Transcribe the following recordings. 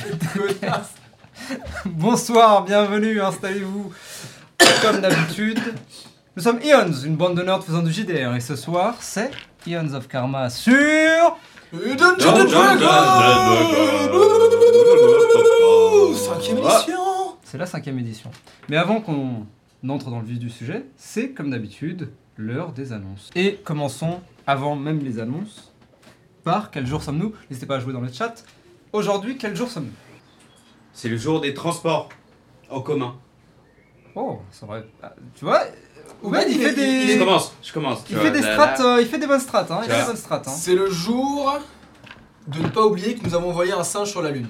Bonsoir, bienvenue, installez-vous. Comme d'habitude, nous sommes Ions, une bande de nerds faisant du JDR. Et ce soir, c'est Ions of Karma sur. Dragons Cinquième édition C'est la cinquième édition. Mais avant qu'on entre dans le vif du sujet, c'est comme d'habitude l'heure des annonces. Et commençons, avant même les annonces, par quel jour sommes-nous? N'hésitez pas à jouer dans le chat. Aujourd'hui, quel jour sommes-nous? C'est le jour des transports en commun. Oh, c'est vrai. Ah, Tu vois, Oubed, il, il fait des. Je commence, je commence. tu Il vois, fait des là, strates, euh, il fait des bonnes strates, hein. Il Tu a des vois. bonnes strates, hein. C'est le jour de ne pas oublier que nous avons envoyé un singe sur la Lune.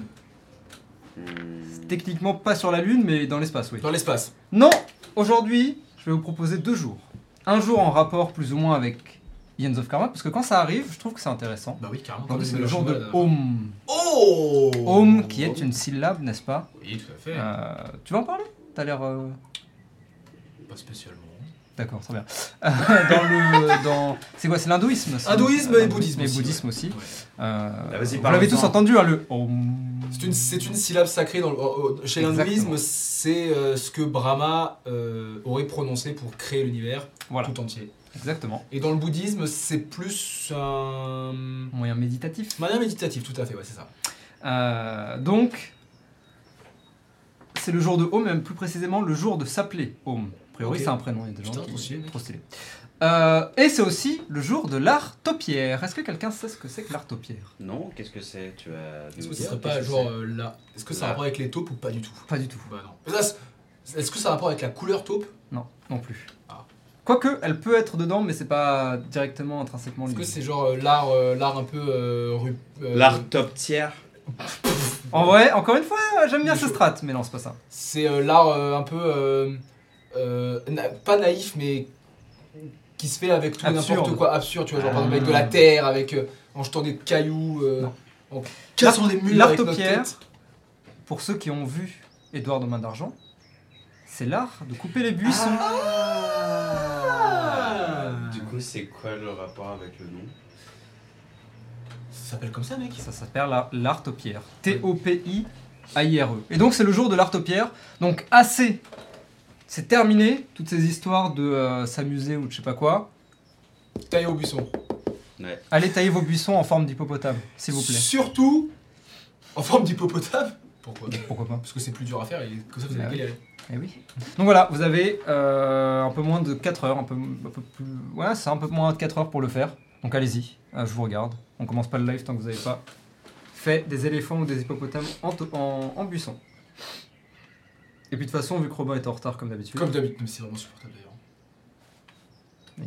Techniquement pas sur la Lune, mais dans l'espace, oui. dans l'espace. Non Aujourd'hui, je vais vous proposer deux jours. Un jour en rapport plus ou moins avec Ions of Karma, parce que quand ça arrive, je trouve que c'est intéressant. Bah oui, carrément. Donc c'est le jour de euh. Home. Oh Home qui est une syllabe, n'est-ce pas? Oui, tout à fait. Euh, Tu vas en parler? T'as l'air... euh, Pas spécialement. D'accord, très bien. Dans le... Dans... C'est quoi C'est l'hindouisme Hindouisme et bouddhisme Et aussi, bouddhisme ouais. aussi. Ouais. Euh, vas-y, vous l'avez tous entendu, hein, le Om. C'est une, c'est une syllabe sacrée dans le, oh, oh, chez l'hindouisme, c'est euh, ce que Brahma euh, aurait prononcé pour créer l'univers Voilà, tout entier. Exactement. Et dans le bouddhisme, c'est plus un Moyen méditatif. moyen méditatif, tout à fait, ouais, c'est ça. Euh, donc, c'est le jour de Home, même plus précisément le jour de s'appeler Home. A priori, c'est un prénom, il y a des gens Putain, qui... trop stylé, mec. Trop stylé. Euh, et c'est aussi le jour de l'art taupière. Est-ce que quelqu'un sait ce que c'est que l'art taupière? Non, qu'est-ce que c'est? Tu. Est-ce que ce serait pas que genre euh, là Est-ce que ça a rapport avec les taupes ou pas du tout? Pas du tout. Bah non. Est-ce que ça a rapport avec la couleur taupe? Non, non plus. Ah. Quoique, elle peut être dedans, mais c'est pas directement intrinsèquement Est-ce lié. que c'est genre euh, l'art euh, l'art un peu euh, ru- euh, L'art top tiers. En vrai, encore une fois, j'aime bien ce strat, mais non, c'est pas ça. C'est euh, l'art euh, un peu euh, euh, na- pas naïf mais qui se fait avec tout et Absurde. n'importe quoi absurde, tu vois, genre par exemple Ah. avec de la terre, avec euh, en jetant des cailloux, euh, Non. en cassant des murs l'art avec notre taupière. tête. Pour ceux qui ont vu Édouard de Main d'Argent, c'est l'art de couper les buissons. Coup, c'est quoi le rapport avec le nom? Ça s'appelle comme ça, mec. Ça s'appelle la- l'art taupière. T-O-P-I-A-I-R-E. E. Et donc c'est le jour de l'art taupière. Donc assez. C'est terminé, toutes ces histoires de euh, s'amuser ou de je sais pas quoi. Taillé au buisson. Ouais. Allez tailler vos buissons en forme d'hippopotame, s'il vous plaît. Surtout en forme d'hippopotame? Pourquoi? Pourquoi pas? Parce que c'est plus dur à faire et comme ça vous allez Ah oui. galérer. Eh oui. Donc voilà, vous avez euh, un peu moins de 4 heures, un peu, un peu plus... Ouais, c'est un peu moins de 4 heures pour le faire. Donc allez-y, euh, je vous regarde. On commence pas le live tant que vous n'avez pas fait des éléphants ou des hippopotames en, to- en, en buisson. Et puis de toute façon, vu que Robin est en retard comme d'habitude, Comme d'habitude, mais c'est vraiment supportable d'ailleurs.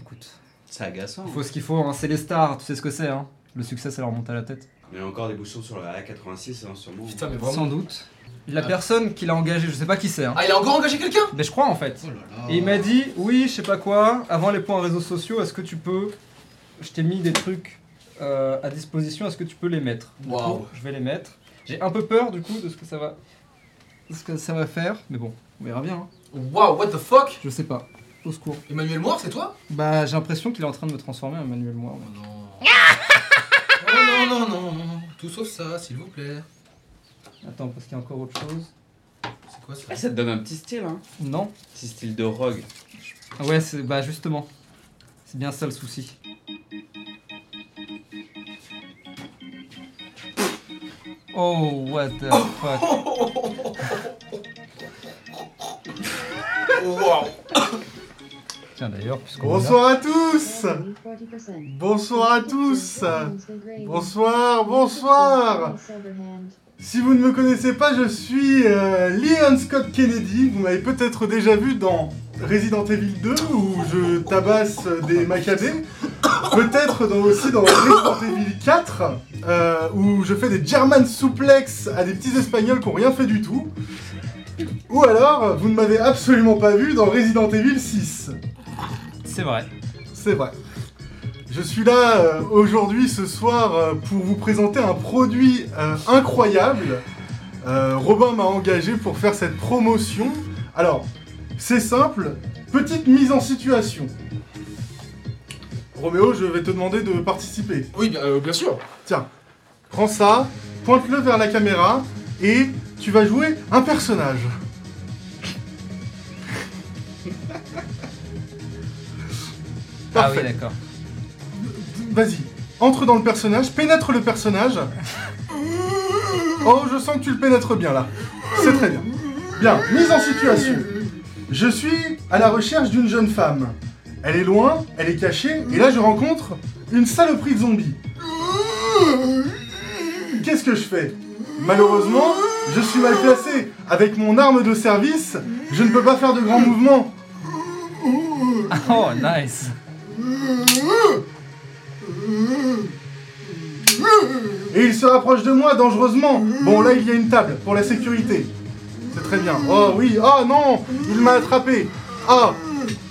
écoute, C'est agaçant. il faut ce qu'il faut, hein. c'est les stars, tu sais ce que c'est. Hein. Le succès, ça leur monte à la tête. Il y a encore des bouchons sur la A86, hein, sûrement. Putain, mais Sans vraiment. doute. La Ah. personne qui l'a engagé, je sais pas qui c'est. Hein. Ah, il a encore engagé quelqu'un Mais je crois en fait. Oh là là. Et il m'a dit, oui, je sais pas quoi, avant les points réseaux sociaux, est-ce que tu peux... Je t'ai mis des trucs euh, à disposition, est-ce que tu peux les mettre. Je vais les mettre. J'ai un peu peur du coup de ce que ça va... de ce que ça va faire, mais bon, on verra bien. hein. Waouh, what the fuck Je sais pas. Au secours. Emmanuel Moir, c'est toi Bah, j'ai l'impression qu'il est en train de me transformer en Emmanuel Moir. Oh non. oh non, non, non, non. Tout sauf ça, s'il vous plaît. Attends, parce qu'il y a encore autre chose. C'est quoi ça Ah, ça te donne un petit style, hein Non Petit style de rogue. Ah Ouais, c'est... bah justement. C'est bien ça le souci. Oh, what the fuck. Waouh Tiens d'ailleurs, puisqu'on Bonsoir à tous Bonsoir à tous Bonsoir, bonsoir Si vous ne me connaissez pas, je suis euh, Leon Scott Kennedy. Vous m'avez peut-être déjà vu dans Resident Evil 2 où je tabasse des macabées. Peut-être dans- aussi dans Resident Evil 4 euh, où je fais des German suplex à des petits espagnols qui n'ont rien fait du tout. Ou alors, vous ne m'avez absolument pas vu dans Resident Evil 6. C'est vrai. C'est vrai. Je suis là euh, aujourd'hui, ce soir, euh, pour vous présenter un produit euh, incroyable. Euh, Robin m'a engagé pour faire cette promotion. Alors, c'est simple, petite mise en situation. Roméo, je vais te demander de participer. Oui, bien, euh, bien sûr. Tiens, prends ça, pointe-le vers la caméra et tu vas jouer un personnage. Ah oui, Parfait. d'accord. Vas-y, entre dans le personnage, pénètre le personnage. Oh, je sens que tu le pénètres bien là. C'est très bien. Bien, mise en situation. Je suis à la recherche d'une jeune femme. Elle est loin, elle est cachée, et là je rencontre une saloperie de zombie. Qu'est-ce que je fais? Malheureusement, je suis mal placé. Avec mon arme de service, je ne peux pas faire de grands mouvements. Oh, nice. Et il se rapproche de moi dangereusement. Bon, là, il y a une table pour la sécurité. C'est très bien. Oh oui, oh non, il m'a attrapé. Ah,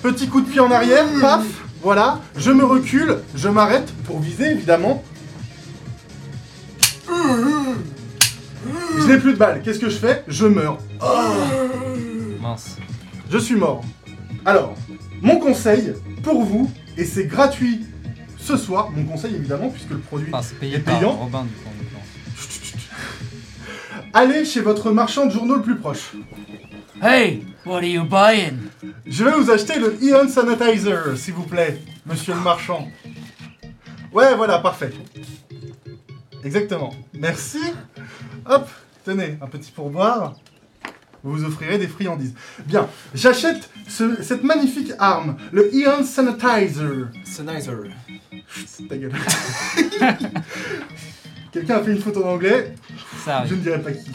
petit coup de pied en arrière, paf, voilà. Je me recule, je m'arrête pour viser, évidemment. Je n'ai plus de balles. Qu'est-ce que je fais? Je meurs. Mince. Je suis mort. Alors, mon conseil pour vous, et c'est gratuit ce soir, mon conseil évidemment, puisque le produit Enfin, c'est payé est par payant. Robin, du coup, en l'occurrence. Allez chez votre marchand de journaux le plus proche. Hey, what are you buying? Je vais vous acheter le Ion Sanitizer, s'il vous plaît, monsieur le marchand. Ouais, voilà, parfait. Exactement. Merci. Hop, tenez, un petit pourboire. Vous vous offrirez des friandises. Bien, j'achète ce- cette magnifique arme, le Ion Sanitizer. Sennheiser. Ta gueule. Quelqu'un a fait une photo Ça arrive. je ne dirai pas qui.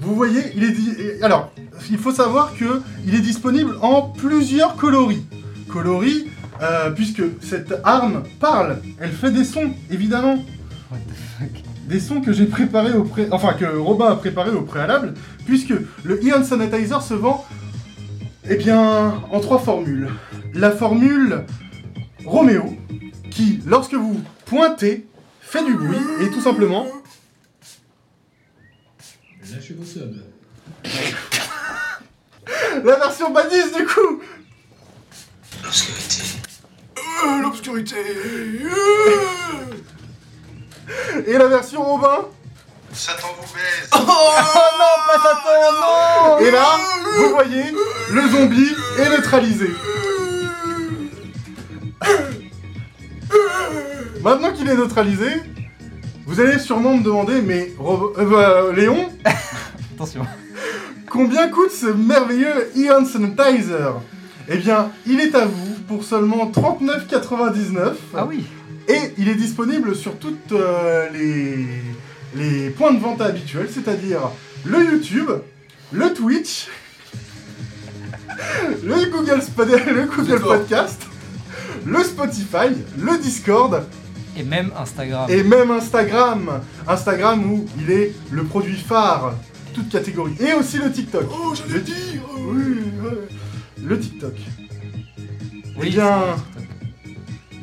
Vous voyez, il est dit. Alors, il faut savoir que il est disponible en plusieurs coloris. Coloris, euh, puisque cette arme parle, elle fait des sons, évidemment. What the fuck? Des sons que j'ai préparés au pré... enfin que Robin a préparé au préalable, puisque le Ion Sanitizer se vend, eh bien, en trois formules. La formule Roméo, qui, lorsque vous pointez, fait du bruit, et tout simplement, Lâchez vos subs. la version badise du coup L'obscurité. Et la version Robin Satan vous baise Et là, vous voyez, le zombie est neutralisé. Maintenant qu'il est neutralisé, vous allez sûrement me demander, mais Rob- euh, euh, Léon, Attention. combien coûte ce merveilleux Ion Sanitizer? Eh bien, il est à vous pour seulement 39,99. Ah oui. Et il est disponible sur toutes euh, les, les points de vente habituels, c'est-à-dire le YouTube, le Twitch, le Google, le Google. Podcast, le Spotify, le Discord Et même Instagram. et même Instagram. Instagram où il est le produit phare, toute catégorie. Et aussi le TikTok. Oh, j'allais dire. Oui, ouais. Le TikTok. Oui, eh bien.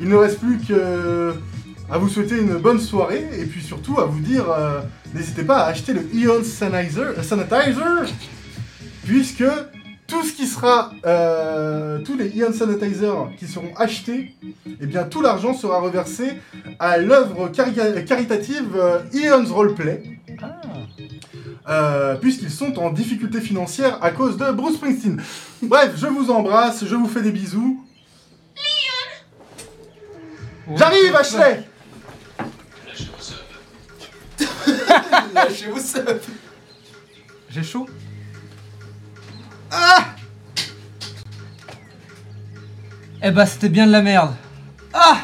Il ne reste plus que à vous souhaiter une bonne soirée et puis surtout à vous dire euh, n'hésitez pas à acheter le Ion Sanitizer, euh, Sanitizer puisque tout ce qui sera euh, tous les Ion Sanitizer qui seront achetés eh bien tout l'argent sera reversé à l'œuvre cari- caritative euh, Ion's Roleplay Ah. euh, puisqu'ils sont en difficulté financière à cause de Bruce Springsteen. Bref, je vous embrasse, je vous fais des bisous. J'arrive, Ashley Lâchez vos subs. Lâchez-vous ça. J'ai chaud. Ah Eh bah c'était bien de la merde. Ah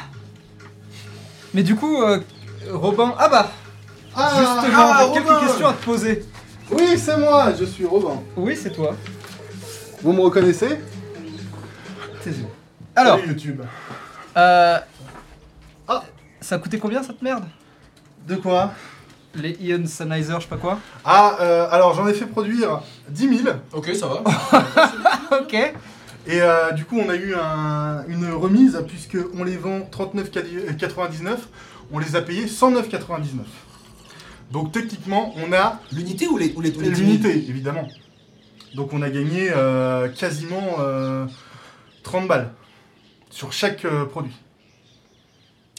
Mais du coup, euh, Robin... Ah bah Ah, Justement, ah, quelques Robin questions à te poser. Oui, c'est moi, je suis Robin. Oui, c'est toi. Vous me reconnaissez? Sûr. Alors, Salut, YouTube. euh... Ah. Ça a coûté combien cette merde? De quoi? Les Ion Sanizer, je sais pas quoi. Ah, euh, alors j'en ai fait produire 10 000. Ok, ça va. Ok. Et euh, du coup, on a eu un- une remise, puisque on les vend 39,99. On les a payés 109,99. Donc techniquement, on a L'unité ou les, ou les, ou les l'unité, évidemment. Donc on a gagné euh, quasiment euh, 30 balles sur chaque euh, produit.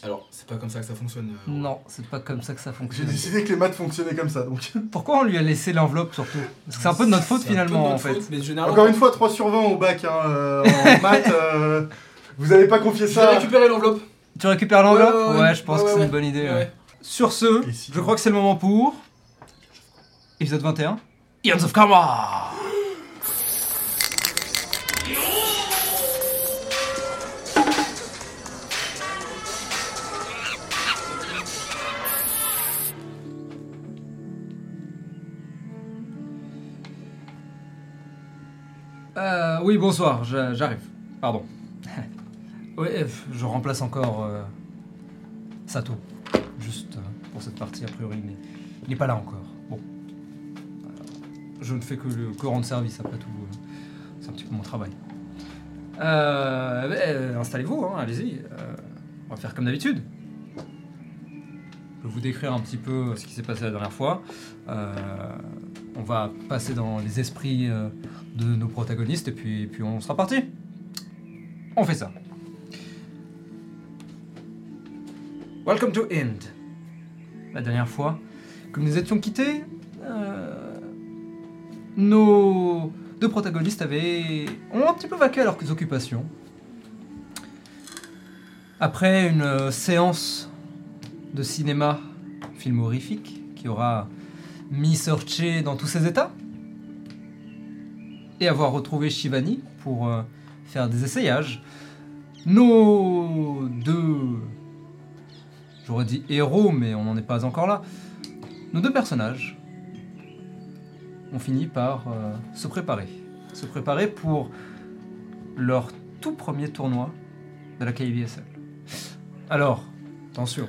Alors, c'est pas comme ça que ça fonctionne. euh, Non, c'est pas comme ça que ça J'ai fonctionne. décidé que les maths fonctionnaient comme ça, donc. Pourquoi on lui a laissé l'enveloppe surtout? Parce que c'est un peu de notre faute c'est un peu de finalement en fait. faute, mais généralement, Encore une fois, 3 sur 20 au bac, hein, euh, en maths. euh, vous avez pas confié J'ai ça. récupéré l'enveloppe. Tu récupères l'enveloppe? Ouais, Ouais, ouais, ouais. je pense Ouais, que c'est ouais, une bonne idée. ouais. ouais. Sur ce, si- je crois que c'est le moment pour. Épisode 21. Eons of Karma! Euh, oui, bonsoir, j'a- j'arrive. Pardon. oui, euh, je remplace encore euh, Sato. Juste pour cette partie, a priori, mais il n'est pas là encore. Bon. Je ne fais que, le, rendre service après tout. c'est un petit peu mon travail. Installez-vous, hein, allez-y. on va faire comme d'habitude. Je vais vous décrire un petit peu ce qui s'est passé la dernière fois. Euh, on va passer dans les esprits euh, de nos protagonistes et puis, puis on sera parti. On fait ça. Welcome to End. La dernière fois que nous étions quittés, euh, nos deux protagonistes avaient ont un petit peu vaqué à leurs occupations. Après une séance de cinéma film horrifique qui aura mis Sorche dans tous ses états et avoir retrouvé Shivani pour euh, faire des essayages. Nos deux, j'aurais dit héros, mais on n'en est pas encore là, nos deux personnages ont fini par euh, se préparer. Se préparer pour leur tout premier tournoi de la KBSL. Alors, attention,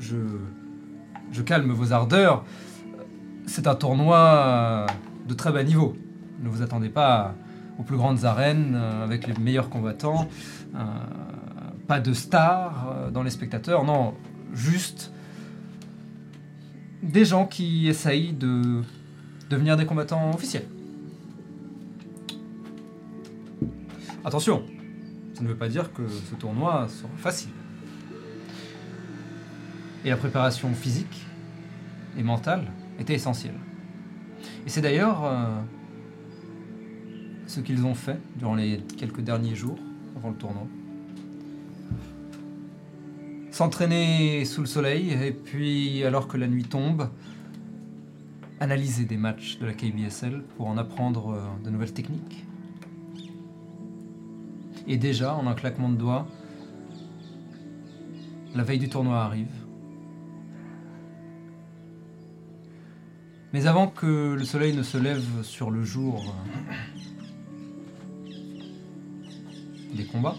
je, calme vos ardeurs. C'est un tournoi de très bas niveau. Ne vous attendez pas aux plus grandes arènes euh, avec les meilleurs combattants. euh, pas de stars euh, dans les spectateurs. Non, juste des gens qui essayent de devenir des combattants officiels. Attention, ça ne veut pas dire que ce tournoi sera facile. Et la préparation physique et mentale était essentielle. Et c'est d'ailleurs euh, ce qu'ils ont fait durant les quelques derniers jours avant le tournoi. S'entraîner sous le soleil et puis alors que la nuit tombe, analyser des matchs de la KBSL pour en apprendre euh, de nouvelles techniques. Et déjà, en un claquement de doigts, la veille du tournoi arrive. Mais avant que le soleil ne se lève sur le jour euh, des combats,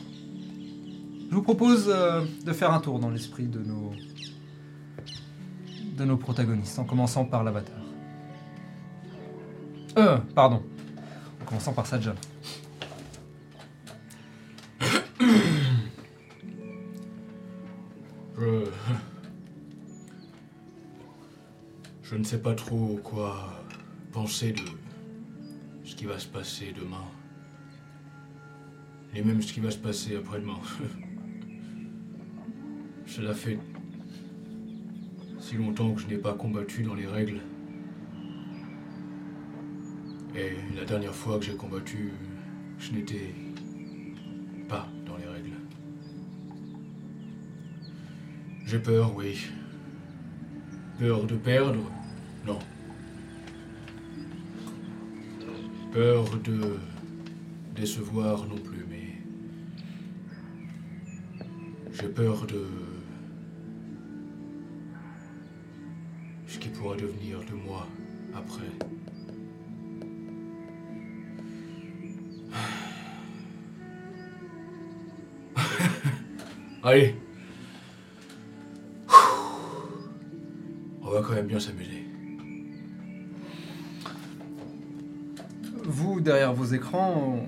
je vous propose euh, de faire un tour dans l'esprit de nos, de nos protagonistes, en commençant par l'avatar. Euh, pardon. En commençant par Sajjan. Je... Ne sais pas trop quoi penser de ce qui va se passer demain. Et même ce qui va se passer après-demain. Cela fait si longtemps que je n'ai pas combattu dans les règles. Et la dernière fois que j'ai combattu, je n'étais pas dans les règles. J'ai peur, oui. Peur de perdre Non. Peur de décevoir non plus, mais... J'ai peur de... Ce qui pourra devenir de moi après. Allez. On va quand même bien s'amuser. Derrière vos écrans,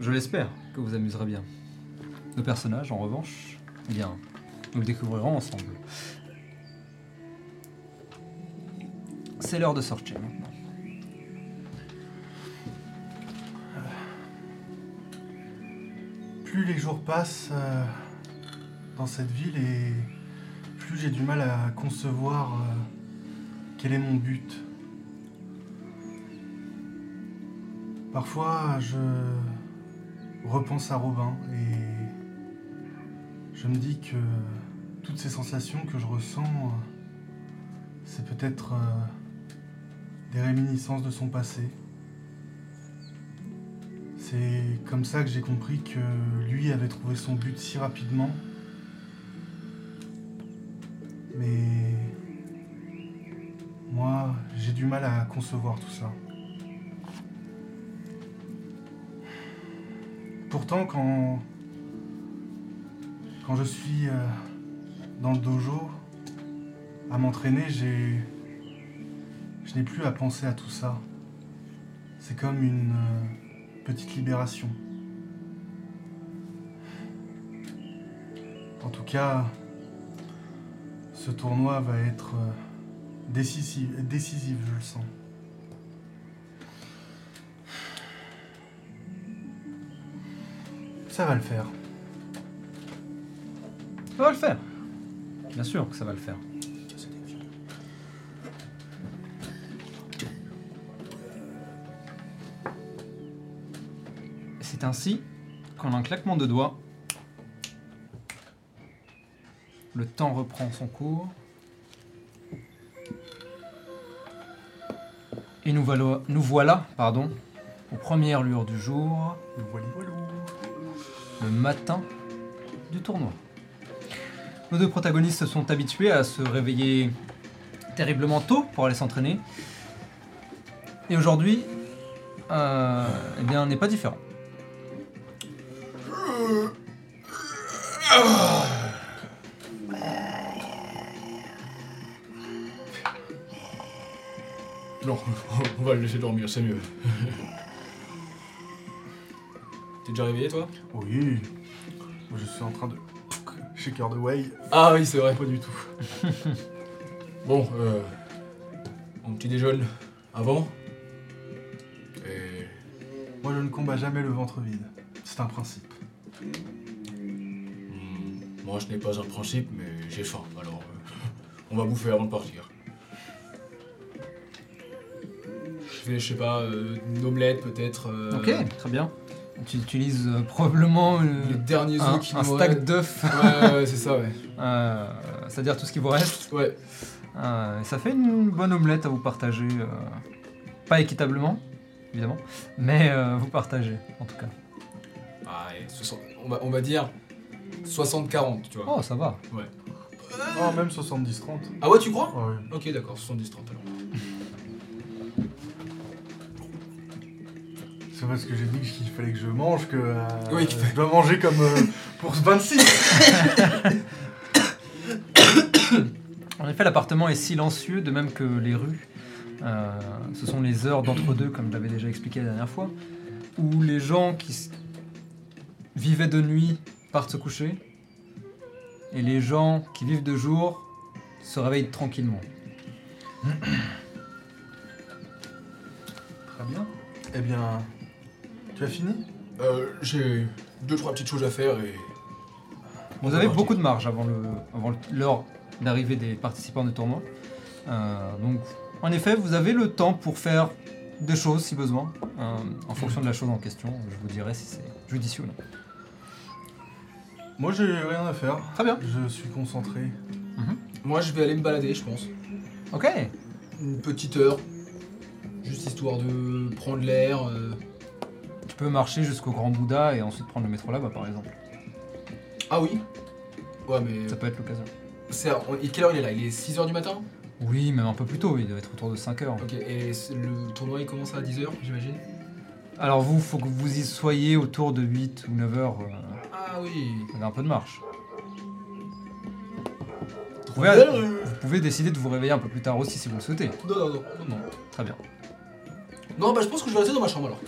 je l'espère que vous amuserez bien. Nos personnages, en revanche, eh bien, nous découvrirons ensemble. C'est l'heure de sortir maintenant. Plus les jours passent, euh, dans cette ville et plus j'ai du mal à concevoir euh, quel est mon but. Parfois, je repense à Robin et je me dis que toutes ces sensations que je ressens, c'est peut-être euh, des réminiscences de son passé. C'est comme ça que j'ai compris que lui avait trouvé son but si rapidement. Mais moi, j'ai du mal à concevoir tout ça. Quand, quand je suis euh, dans le dojo à m'entraîner, j'ai, je n'ai plus à penser à tout ça. C'est comme une euh, petite libération. En tout cas, ce tournoi va être euh, décisif, décisif, je le sens. Ça va le faire. Ça va le faire. Bien sûr que ça va le faire. C'est ainsi qu'en un claquement de doigts, le temps reprend son cours. Et nous voilà, nous voilà pardon, aux premières lueurs du jour, Le voili voilou. Le matin du tournoi. Nos deux protagonistes sont habitués à se réveiller terriblement tôt pour aller s'entraîner. Et aujourd'hui, euh, eh bien, n'est pas différent. Non, on va le laisser dormir, c'est mieux. T'es déjà réveillé toi? Oui. Moi, je suis en train de. Shaker de way. Ah oui, c'est vrai. Pas du tout. Bon, euh. Mon petit déjeune avant. Et. Moi, je ne combats jamais le ventre vide. C'est un principe. hmm, moi, je n'ai pas un principe, mais j'ai faim, alors. euh, on va bouffer avant de partir. Je fais, je sais pas, euh, une omelette peut-être. euh, Ok, très bien. Tu utilises euh, probablement euh, Les derniers un, qui stack d'œufs, Ouais, ouais, c'est ça, ouais. euh, c'est-à-dire tout ce qui vous reste. Ouais. Euh, ça fait une bonne omelette à vous partager. euh, pas équitablement, évidemment, mais euh, vous partagez en tout cas. Ah, et 60 on, va, on va dire 60-40, tu vois. Oh, ça va. Non, même 70-30. Ah ouais, tu crois Ah ouais. Ok, d'accord, 70-30 alors. C'est parce que j'ai dit qu'il fallait que je mange que euh, Oui, qu'il je dois manger comme euh, pour 26. En effet, l'appartement est silencieux, de même que les rues. Euh, ce sont les heures d'entre-deux, comme je l'avais déjà expliqué la dernière fois, où les gens qui s- vivaient de nuit partent se coucher, et les gens qui vivent de jour se réveillent tranquillement. Très bien. Eh bien, tu as fini? Euh, j'ai deux, trois petites choses à faire et. on Vous avez partir. beaucoup de marge avant le- avant le- l'heure d'arrivée des participants du tournoi. Euh, donc, en effet, vous avez le temps pour faire des choses si besoin, euh, en fonction de la chose en question. Je vous dirai si c'est judicieux ou non. Moi, j'ai rien à faire. Très bien. Je suis concentré. Moi, je vais aller me balader, je pense. Ok. Une petite heure. Juste histoire de prendre l'air. euh. Peux marcher jusqu'au Grand Bouddha et ensuite prendre le métro là-bas, par exemple. Ah oui Ouais, mais. Ça peut être l'occasion. C'est à- et quelle heure il est là? Il est 6h du matin? Oui, même un peu plus tôt. Il doit être autour de 5 heures. Ok, et c'est- le tournoi il commence à 10h, j'imagine? Alors vous, faut que vous y soyez autour de 8 ou 9 heures. euh, Ah oui vous avez un peu de marche. Vous pouvez, euh. vous pouvez décider de vous réveiller un peu plus tard aussi si vous le souhaitez. Non, non, non, non, non. Très bien. Non, bah je pense que je vais rester dans ma chambre alors.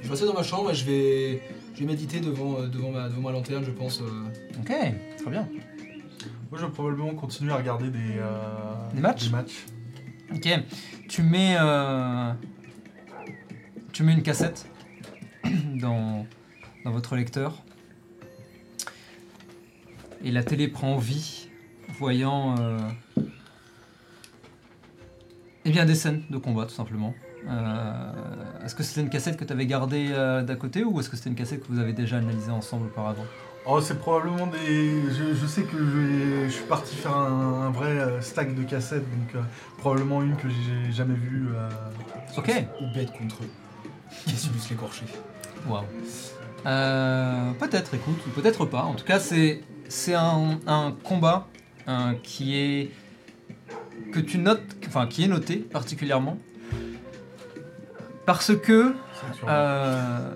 Je vais rester dans ma chambre et je vais, je vais méditer devant, euh, devant, ma, devant ma lanterne, je pense. euh. Ok, très bien. Moi, je vais probablement continuer à regarder des, euh, Des matchs matchs. Ok, tu mets, euh, tu mets une cassette dans, dans votre lecteur. et la télé prend vie, voyant euh, eh bien des scènes de combat tout simplement. Euh, est-ce que c'était une cassette que tu avais gardée euh, d'à côté ou est-ce que c'était une cassette que vous avez déjà analysée ensemble auparavant? Oh, c'est probablement des. Je, je sais que je, suis parti faire un, un vrai euh, stack de cassettes, donc euh, probablement une que j'ai jamais vue. Ok. Ou bête contre eux. Qui subissent l'écorché. Waouh. Peut-être, écoute, ou peut-être pas. En tout cas, c'est c'est un, un combat qui est que tu notes, enfin qui est noté particulièrement parce que euh,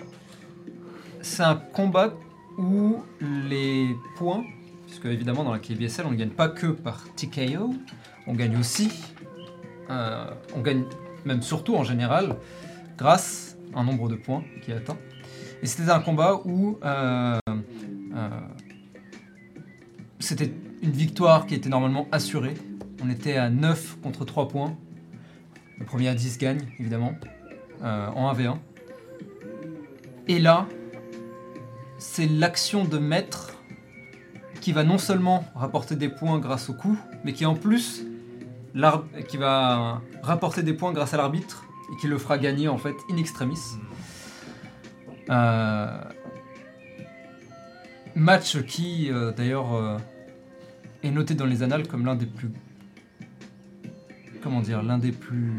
c'est un combat où les points, puisque évidemment dans la KBSL on ne gagne pas que par TKO, on gagne aussi, euh, on gagne même surtout en général grâce à un nombre de points qui est atteint. Et c'était un combat où euh, c'était une victoire qui était normalement assurée. On était à 9 contre 3 points. Le premier à 10 gagne, évidemment, euh, en 1v1. Et là, c'est l'action de maître qui va non seulement rapporter des points grâce au coup, mais qui en plus qui va rapporter des points grâce à l'arbitre et qui le fera gagner en fait in extremis. Euh, match qui euh, d'ailleurs est noté dans les annales comme l'un des plus comment dire l'un des plus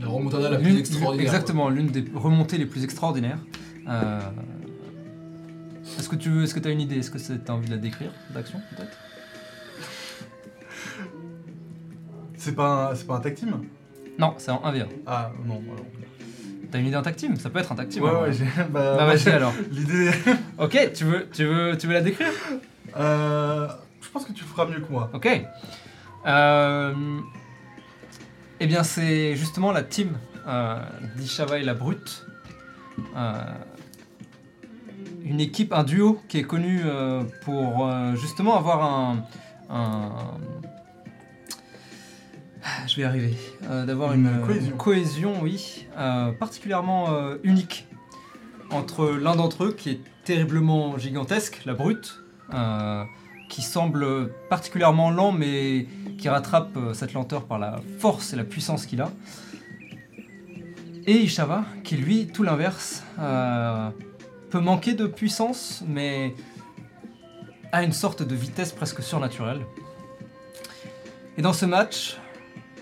La remontada la plus extraordinaire. Exactement, l'une des remontées les plus extraordinaires. Euh, Est-ce que tu veux, est-ce que tu as une idée? Est-ce que tu as envie de la décrire, d'action peut-être? C'est pas, un- c'est pas un tag team? Non, c'est en 1v1. Ah non, alors. T'as une idée en tag team? Ça peut être un tag team. Ouais, en ouais, j'ai. Bah, Bah vas-y alors. L'idée. Ok, tu veux, tu veux, tu veux la décrire? Euh, je pense que tu feras mieux que moi. Ok. Euh, eh bien, c'est justement la team euh, d'Ishava et la Brute. Euh, une équipe, un duo qui est connu euh, pour euh, justement avoir un. un- Ah, Je vais y arriver. D'avoir Une une, cohésion. cohésion, oui, particulièrement unique entre l'un d'entre eux qui est terriblement gigantesque, la Brute, qui semble particulièrement lent mais qui rattrape euh, cette lenteur par la force et la puissance qu'il a. Et Ishava, qui lui, tout l'inverse, euh, peut manquer de puissance mais a une sorte de vitesse presque surnaturelle. Et dans ce match,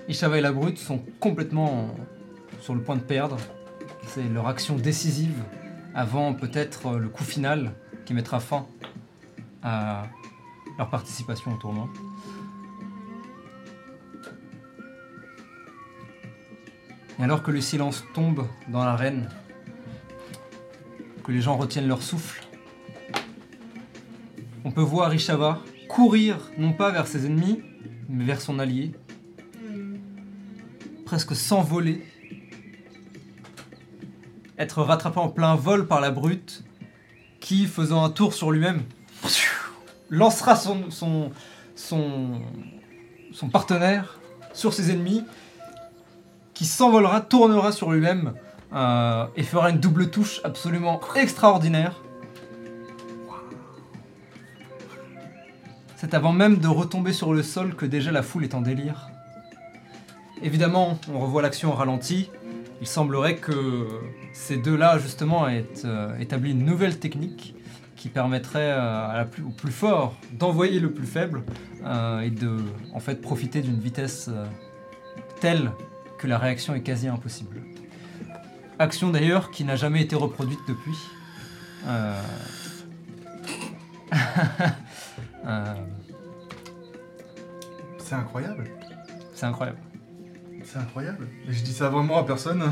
Ishava et la Brute sont complètement sur le point de perdre. C'est leur action décisive avant peut-être le coup final qui mettra fin à leur participation au tournoi. Et alors que le silence tombe dans l'arène, que les gens retiennent leur souffle, on peut voir Ishava courir non pas vers ses ennemis, mais vers son allié, presque s'envoler, être rattrapé en plein vol par la brute, qui, faisant un tour sur lui-même, lancera son, son, partenaire sur ses ennemis, qui s'envolera, tournera sur lui-même euh, et fera une double touche absolument extraordinaire. C'est avant même de retomber sur le sol que déjà la foule est en délire. Évidemment, on revoit l'action au ralenti. Il semblerait que ces deux-là, justement, aient euh, établi une nouvelle technique qui permettrait euh, à la plus- au plus fort d'envoyer le plus faible euh, et de en fait profiter d'une vitesse euh, telle que la réaction est quasi impossible. Action d'ailleurs qui n'a jamais été reproduite depuis. Euh, euh, C'est incroyable. c'est incroyable. C'est incroyable. Et je dis ça vraiment à personne.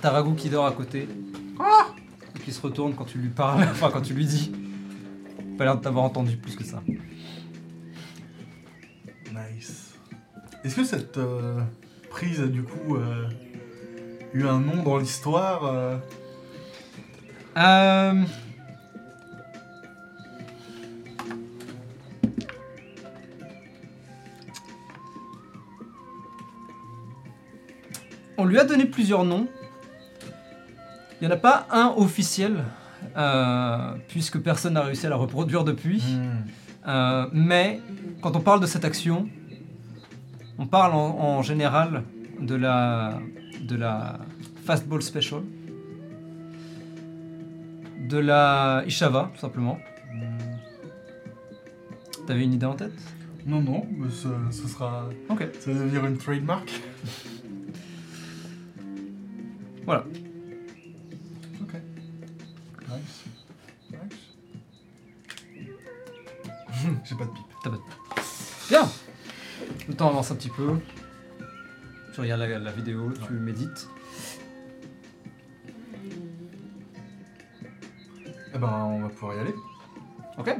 T'as Ragout qui dort à côté. et qui se retourne quand tu lui parles, enfin quand tu lui dis. Pas l'air de t'avoir entendu plus que ça. Nice. Est-ce que cette euh, prise a du coup euh, eu un nom dans l'histoire euh, Euh... On lui a donné plusieurs noms. Il n'y en a pas un officiel. euh, puisque personne n'a réussi à la reproduire depuis. Hmm. Euh, mais quand on parle de cette action, on parle en, en général de la, de la Fastball Special, de la Ishava, tout simplement. T'avais une idée en tête? Non, non, mais ce, ce sera. Ok. Ça va devenir une trademark. Voilà. Ok. Nice. Nice. J'ai pas de pipe. Bien Le temps avance un petit peu. Tu regardes la, la vidéo, tu médites. Eh ben, on va pouvoir y aller. Ok.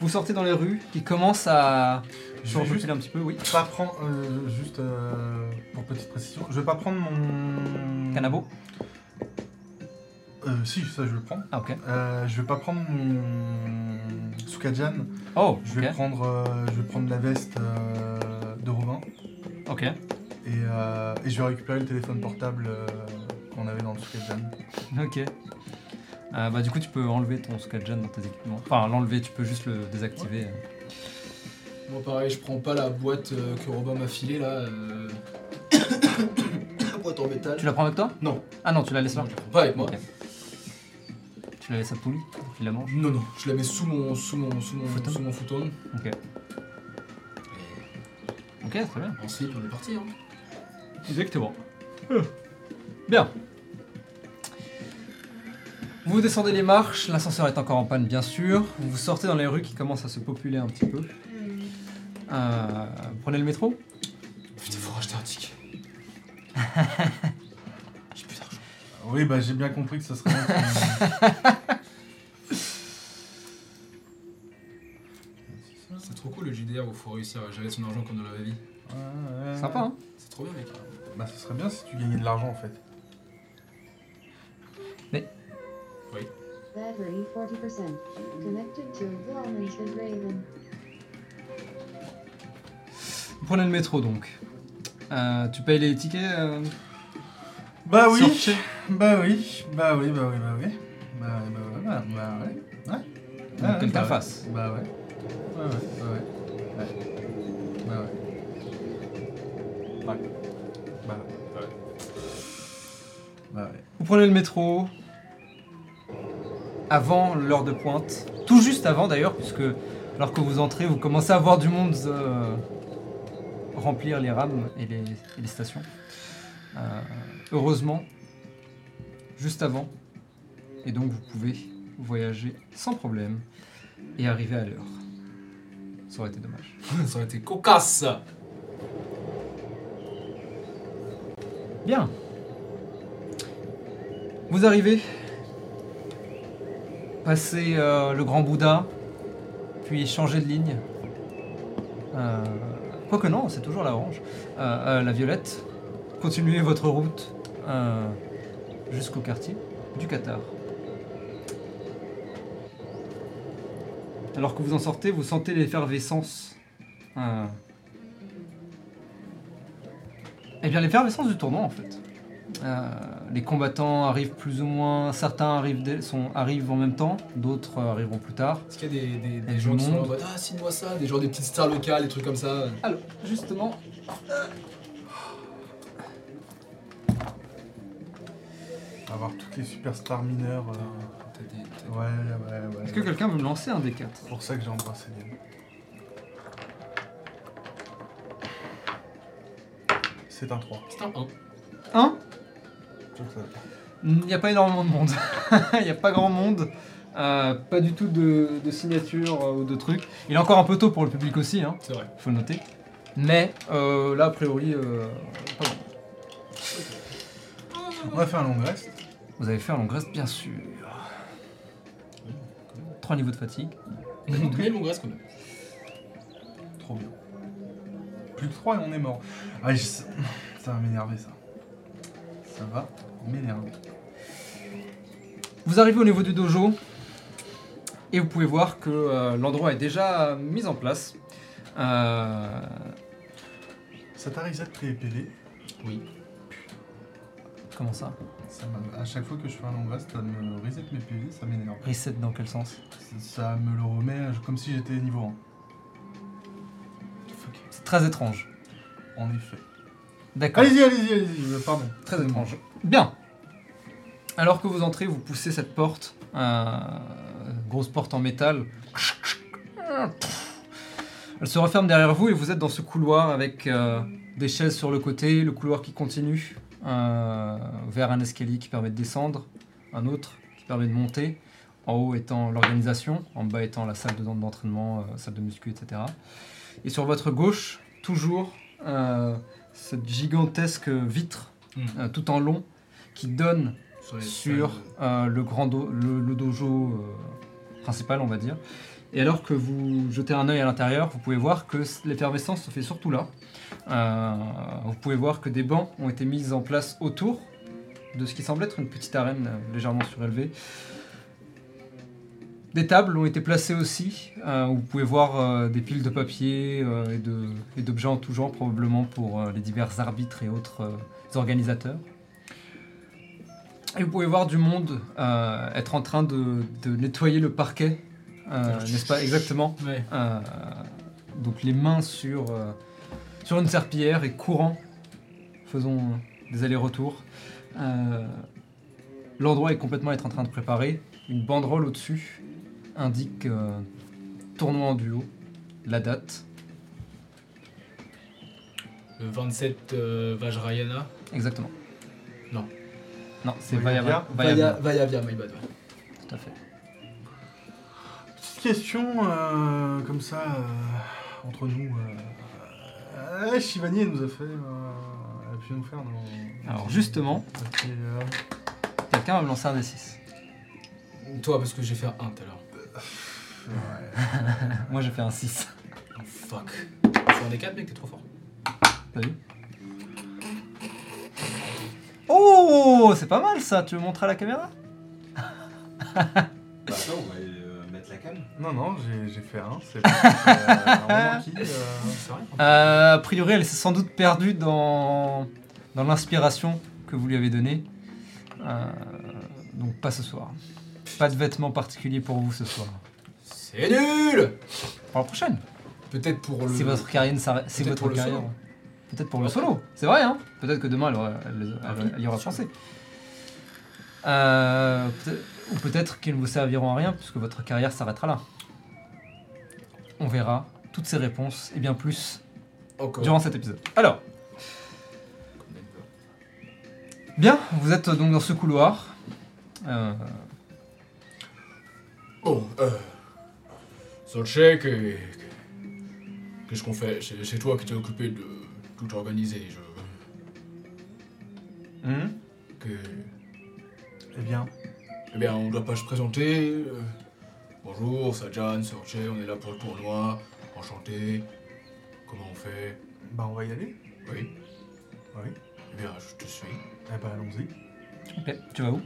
Vous sortez dans les rues qui commencent à Je vais juste un petit peu, oui. pas prendre. euh, juste euh, pour petite précision, je vais pas prendre mon. Canabo Euh, si, ça je vais le prendre. Ah ok. Euh, je vais pas prendre mon Sukajan. Oh, Je vais ok. prendre, euh, je vais prendre la veste euh, de Robin Ok. et, euh, et je vais récupérer le téléphone portable euh, qu'on avait dans le Sukajan. Ok. Euh, bah du coup tu peux enlever ton Skadjan dans tes équipements. Enfin l'enlever, tu peux juste le désactiver. Moi pareil, je prends pas la boîte euh, que Robin m'a filée là. euh, la boîte en métal. Tu la prends avec toi? Non. Ah non, tu la laisses là Non, je la prends pas avec moi. Ok. Tu la laisses à Pouli, il la mange. Non, non, je la mets sous mon, sous mon, sous mon, Futon. sous mon futon. Ok. Ok, très bien. Ensuite, on est parti. Hein. Exactement. Bien. Vous descendez les marches, l'ascenseur est encore en panne bien sûr. Vous sortez dans les rues qui commencent à se populer un petit peu. Euh, prenez le métro? Putain, faut racheter un ticket. Oui, bah j'ai bien compris que ce serait. C'est trop cool le JDR où faut réussir à gérer son argent comme dans la vraie vie. qui- Ouais, ouais, Sympa hein C'est trop bien, mec. Bah ce serait bien si tu gagnais de l'argent en fait. Battery 40%. Connected to Wilmington Raven. Vous prenez le métro donc. Euh, tu payes les tickets euh, Bah sur oui, bah oui, bah oui, bah oui, bah oui. Bah ouais, bah ouais, bah, bah ouais. Ouais. Donc, Ouais, quelqu'un bah fasse. ouais. Bah ouais. Ouais, ouais, bah ouais. Bah ouais. Ouais. Bah ouais. Bah ouais. Vous prenez le métro avant l'heure de pointe, tout juste avant d'ailleurs, puisque alors que vous entrez, vous commencez à voir du monde euh, remplir les rames et les, et les stations. Euh, heureusement, juste avant, et donc vous pouvez voyager sans problème et arriver à l'heure. Ça aurait été dommage. Ça aurait été cocasse. Bien. Vous arrivez, passez euh, le grand Bouddha, puis changez de ligne. Euh, Quoique non, c'est toujours la orange. Euh, la violette. Continuez votre route euh, jusqu'au quartier du Qatar. Alors que vous en sortez, vous sentez l'effervescence. euh, eh bien, l'effervescence du tournoi, en fait. Euh, les combattants arrivent plus ou moins. Certains arrivent, sont, arrivent en même temps, d'autres euh, arriveront plus tard. Est-ce qu'il y a des, des, des Et gens qui sont en mode Ah, signe-moi ça, des gens, des petites stars locales, des trucs comme ça Alors, justement. Avoir toutes les superstars mineures. euh, T'as des- t'as- Ouais, ouais, ouais. Est-ce que quelqu'un veut me lancer un D4 C'est pour ça que j'ai embrassé Liam. C'est un 3. C'est un 1. 1 Je trouve que ça- Il n'y a pas énormément de monde. Il n'y a pas grand monde. Euh, pas du tout de, de signature euh, ou de trucs. Il est encore un peu tôt pour le public aussi, hein, C'est vrai. faut le noter. Mais euh, là, a priori, euh, pas grand. On va faire un long rest. Vous avez fait un long reste, bien sûr. Trois niveaux de fatigue. Mais long reste quand même. Trop bien. Plus que 3 et on est mort. Ah, je- ça va m'énerver ça. Ça va m'énerver. Vous arrivez au niveau du dojo et vous pouvez voir que euh, l'endroit est déjà mis en place. Euh, Ça t'a reset pré-épélé Oui. Comment ça? Ça à chaque fois que je fais un long rest, ça me reset mes PV, ça m'énerve. Reset dans quel sens? Ça- me le remet comme si j'étais niveau 1. C'est très étrange. En effet. D'accord. Allez-y, allez-y, allez-y, euh, pardon. Très étrange. Bien. Alors que vous entrez, vous poussez cette porte, euh, grosse porte en métal. Elle se referme derrière vous et vous êtes dans ce couloir avec euh, des chaises sur le côté, le couloir qui continue vers un escalier qui permet de descendre, un autre qui permet de monter, en haut étant l'organisation, en bas étant la salle de- d'entraînement, euh, salle de muscu, etc. Et sur votre gauche, toujours euh, cette gigantesque vitre Hmm. euh, tout en long qui donne sur euh, le grand do- le, le dojo principal, on va dire. Et alors que vous jetez un œil à l'intérieur, vous pouvez voir que l'effervescence se fait surtout là. Euh, vous pouvez voir que des bancs ont été mis en place autour de ce qui semble être une petite arène euh, légèrement surélevée. Des tables ont été placées aussi, euh, où vous pouvez voir euh, des piles de papier euh, et d'objets en tout genre, probablement pour les divers arbitres et autres organisateurs. Et vous pouvez voir du monde être en train de, de nettoyer le parquet, n'est-ce pas? Exactement Ouais. Donc les mains sur, sur une serpillière et courant, faisons des allers-retours. Euh, L'endroit est complètement être en train de préparer. Une banderole au-dessus indique euh, tournoi en duo, la date, Le 27 euh, Vajrayana. exactement. Non. Non, c'est Vaya Vaya Vaya, Vaya. Vaya, Via, my bad. ouais. Tout à fait. Petite question, euh, comme ça, euh, entre nous. Euh, euh, Shivani, elle nous a fait. Euh, elle a pu nous faire nos. Alors, justement. Euh, Quelqu'un va me lancer un D6. Toi, parce que j'ai fait un 1 tout à l'heure. ouais. Moi j'ai fait un 6. Oh, fuck. C'est un des 4 mec, t'es trop fort. T'as vu? Oh C'est pas mal ça, tu veux montrer à la caméra? Bah attends, Non, non, j'ai j'ai fait un. C'est euh, un moment qui. euh, C'est vrai Euh, A priori, elle s'est sans doute perdue dans, dans l'inspiration que vous lui avez donnée. Euh, donc pas ce soir. Pas de vêtements particuliers pour vous ce soir. C'est nul Pour la prochaine. Peut-être pour le. Si votre carrière, Peut-être votre pour le carrière. solo. Peut-être pour le solo. C'est vrai, hein Peut-être que demain, elle, aura- elle- Ah elle- oui, elle y aura pensé. Euh, ou peut-être qu'ils ne vous serviront à rien puisque votre carrière s'arrêtera là. On verra toutes ces réponses et bien plus Encore. durant cet épisode. Alors, bien, vous êtes donc dans ce couloir. Euh, Bon, euh. Qu'est-ce qu'on fait? C'est c'est toi qui t'es occupé de tout organiser. Je. hmm? Que. Eh bien, Eh bien, on doit pas se présenter. euh, Bonjour, Sajan, Sorche, on est là pour le tournoi. Enchanté. Comment on fait? Bah, on va y aller. Oui. Oui. Eh bien, je te suis. Eh ben, allons-y. Ok, tu vas où?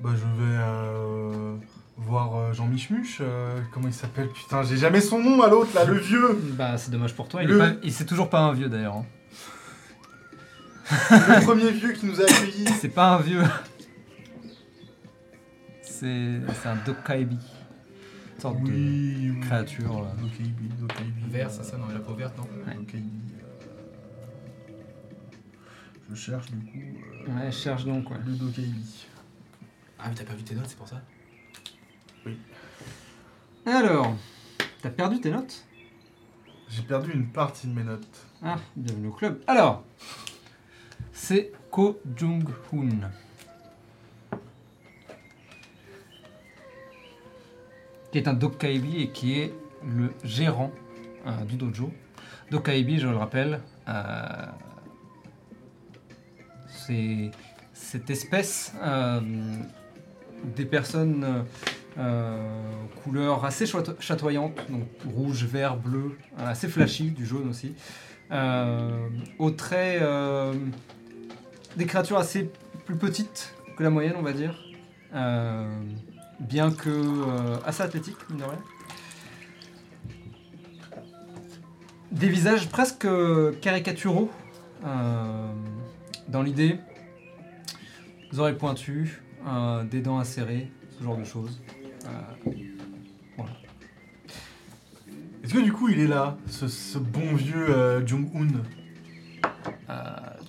Bah, je vais euh, voir euh, Jean Michmuche. euh, comment il s'appelle? Putain, j'ai jamais son nom à l'autre, là, le vieux. Bah, c'est dommage pour toi. Il, Le- est pas- il c'est toujours pas un vieux d'ailleurs. hein. le premier vieux qui nous a accueillis. C'est pas un vieux. C'est c'est un Dokaibi. Une sorte de Oui, oui. créature. euh. Dokaibi, Dokaibi. Vert, c'est ça Non, la peau verte, non Ouais. Dokaibi, euh, Je cherche du coup euh, Ouais, cherche donc, ouais. le Dokaibi. Ah, mais t'as pas vu tes notes, c'est pour ça Et alors T'as perdu tes notes? J'ai perdu une partie de mes notes. Ah, bienvenue au club. Alors, c'est Ko Jung-hoon. Qui est un Dokaibi et qui est le gérant euh, du dojo. Dokaibi, je le rappelle, euh, c'est cette espèce euh, des personnes couleurs assez chatoy- chatoyantes, donc rouge, vert, bleu, assez flashy, du jaune aussi, aux traits des créatures assez plus petites que la moyenne, on va dire, bien que euh, assez athlétiques, mine de rien. Des visages presque caricaturaux euh, dans l'idée. Des oreilles pointues, euh, des dents acérées, ce genre de choses. Euh, Est-ce que du coup il est là, ce, ce bon vieux Euh,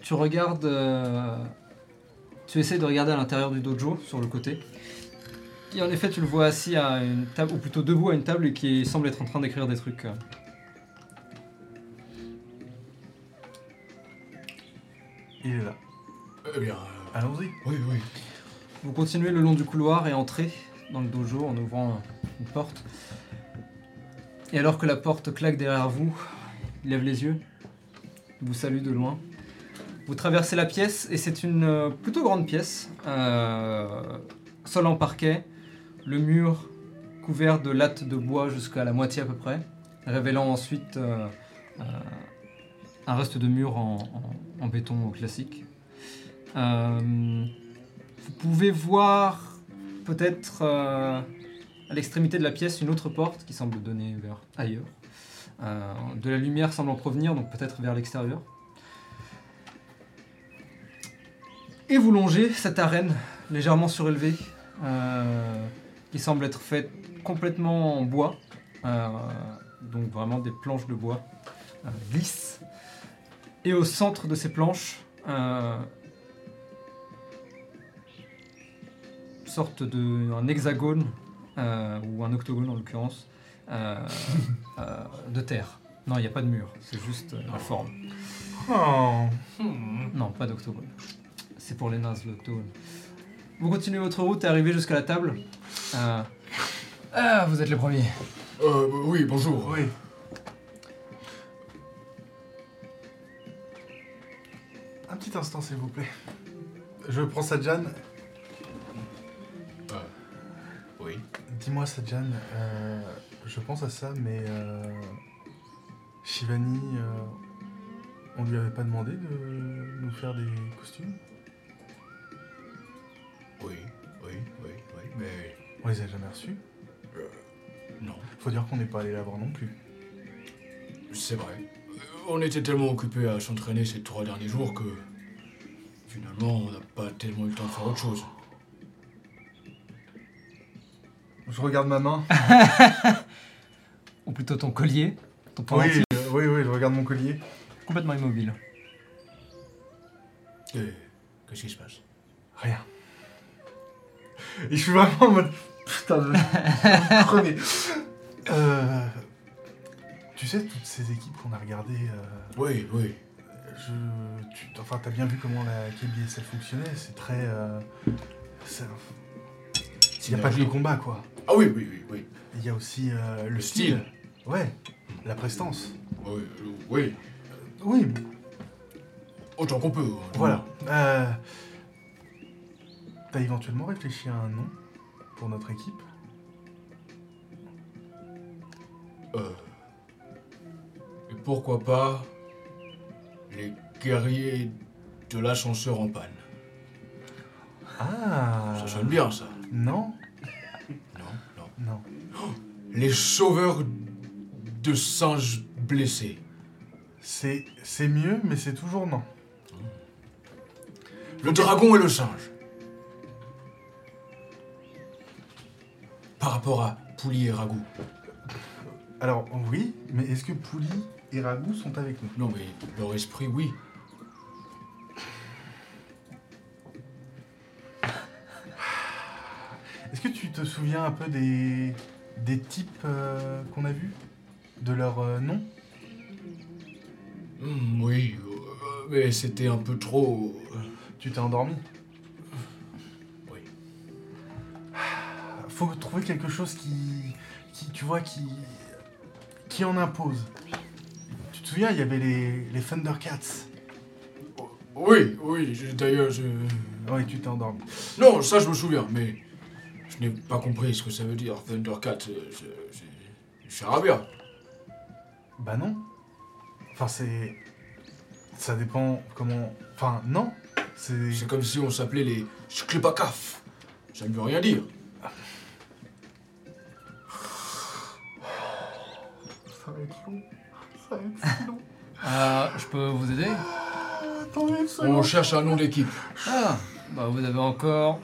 tu regardes. tu essaies de regarder à l'intérieur du dojo, sur le côté. Et en effet, tu le vois assis à une table, ou plutôt debout à une table, et qui semble être en train d'écrire des trucs. euh. Il est là. Eh bien, euh, Allons-y. oui, oui. Vous continuez le long du couloir et entrez dans le dojo en ouvrant une porte. Et alors que la porte claque derrière vous, il lève les yeux, il vous salue de loin. Vous traversez la pièce et c'est une euh, plutôt grande pièce. euh, sol en parquet, le mur couvert de lattes de bois jusqu'à la moitié à peu près, révélant ensuite euh, euh, un reste de mur en, béton classique. Euh, vous pouvez voir peut-être à l'extrémité de la pièce une autre porte qui semble donner vers ailleurs. De la lumière semble en provenir, donc peut-être vers l'extérieur. Et vous longez cette arène légèrement surélevée, qui semble être faite complètement en bois, euh, donc vraiment des planches de bois euh, lisses. Et au centre de ces planches, euh, sorte de un hexagone euh, ou un octogone en l'occurrence de terre. Non, il n'y a pas de mur, c'est juste la forme. Oh. Non, pas d'octogone. C'est pour les nazes l'octogone. Vous continuez votre route et arrivez jusqu'à la table. Euh, Ah, vous êtes les premiers. Euh, oui, bonjour. Oui. Un petit instant, s'il vous plaît. Je prends Sajan. Oui. Dis-moi, Sajan, euh, je pense à ça, mais euh, Shivani, euh, on lui avait pas demandé de nous faire des costumes? Oui, oui, oui, oui, mais On les a jamais reçus. non, Faut dire qu'on n'est pas allé la voir non plus. c'est vrai. Euh, On était tellement occupés à s'entraîner ces trois derniers jours que finalement on n'a pas tellement eu le temps de faire autre chose. Je regarde ma main. Ou plutôt ton collier. Ton Oui, euh, oui, oui, je regarde mon collier. complètement immobile. Et qu'est-ce qui se passe? Rien. Et je suis vraiment en mode. Putain, je. Prenez. Euh, tu sais, toutes ces équipes qu'on a regardées, euh, Oui, oui. je, tu, enfin, t'as bien vu comment la KBSL fonctionnait. C'est très. euh, Il n'y a pas que le combat, quoi. Ah oui, oui, oui, oui. Il y a aussi euh, le style. style. Ouais, la prestance. Oui, euh, oui. Oui, Autant qu'on peut. hein. voilà. Euh, T'as éventuellement réfléchi à un nom pour notre équipe Euh, et pourquoi pas les guerriers de l'ascenseur en panne Ah Ça sonne bien, ça. Non Non, non. Non. Les sauveurs de singes blessés. C'est c'est mieux, mais c'est toujours non. Le dragon et le singe. Par rapport à Pouli et Ragout. Alors oui, mais est-ce que Pouli et Ragout sont avec nous? Non, mais leur esprit, oui. Est-ce que tu te souviens un peu des, des types euh, qu'on a vus? De leur euh, nom? Hmm, oui, euh, mais c'était un peu trop. Tu t'es endormi? Faut trouver quelque chose qui, qui tu vois, qui, qui en impose. Tu te souviens, il y avait les, les Thundercats. Oui, oui, je- d'ailleurs, je. Oui, tu t'es endormi. Non, ça je me souviens, mais je n'ai pas compris ce que ça veut dire, Thundercat. euh, Charabia. Bah non. Enfin, c'est. Ça dépend comment. Enfin, non. C'est. C'est comme si on s'appelait les Shklebakaf. Ça ne veut rien dire. Ça va être long. Ça va être si long. Euh, je peux vous aider Attendez une On cherche un nom d'équipe. Ah, Bah, vous avez encore.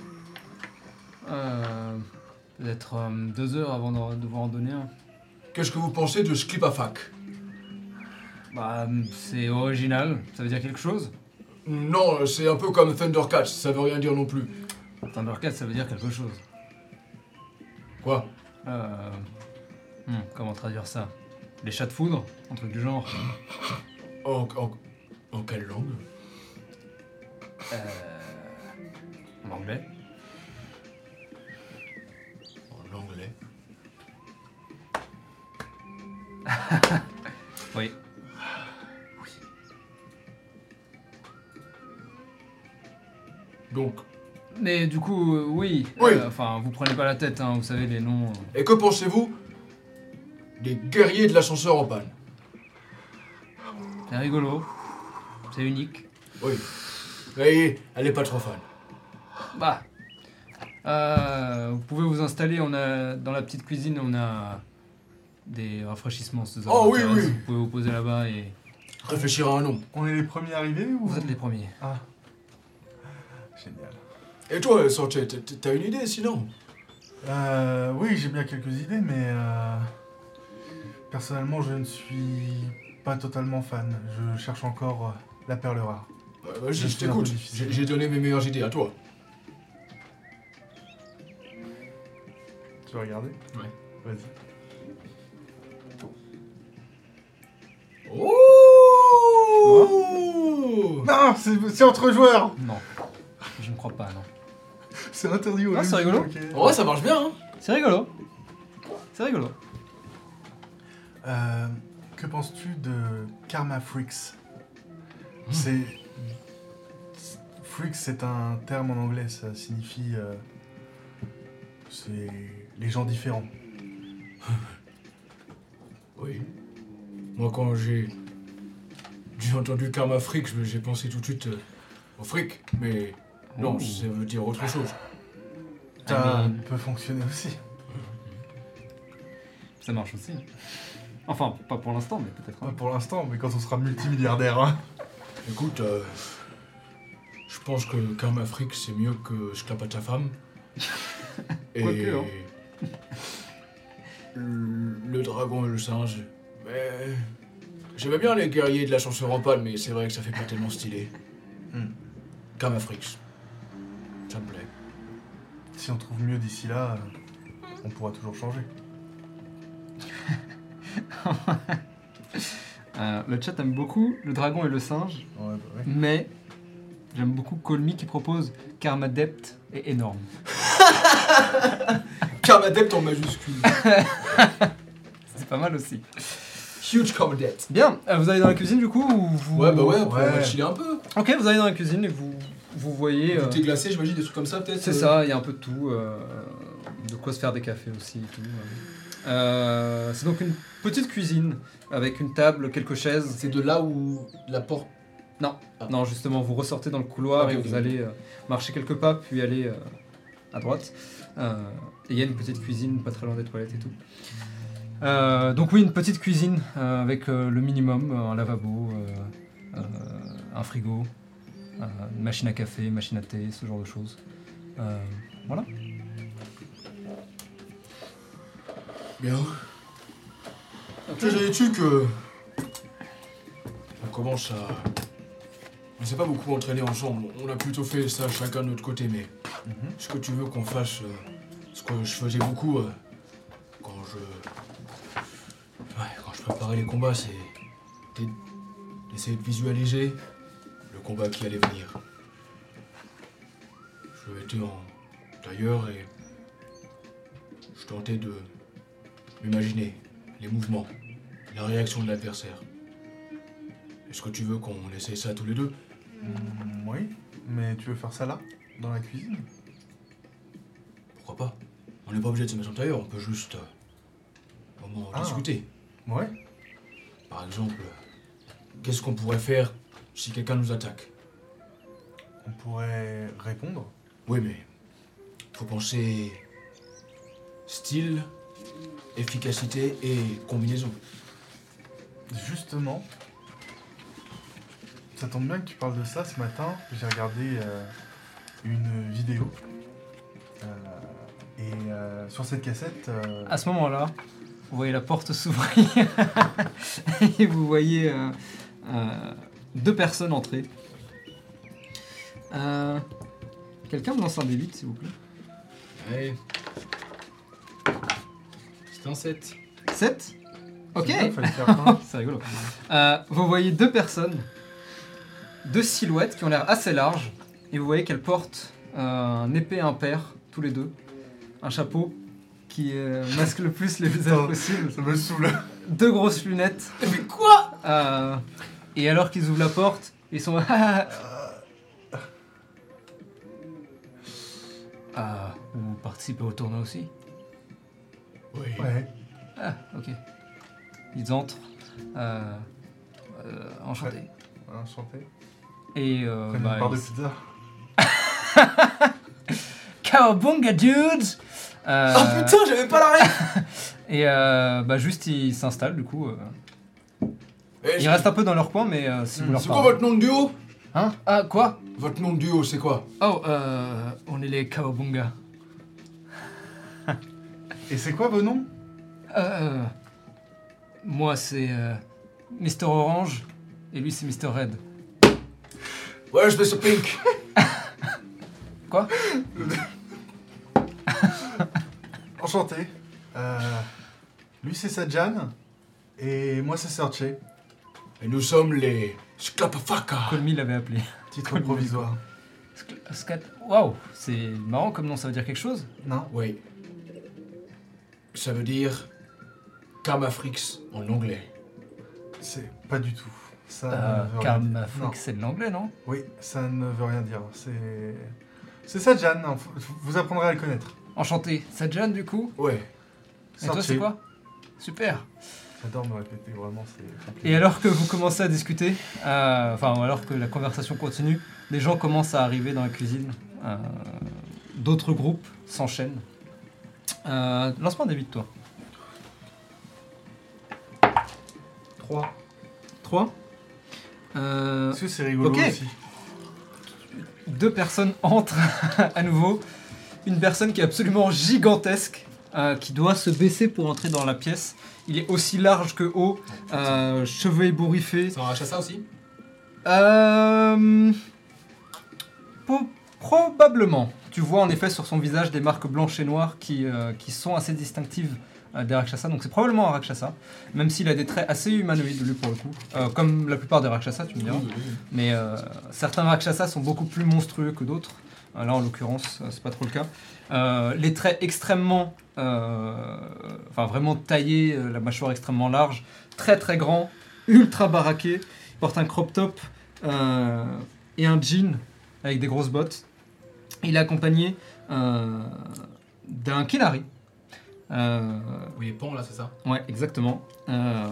euh, Peut-être euh, deux heures avant de, de vous en donner un. Qu'est-ce que vous pensez de Sklipafac Bah, c'est original. Ça veut dire quelque chose? Non, c'est un peu comme Thundercats, ça veut rien dire non plus. Thundercat, ça veut dire quelque chose. Quoi? Euh. hmm, comment traduire ça? Les chats de foudre Un truc du genre. en, en, en quelle langue Euh. En anglais En anglais. Oui. Donc, Mais du coup, euh, oui. Oui. Euh, Enfin, vous prenez pas la tête, hein, vous savez, les noms. euh. et que pensez-vous des guerriers de l'ascenseur en panne C'est rigolo. C'est unique. Oui. Et elle est pas trop fan. Bah. Euh, vous pouvez vous installer. On a dans la petite cuisine, on a des rafraîchissements. si Oh, oui, oui. Vous pouvez vous poser là-bas et Réfléchir à un nom. On est les premiers arrivés ou vous êtes les premiers. Ah. Génial. Et toi, Sanchez, t'as une idée sinon? Euh, oui, j'ai bien quelques idées, mais euh, personnellement, je ne suis pas totalement fan. Je cherche encore euh, la perle rare. Ouais, Vas-y, Je t'écoute. J'ai j'ai donné mes meilleures idées à toi. Tu veux regarder Ouais. Vas-y. Oh Non, c'est c'est entre joueurs Non. Je ne crois pas, non. C'est interdit au Ah, c'est MJ, rigolo. ok. En vrai, ça marche bien, hein C'est rigolo. C'est rigolo. Euh, que penses-tu de Karma Freaks Hmm. C'est. Freaks, c'est un terme en anglais, ça signifie. euh, c'est les gens différents. Oui. Moi, quand j'ai j'ai entendu Karma me- j'ai pensé tout de suite euh, au fric. Mais non, Ouh. ça veut dire autre chose. Ça Ah, mais- peut fonctionner aussi. Ça marche aussi. Enfin, pas pour l'instant, mais peut-être. Pas pour l'instant, mais quand on sera multimilliardaire. hein. Écoute, euh, je pense que Karma Fric, c'est mieux que je clappe à ta femme. et Quoique, hein. le, le dragon et le singe. Mais j'aimais bien les guerriers de l'ascenseur en panne, mais c'est vrai que ça fait pas tellement stylé. Hmm. Karma Frix. Ça me plaît. Si on trouve mieux d'ici là, euh, on pourra toujours changer. Euh, le chat aime beaucoup le dragon et le singe, Ouais, bah ouais. mais j'aime beaucoup Colmy qui propose Karma Dept est énorme. Karma Dept en majuscule. C'est pas mal aussi. Huge Karma Dept. Bien, euh, vous allez dans la cuisine du coup ou vous... Ouais, bah ouais, après, on va chiller un peu. Ok, vous allez dans la cuisine et vous, vous voyez... euh, Du thé glacé, j'imagine, des trucs comme ça, peut-être C'est euh, ça, il y a un peu de tout. euh, de quoi se faire des cafés aussi et tout. Euh. C'est donc une petite cuisine avec une table, quelques chaises. C'est de là où la porte. Non, justement, vous ressortez dans le couloir Ok, et vous allez euh, marcher quelques pas, puis aller euh, à droite. Et il y a une petite cuisine, pas très loin des toilettes et tout. Donc oui, une petite cuisine avec le minimum, un lavabo, un frigo, une machine à café, une machine à thé, ce genre de choses. Voilà. Bien. Tu savais-tu que. On commence à. On s'est pas beaucoup entraîné ensemble. On a plutôt fait ça chacun de notre côté, mais. Est-ce que tu veux qu'on fasse. euh, ce que je faisais beaucoup euh, quand je. Ouais, quand je préparais les combats, c'est. d'e- d'essayer de visualiser le combat qui allait venir. Je étais en tailleur et. Je tentais de m'imaginer les mouvements, la réaction de l'adversaire. Est-ce que tu veux qu'on essaye ça tous les deux? Mm, oui, mais tu veux faire ça là Dans la cuisine? Pourquoi pas? On n'est pas obligé de se mettre en tailleur, on peut juste euh, au moins en Ah. discuter. Ouais. Par exemple, euh, qu'est-ce qu'on pourrait faire si quelqu'un nous attaque? On pourrait répondre? Oui, mais faut penser style, efficacité et combinaison. Justement, ça tombe bien que tu parles de ça ce matin. J'ai regardé euh, une vidéo. Euh, et euh, sur cette cassette, euh, À ce moment-là, vous voyez la porte s'ouvrir et vous voyez euh, euh, deux personnes entrer. Euh, Quelqu'un me lance un D8 s'il vous plaît. Allez. C'est un 7. 7 Ok c'est ça, fallait faire un. C'est rigolo. Euh, vous voyez deux personnes, deux silhouettes qui ont l'air assez larges, et vous voyez qu'elles portent euh, un épée impair, tous les deux, un chapeau qui euh, masque le plus les visages possibles, Ça me saoule. deux grosses lunettes, Mais quoi? Et alors qu'ils ouvrent la porte, ils sont... Ah, vous participez au tournoi aussi Oui. Ouais. Ah, ok. Ils entrent. Euh, euh, enchanté. Enchanté. Et euh, bah, une part de pizza. Cowabunga dudes Euh, Oh putain, j'avais pas la ref Et euh, bah juste ils s'installent du coup. euh. Eh, Ils restent un peu dans leur coin mais euh, si vous leur C'est quoi votre nom de duo? Hein? Ah quoi? Votre nom de duo, c'est quoi? Oh euh, on est les Cowabunga. Et c'est quoi vos noms? Euh, moi c'est euh, Mr Orange et lui c'est Mr Red. Ouais, je fais Pink. Quoi? Enchanté. Euh, lui c'est Sajan. Et moi c'est Serche. Et nous sommes les Sklapafaka. Colmy l'avait appelé. Titre Cool. provisoire. Waouh, c'est marrant comme nom, ça veut dire quelque chose? Non Oui. Ça veut dire Kamafrix en anglais. C'est pas du tout. Ça euh, c'est de l'anglais, non? Oui, ça ne veut rien dire. C'est. C'est Sajan, hein, vous apprendrez à le connaître. Enchanté. Sajan du coup? Ouais. Et toi c'est quoi? Super. J'adore me répéter, vraiment, c'est. Et alors que vous commencez à discuter, euh, enfin alors que la conversation continue, des gens commencent à arriver dans la cuisine. euh, D'autres groupes s'enchaînent. Euh, Lance-moi des 8 toi. 3. 3. Euh, Parce que c'est rigolo ok. aussi. deux personnes entrent à nouveau. Une personne qui est absolument gigantesque, euh, qui doit se baisser pour entrer dans la pièce. Il est aussi large que haut, euh, cheveux ébouriffés. C'est un rachat ça aussi Euh, po- probablement. Tu vois en effet sur son visage des marques blanches et noires qui, euh, qui sont assez distinctives euh, des Rakshasas. Donc c'est probablement un Rakshasa, même s'il a des traits assez humanoïdes lui pour le coup. Euh, comme la plupart des Rakshasas, tu me diras. Mais certains Rakshasas sont beaucoup plus monstrueux que d'autres. Là, en l'occurrence, c'est pas trop le cas. Les traits extrêmement, enfin vraiment taillés, la mâchoire extrêmement large, très très grand, ultra baraqué. Il porte un crop top et un jean avec des grosses bottes. Il est accompagné euh, d'un Kinari. Euh, Oui, Pan là, c'est ça Ouais, exactement. Euh,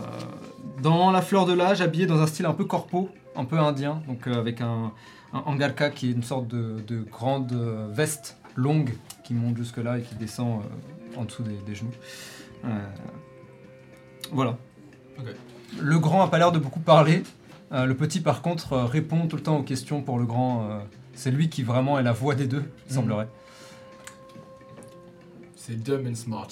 dans la fleur de l'âge, habillé dans un style un peu corpo, un peu indien, donc euh, avec un, un angalka qui est une sorte de, de grande veste longue qui monte jusque là et qui descend en dessous des, des genoux. Voilà. Le grand a pas l'air de beaucoup parler. Le petit, par contre, répond tout le temps aux questions pour le grand. C'est lui qui vraiment est la voix des deux, il Mhm. semblerait. C'est dumb and smart.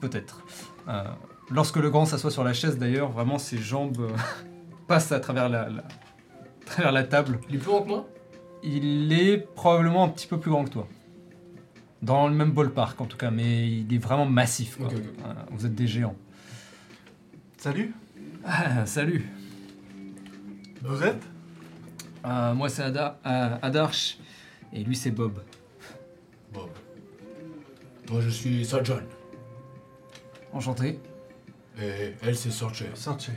Peut-être. Euh, lorsque le grand s'assoit sur la chaise, d'ailleurs, vraiment ses jambes euh, passent à travers la, la- à travers la table. Il est plus grand que moi? Il est probablement un petit peu plus grand que toi. Dans le même ballpark, en tout cas, mais il est vraiment massif. quoi. Ok, ok. Euh, vous êtes des géants. Salut? Ah, salut. Vous êtes? Euh, moi, c'est Ada, euh, Adarsh, et lui, c'est Bob. Bon. Moi, je suis Sajan. Enchanté. Et elle, c'est Sorche. Serche.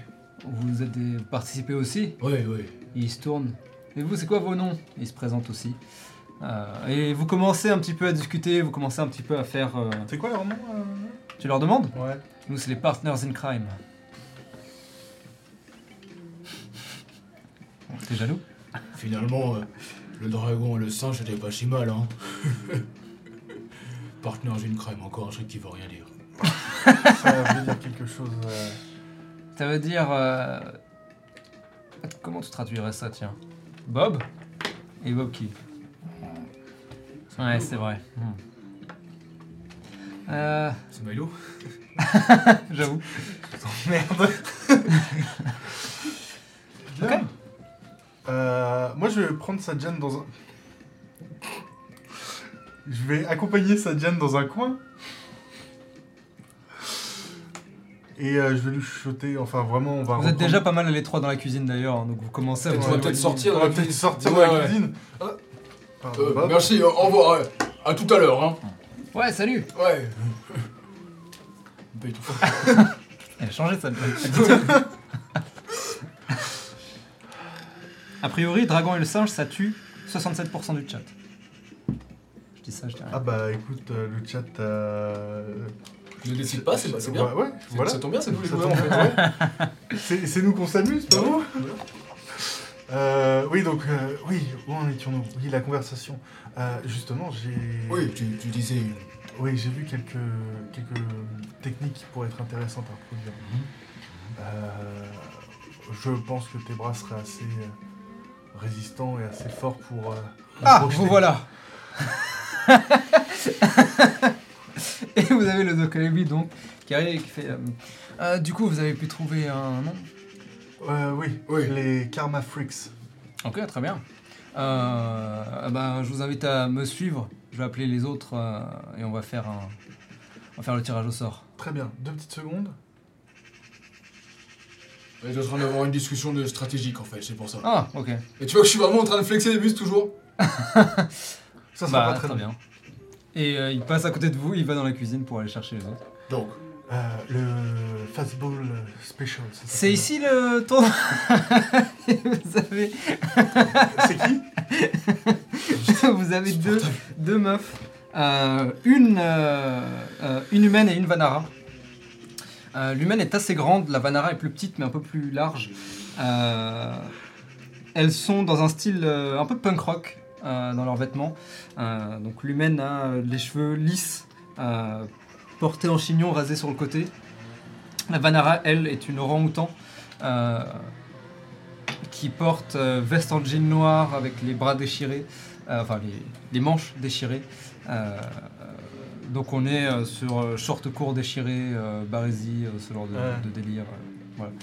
Vous êtes des... vous participez aussi Oui, oui. Il se tourne. Et vous, c'est quoi vos noms Il se présente aussi. Euh, et vous commencez un petit peu à discuter, vous commencez un petit peu à faire. euh, C'est quoi leur nom euh Tu leur demandes Ouais. Nous, c'est les partners in crime. T'es jaloux Finalement, euh, le dragon et le singe, c'était pas si mal, hein. Partners in crime, encore un truc qui veut rien dire. Ça veut dire quelque chose. euh, Ça veut dire. euh, Comment tu traduirais ça, tiens? Bob? Et Bob qui? Ouais, c'est vrai. Hmm. Euh, C'est Milo? J'avoue. Merde. Bien. Euh, moi, je vais prendre Sadjan dans un. Je vais accompagner Sadjan dans un coin. Et euh, je vais lui chuchoter. Enfin, vraiment, on va. Vous êtes déjà pas mal à l'étroit dans la cuisine d'ailleurs, hein, donc vous commencez à on va peut-être sortir On dans va la peut-être cuisine. sortir Ouais, de la ouais. cuisine. Ah. Euh, merci, euh, au revoir. ouais. À tout à l'heure. Hein. Ouais, salut Ouais. Elle a changé ça. a priori, Dragon et le singe, ça tue 67% du chat. Je dis ça, je dis rien. Ah bah écoute, euh, le chat. euh, Je ne décide pas, c'est c'est bien. Ouais, ouais, C'est- voilà. Ça tombe bien, c'est nous les Ça joueurs en tombe fait. bien, ouais. C'est c'est nous qu'on s'amuse, pas vous Euh, oui, donc, euh, oui, où en étions-nous? Oui, la conversation. Euh, justement, j'ai. Oui, tu, tu disais. Oui, j'ai vu quelques, quelques techniques qui pourraient être intéressantes à reproduire. Euh, je pense que tes bras seraient assez euh, résistants et assez forts pour. euh, Ah, projeter. vous voilà Et vous avez le Dokalebi donc qui arrive et qui fait. euh, Euh, du coup, vous avez pu trouver un nom Euh, oui, Oui. les Karma Freaks. Ok, très bien. Euh, ben, je vous invite à me suivre. Je vais appeler les autres euh, et on va faire un, on va faire le tirage au sort. Très bien, deux petites secondes. On est en train d'avoir une discussion de stratégique en fait, c'est pour ça. Ah, ok. Et tu vois que je suis vraiment en train de flexer les muscles toujours Ça sera Bah, pas très, très bien. Et euh, il passe à côté de vous, il va dans la cuisine pour aller chercher les autres. Donc, Euh, le Fastball Special. ça C'est s'appelle. ici le tournoi. Vous avez, C'est qui vous avez deux, deux meufs, Euh, une, euh, euh, une humaine et une Vanara. Euh, L'humaine est assez grande, la Vanara est plus petite mais un peu plus large. Euh, elles sont dans un style euh, un peu punk rock dans leurs vêtements. Donc l'humaine a les cheveux lisses, portés en chignon, rasés sur le côté. La Vanara, elle, est une orang-outan qui porte veste en jean noir avec les bras déchirés, enfin les, manches déchirées. Donc on est euh, sur euh, short court déchiré, euh, barésie, ce genre de, Ouais. de délire. voilà.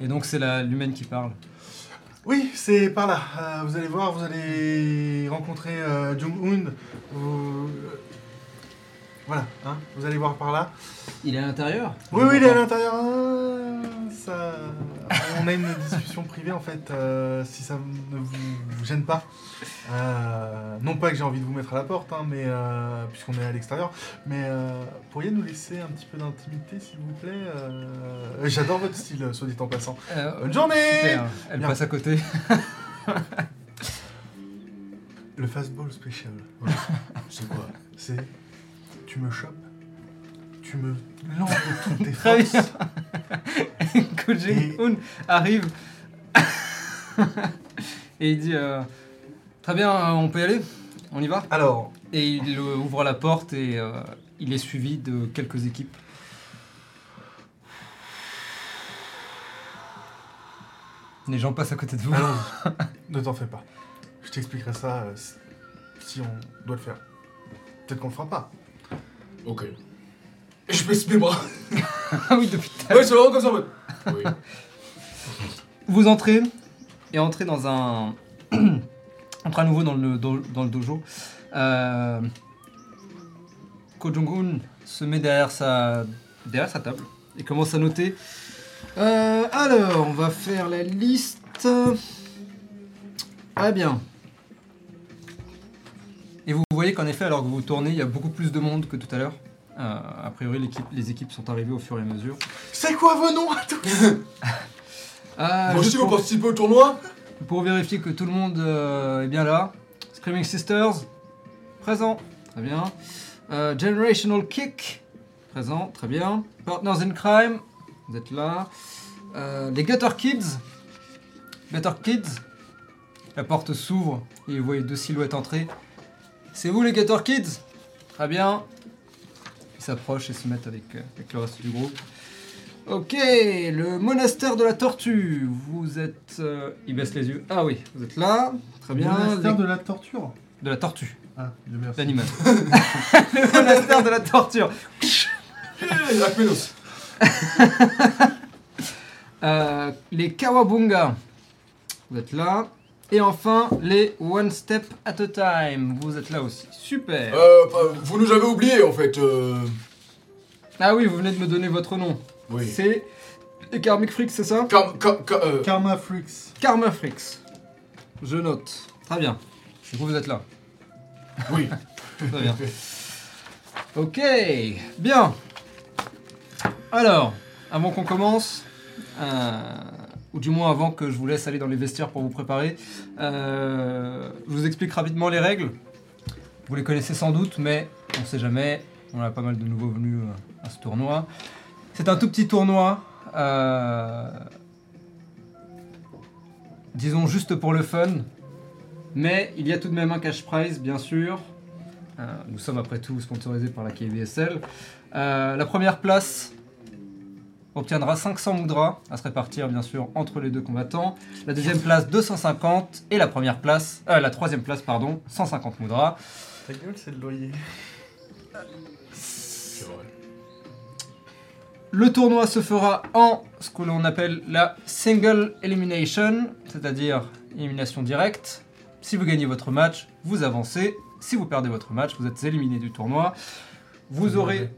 Et donc c'est l'humaine qui parle. Oui, c'est par là. Vous allez voir, vous allez rencontrer Jung-un. Voilà, hein, vous allez voir par là. Il est à l'intérieur Oui, oui, il est à l'intérieur. Ah, ça... On a une discussion privée en fait, euh, si ça ne vous, gêne pas. Euh, non pas que j'ai envie de vous mettre à la porte, hein, mais euh, puisqu'on est à l'extérieur, mais pourriez nous laisser un petit peu d'intimité s'il vous plaît J'adore votre style, soit dit en passant. Bonne journée super. Elle Bien. passe à côté. Le fastball special, c'est quoi? C'est tu me chopes, tu me lances de toutes tes Très forces. Arrive et il dit euh, Très bien, euh, on peut y aller On y va Alors, Et il euh, ouvre la porte et euh, il est suivi de quelques équipes. Les gens passent à côté de vous. allons-y. ne t'en fais pas. Je t'expliquerai ça euh, si- si on doit le faire. Peut-être qu'on le fera pas. Ok. Et je baisse mes bras. ah oui, depuis tout à Ouais, c'est vraiment comme ça en mode. Oui. Vous entrez et entrez dans un. entrez à nouveau dans le, do- dans le dojo. Euh... Ko Jong-un se met derrière sa, derrière sa table et commence à noter. Euh, alors, on va faire la liste. Ah bien. Et vous voyez qu'en effet, alors que vous tournez, il y a beaucoup plus de monde que tout à l'heure. Euh, a priori, l'équipe- les équipes sont arrivées au fur et à mesure. C'est quoi vos noms à tous Ah, Bon, juste si vous pour- participez au tournoi pour vérifier que tout le monde euh, est bien là. Screaming Sisters, présent, très bien. Euh, Generational Kick, présent, très bien. Partners in Crime, vous êtes là. Euh, les Gutter Kids, Gutter Kids, la porte s'ouvre et vous voyez deux silhouettes entrer. C'est vous les Gutter Kids? Très bien. Ils s'approchent et se mettent avec, euh, avec le reste du groupe. Ok, le monastère de la tortue. Vous êtes. euh, il baisse les yeux. Ah oui, vous êtes là. Très bien. Monastère Les- de la torture? de la tortue. Ah, Dieu merci. l'animal. le monastère de la torture. Euh, les Kawabunga, vous êtes là. Et enfin, les One Step at a Time, vous êtes là aussi. Super. Euh, vous nous avez oublié en fait. Euh... Ah oui, vous venez de me donner votre nom. Oui. C'est les Karmic Freaks, c'est ça? Car- car- car- euh, Karma Freaks. Karma Freaks. Je note. Très bien. Du coup, vous êtes là. Oui. Très bien. Ok, bien. Alors, avant qu'on commence, euh, ou du moins avant que je vous laisse aller dans les vestiaires pour vous préparer, euh, je vous explique rapidement les règles. Vous les connaissez sans doute, mais on ne sait jamais. On a pas mal de nouveaux venus euh, à ce tournoi. C'est un tout petit tournoi. euh, disons juste pour le fun. Mais il y a tout de même un cash prize, bien sûr. Nous sommes après tout sponsorisés par la KBSL. La première place obtiendra 500 moudras à se répartir bien sûr entre les deux combattants. La deuxième place 250 et la première place, euh, la troisième place pardon, 150 moudras. Ta gueule, c'est le loyer. Le tournoi se fera en ce que l'on appelle la single elimination, c'est-à-dire élimination directe. Si vous gagnez votre match, vous avancez. Si vous perdez votre match, vous êtes éliminé du tournoi. Vous aurez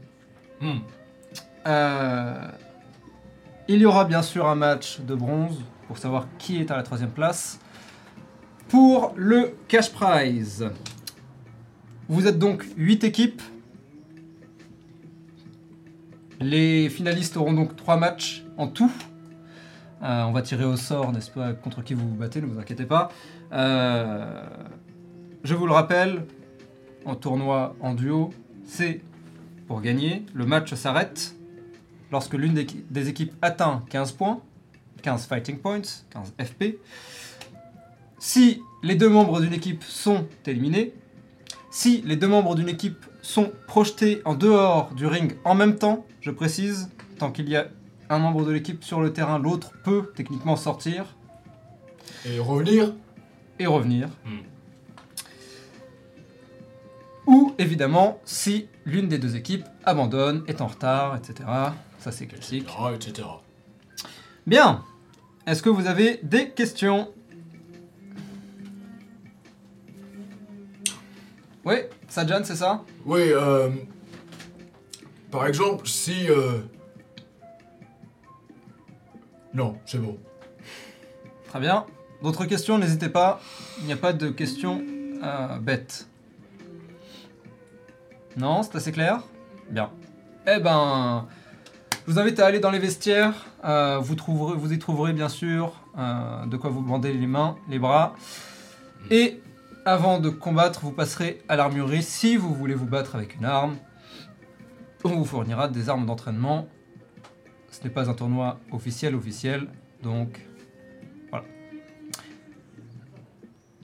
Hmm. Euh, il y aura bien sûr un match de bronze pour savoir qui est à la troisième place. Pour le cash prize, vous êtes donc 8 équipes. Les finalistes auront donc 3 matchs en tout. Euh, on va tirer au sort, n'est-ce pas, contre qui vous battez, ne vous inquiétez pas. Euh, je vous le rappelle, en tournoi en duo, c'est pour gagner. Le match s'arrête lorsque l'une des, des équipes atteint 15 points, 15 fighting points, 15 FP. Si les deux membres d'une équipe sont éliminés, si les deux membres d'une équipe sont projetés en dehors du ring en même temps, je précise, tant qu'il y a un membre de l'équipe sur le terrain, l'autre peut techniquement sortir Et revenir et revenir. Hmm. Ou évidemment, si l'une des deux équipes abandonne, est en retard, etc. Ça c'est classique. etc. etc. Bien. Est-ce que vous avez des questions? Oui, Sajan, c'est ça? Oui, euh, par exemple, si... euh, Non, c'est bon. Très bien. D'autres questions, n'hésitez pas. Il n'y a pas de questions euh, bêtes. Non, c'est assez clair? Bien. Eh ben, je vous invite à aller dans les vestiaires. Euh, vous, trouverez, vous y trouverez bien sûr euh, de quoi vous bander les mains, les bras. Et avant de combattre, vous passerez à l'armurerie si vous voulez vous battre avec une arme. On vous fournira des armes d'entraînement. Ce n'est pas un tournoi officiel officiel, donc voilà.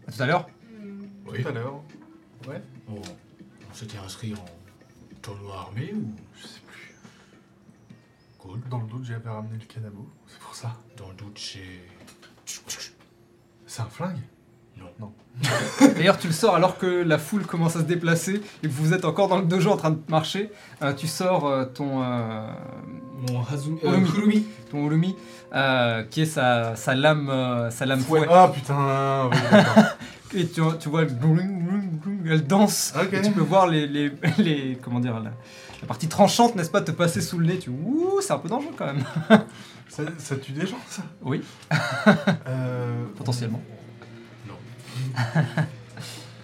À tout à l'heure. Oui. Tout à l'heure. On, on s'était inscrit en tournoi armé ou... Cool. Dans le doute, j'avais ramené le canabo. C'est pour ça. Dans le doute, j'ai... C'est un flingue? D'ailleurs, tu le sors alors que la foule commence à se déplacer et que vous êtes encore dans le dojo en train de marcher. Euh, tu sors euh, ton, euh, Mon Hazumi... Kurumi. ton euh, qui est sa, sa lame, euh, sa lame fouet. Ah putain, oui, d'accord. Et tu, tu vois, elle, danse. Ok. Et tu peux voir les, les, les- comment dire, la, la partie tranchante, n'est-ce pas, te passer sous le nez. Tu ouh, c'est un peu dangereux quand même. ça, ça tue des gens, ça? Oui, Euh, potentiellement.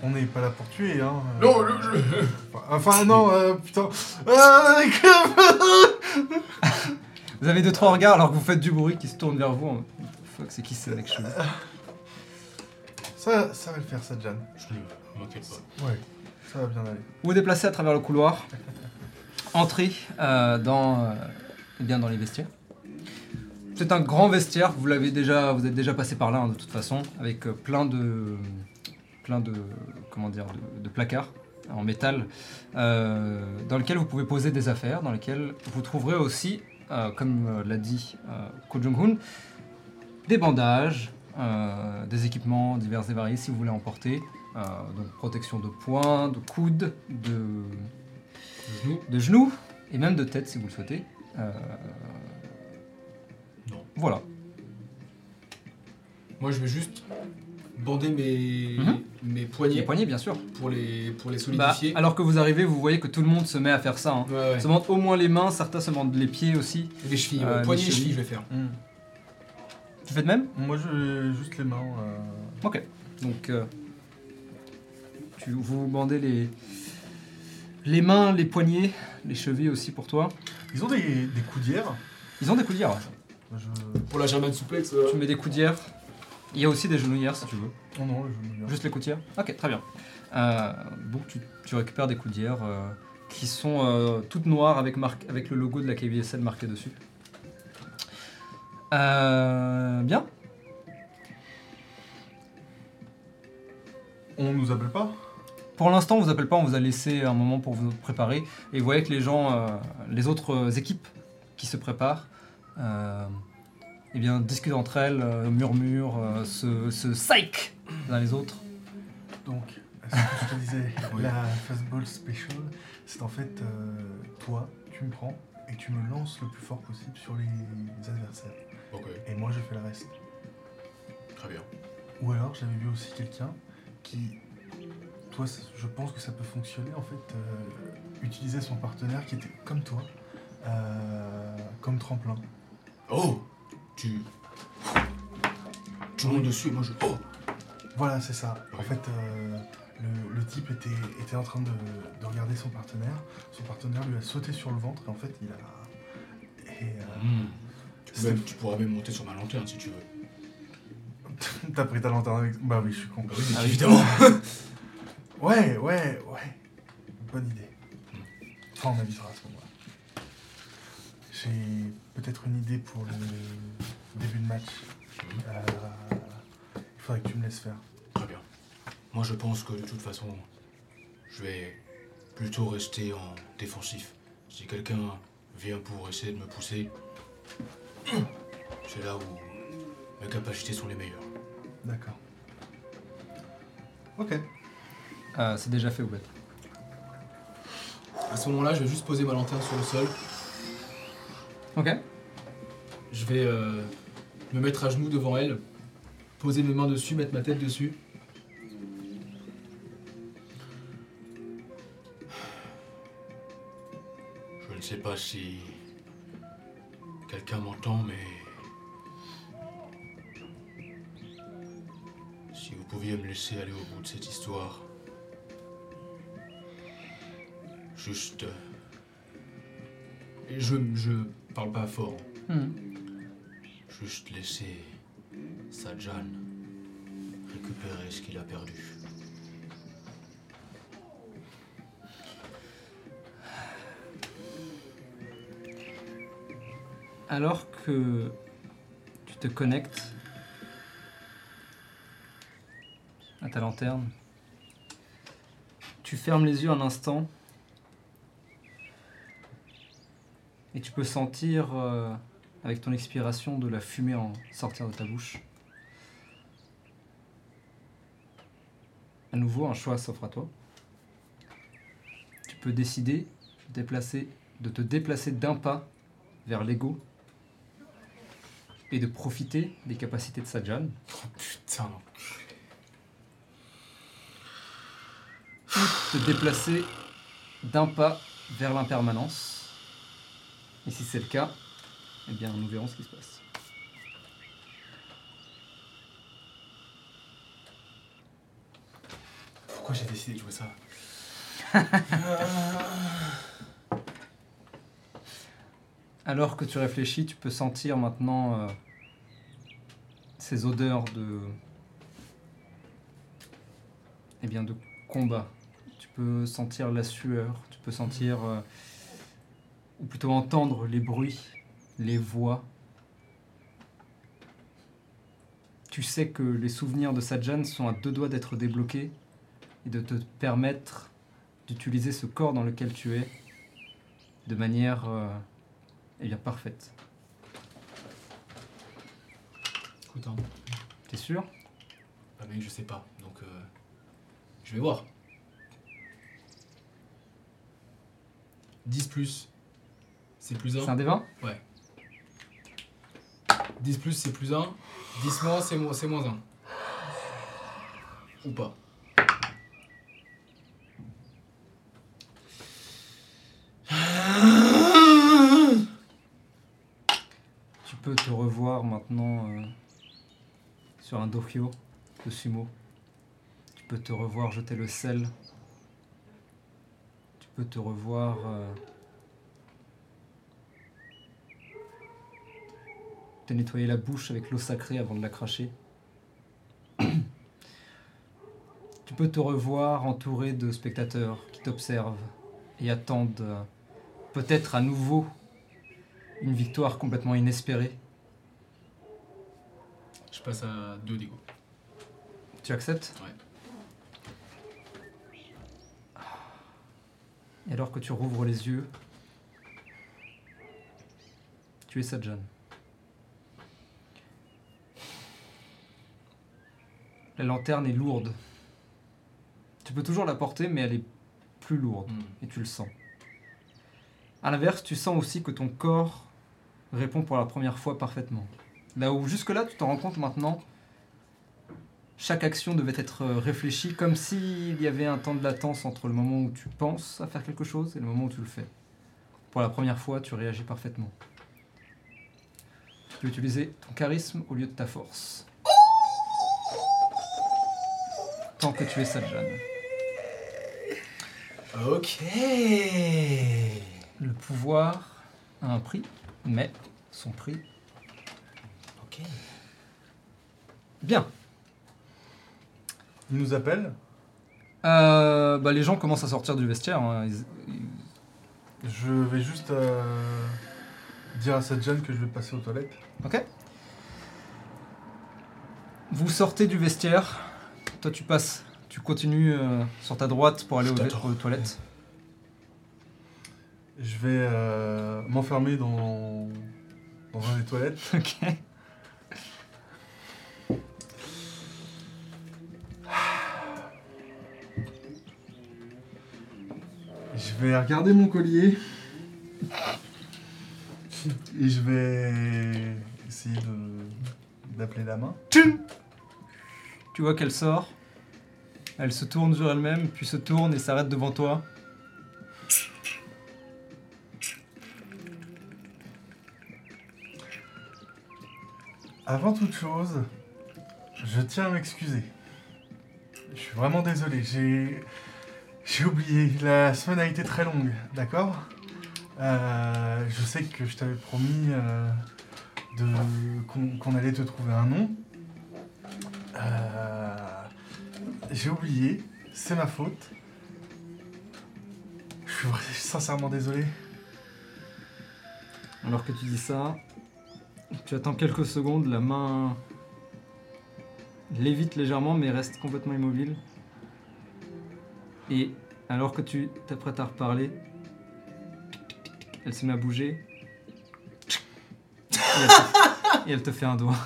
On n'est pas là pour tuer, hein. euh. Non, le- je- Enfin, non, euh, putain. Euh, Vous avez deux trois regards alors que vous faites du bruit qui se tourne vers vous. en- Fuck, c'est qui ce mec chelou? Ça, ça va le faire, ça, Jan. Je ne m'inquiète pas. Ouais, ça va bien aller. Vous vous déplacez à travers le couloir, entrez euh, dans, euh, bien dans les vestiaires. C'est un grand vestiaire, vous l'avez déjà, vous êtes déjà passé par là hein, de toute façon, avec euh, plein de, plein de, comment dire, de, placards en métal, dans lesquels vous pouvez poser des affaires, dans lesquels vous trouverez aussi, comme l'a dit Ko Jung-hoon, des bandages, des équipements divers et variés si vous voulez en porter, Euh, donc protection de poings, de coudes, de, De genoux et même de tête si vous le souhaitez. Euh, Non. Voilà. Moi, je vais juste bander mes, Mhm. mes Les poignets poignets, bien sûr. pour les, pour les Bah, solidifier. alors que vous arrivez, vous voyez que tout le monde se met à faire ça. hein. ouais, ouais. Se montre au moins les mains, certains se montrent les pieds aussi. Et les chevilles, Euh, ouais. poignets et chevilles. chevilles, je vais faire. Tu fais de même? Moi, je juste les mains. euh, Ok. Donc, euh, tu, vous vous bandez les, les mains, les poignets, les chevilles aussi pour toi. Ils ont des, des coudières. Ils ont des coudières. ouais. Je... Pour la German souplex, euh, Tu mets des coudières. Il y a aussi des genouillères si tu veux. Oh non, je me Juste les coudières Ok, très bien. Euh, donc tu, tu récupères des coudières euh, qui sont euh, toutes noires avec, marque, avec le logo de la KBSL marqué dessus. Euh, bien. On nous appelle pas? Pour l'instant, on vous appelle pas, on vous a laissé un moment pour vous préparer. Et vous voyez que les gens, euh, les autres équipes qui se préparent, euh, eh bien, discutent entre elles, euh, murmurent, euh, se, se psych les uns les autres. Donc, ce que je te disais, Oui. la fastball special, c'est en fait euh, toi, tu me prends et tu me lances le plus fort possible sur les adversaires. Ok, Et moi, je fais le reste. très bien. Ou alors, j'avais vu aussi quelqu'un qui, toi, je pense que ça peut fonctionner, en fait, euh, utiliser son partenaire qui était comme toi, euh, comme tremplin. Oh Tu. Tu montes dessus et moi je. Oh Voilà, c'est ça. En fait, euh, le, le type était, était en train de, de regarder son partenaire. Son partenaire lui a sauté sur le ventre et en fait, il a. Et. Hmm. Tu, même- pourras même monter sur ma lanterne si tu veux. T'as pris ta lanterne avec. Bah oui, je suis con. Bah Ah oui. évidemment. Ouais, ouais, ouais. Bonne idée. Enfin, on avisera à ce moment-là. J'ai peut-être une idée pour le début de match. Euh, il faudrait que tu me laisses faire. Très bien. Moi je pense que de toute façon, je vais plutôt rester en défensif. Si quelqu'un vient pour essayer de me pousser, c'est là où mes capacités sont les meilleures. D'accord. Ok. Euh, c'est déjà fait, Oubet. À ce moment-là, je vais juste poser ma lanterne sur le sol. Ok. Je vais euh, me mettre à genoux devant elle, poser mes mains dessus, mettre ma tête dessus. Je ne sais pas si quelqu'un m'entend, mais si vous pouviez me laisser aller au bout de cette histoire. Juste. euh, et je, je parle pas fort. Hmm. Juste laisser Sajan récupérer ce qu'il a perdu. Alors que tu te connectes à ta lanterne, tu fermes les yeux un instant et tu peux sentir euh, avec ton expiration de la fumée en sortir de ta bouche. À nouveau, un choix s'offre à toi. Tu peux décider de, déplacer, de te déplacer d'un pas vers l'ego et de profiter des capacités de Sajan. Putain, non. te déplacer d'un pas vers l'impermanence. Et si c'est le cas, eh bien nous verrons ce qui se passe. Pourquoi j'ai décidé de jouer ça? Alors que tu réfléchis, tu peux sentir maintenant euh, ces odeurs de. Eh bien, de combat. Tu peux sentir la sueur, tu peux sentir. euh, ou plutôt entendre les bruits, les voix. Tu sais que les souvenirs de Sajan sont à deux doigts d'être débloqués et de te permettre d'utiliser ce corps dans lequel tu es de manière. euh, eh bien, parfaite. T'es sûr? Bah mec, je sais pas. Donc, euh, Je vais voir. 10 plus. C'est plus C'est 1. un des 20 10 plus, c'est plus 1. 10 moins, c'est moins, c'est moins 1. Ou pas. Tu peux te revoir maintenant euh, sur un dohyo de sumo. Tu peux te revoir jeter le sel. Tu peux te revoir euh, te nettoyer la bouche avec l'eau sacrée avant de la cracher. tu peux te revoir entouré de spectateurs qui t'observent et attendent euh, peut-être à nouveau une victoire complètement inespérée. Je passe à 2 d'ego. Tu acceptes? Ouais. Et alors que tu rouvres les yeux, tu es Sajan. La lanterne est lourde. Tu peux toujours la porter, mais elle est plus lourde. Hmm. et tu le sens. A l'inverse, tu sens aussi que ton corps répond pour la première fois parfaitement. Là où jusque-là, tu t'en rends compte maintenant, chaque action devait être euh, réfléchie comme s'il y avait un temps de latence entre le moment où tu penses à faire quelque chose et le moment où tu le fais. Pour la première fois, tu réagis parfaitement. Tu peux utiliser ton charisme au lieu de ta force. Tant que tu es Sajan. Ok. Le pouvoir a un prix, mais son prix. Ok. Bien. Il nous appelle. Euh, bah, les gens commencent à sortir du vestiaire. hein. Ils- ils- Je vais juste euh, dire à cette jeune que je vais passer aux toilettes. Ok. Vous sortez du vestiaire. Toi, tu passes. Tu continues euh, sur ta droite pour aller Je aux, t'attends. aux toilettes. Je vais euh, m'enfermer dans, dans un des toilettes. Ok. Je vais regarder mon collier. Et je vais essayer de d'appeler la main. Tu vois qu'elle sort. Elle se tourne sur elle-même, puis se tourne et s'arrête devant toi. Avant toute chose, je tiens à m'excuser. Je suis vraiment désolé, j'ai j'ai oublié. La semaine a été très longue, d'accord? Euh, Je sais que je t'avais promis euh, de qu'on qu'on allait te trouver un nom. J'ai oublié, c'est ma faute. Je suis sincèrement désolé. Alors que tu dis ça, tu attends quelques secondes, la main lévite légèrement mais reste complètement immobile. Et alors que tu t'apprêtes à reparler, elle se met à bouger. Et elle te, et elle te fait un doigt.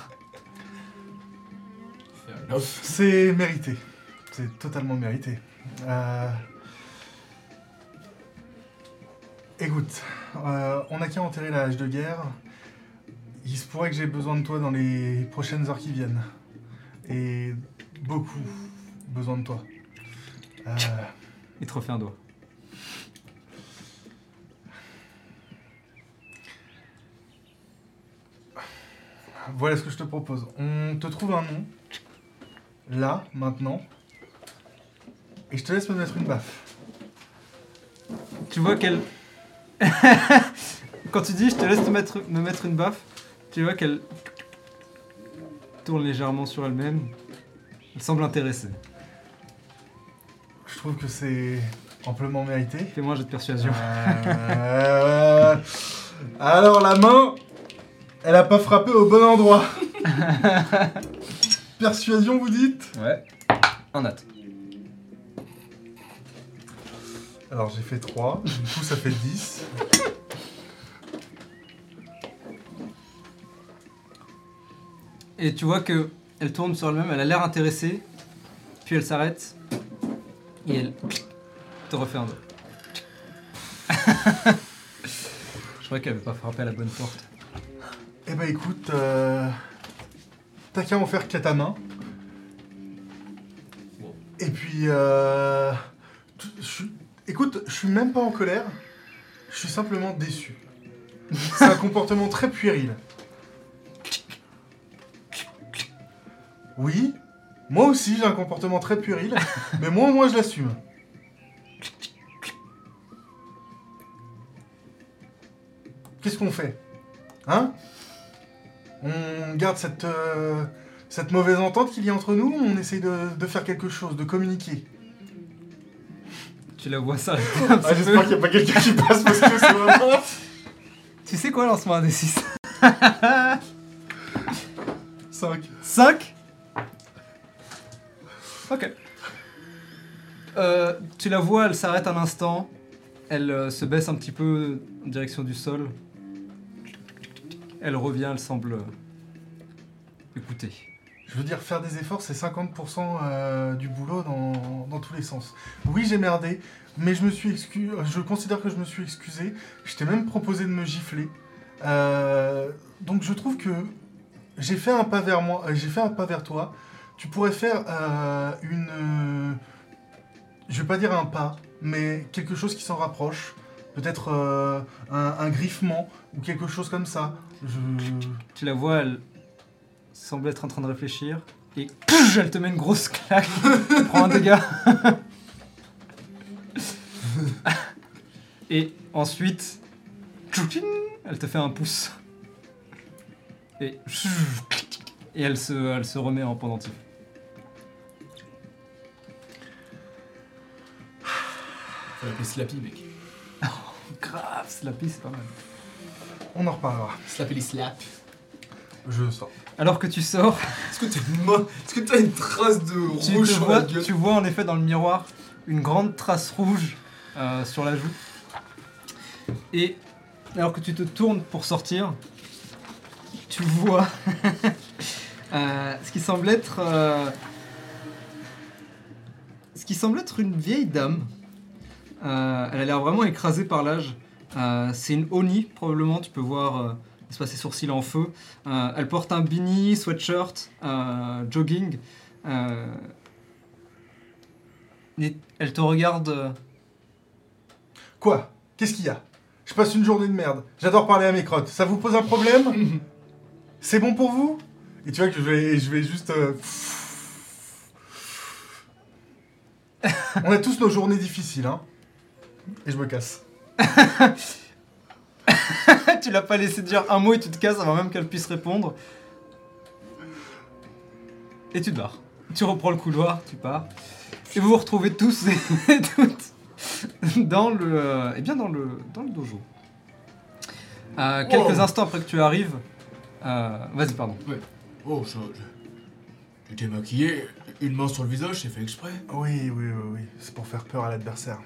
C'est mérité. C'est totalement mérité. Euh, Écoute, euh, on n'a qu'à enterrer la hache de guerre. Il se pourrait que j'ai besoin de toi dans les prochaines heures qui viennent. Et beaucoup besoin de toi. Euh, Il te refait un doigt. voilà ce que je te propose. On te trouve un nom. Là, maintenant. Et je te laisse me mettre une baffe. Tu vois qu'elle. Quand tu dis je te laisse te mettre, me mettre une baffe, tu vois qu'elle tourne légèrement sur elle-même. Elle semble intéressée. Je trouve que c'est amplement mérité. Fais-moi un de persuasion. Euh, Alors la main, elle a pas frappé au bon endroit. Persuasion, vous dites? Ouais. Un nat. Alors j'ai fait 3, du coup ça fait 10. Et tu vois que elle tourne sur elle-même, elle a l'air intéressée, puis elle s'arrête, Et elle te refait un dos. Je croyais qu'elle avait pas frappé à la bonne porte. Eh ben écoute, euh, t'as qu'à en faire qu'à ta main. Et puis, euh, tu- je suis- écoute, je suis même pas en colère. Je suis simplement déçu. C'est un comportement très puéril. Oui, moi aussi j'ai un comportement très puéril, mais moi au moins je l'assume. Qu'est-ce qu'on fait? Hein? On garde cette, euh, cette mauvaise entente qu'il y a entre nous ou on essaye de faire quelque chose, de communiquer? Tu la vois ça. Ah, J'espère qu'il n'y a pas quelqu'un qui passe parce que c'est vraiment... Tu sais quoi, lance-moi un des 6. 5. 5 Ok. Euh, tu la vois, elle s'arrête un instant. Elle euh, se baisse un petit peu en direction du sol. Elle revient, elle semble euh, écouter. Je veux dire, faire des efforts, c'est 50% euh, du boulot dans, dans tous les sens. Oui, j'ai merdé, mais je me suis excusé. Je considère que je me suis excusé. Je t'ai même proposé de me gifler. Euh, donc je trouve que j'ai fait un pas vers moi, euh, j'ai fait un pas vers toi. Tu pourrais faire une, je vais pas dire un pas, mais quelque chose qui s'en rapproche. Peut-être un, griffement ou quelque chose comme ça. Tu la vois, elle semble être en train de réfléchir. Et elle te met une grosse claque. Prends un dégât. Et ensuite, elle te fait un pouce. Et, et elle, se, elle se remet en pendentif. Faut l'appeler Slappy, mec. Grave, Slappy, c'est pas mal. On en reparlera. Slapper les slaps. Je sors. Alors que tu sors, Est-ce que t'es mo- Est-ce que t'as une trace de tu, te rouge sur vois, la gueule tu vois en effet dans le miroir une grande trace rouge euh, sur la joue. Et alors que tu te tournes pour sortir, tu vois euh, ce qui semble être euh, ce qui semble être une vieille dame. Euh, elle a l'air vraiment écrasée par l'âge. Euh, c'est une Oni probablement. Tu peux voir euh, ses sourcils en feu. Euh, elle porte un beanie, sweatshirt, euh, jogging. Euh, et elle te regarde. Quoi? Qu'est-ce qu'il y a? Je passe une journée de merde. J'adore parler à mes crottes. Ça vous pose un problème? C'est bon pour vous? Et tu vois que je vais, je vais juste. euh, On a tous nos journées difficiles, hein. Et je me casse. tu l'as pas laissé dire un mot et tu te casses avant même qu'elle puisse répondre. Et tu te barres. Tu reprends le couloir, tu pars. Et vous vous retrouvez tous et toutes dans le, euh, eh bien dans le, dans le dojo. Euh, quelques Wow. instants après que tu arrives, euh, vas-y pardon. Oh, ça. je- J'étais maquillé, une main sur le visage, c'est fait exprès. Oui, oui, oui, oui. C'est pour faire peur à l'adversaire.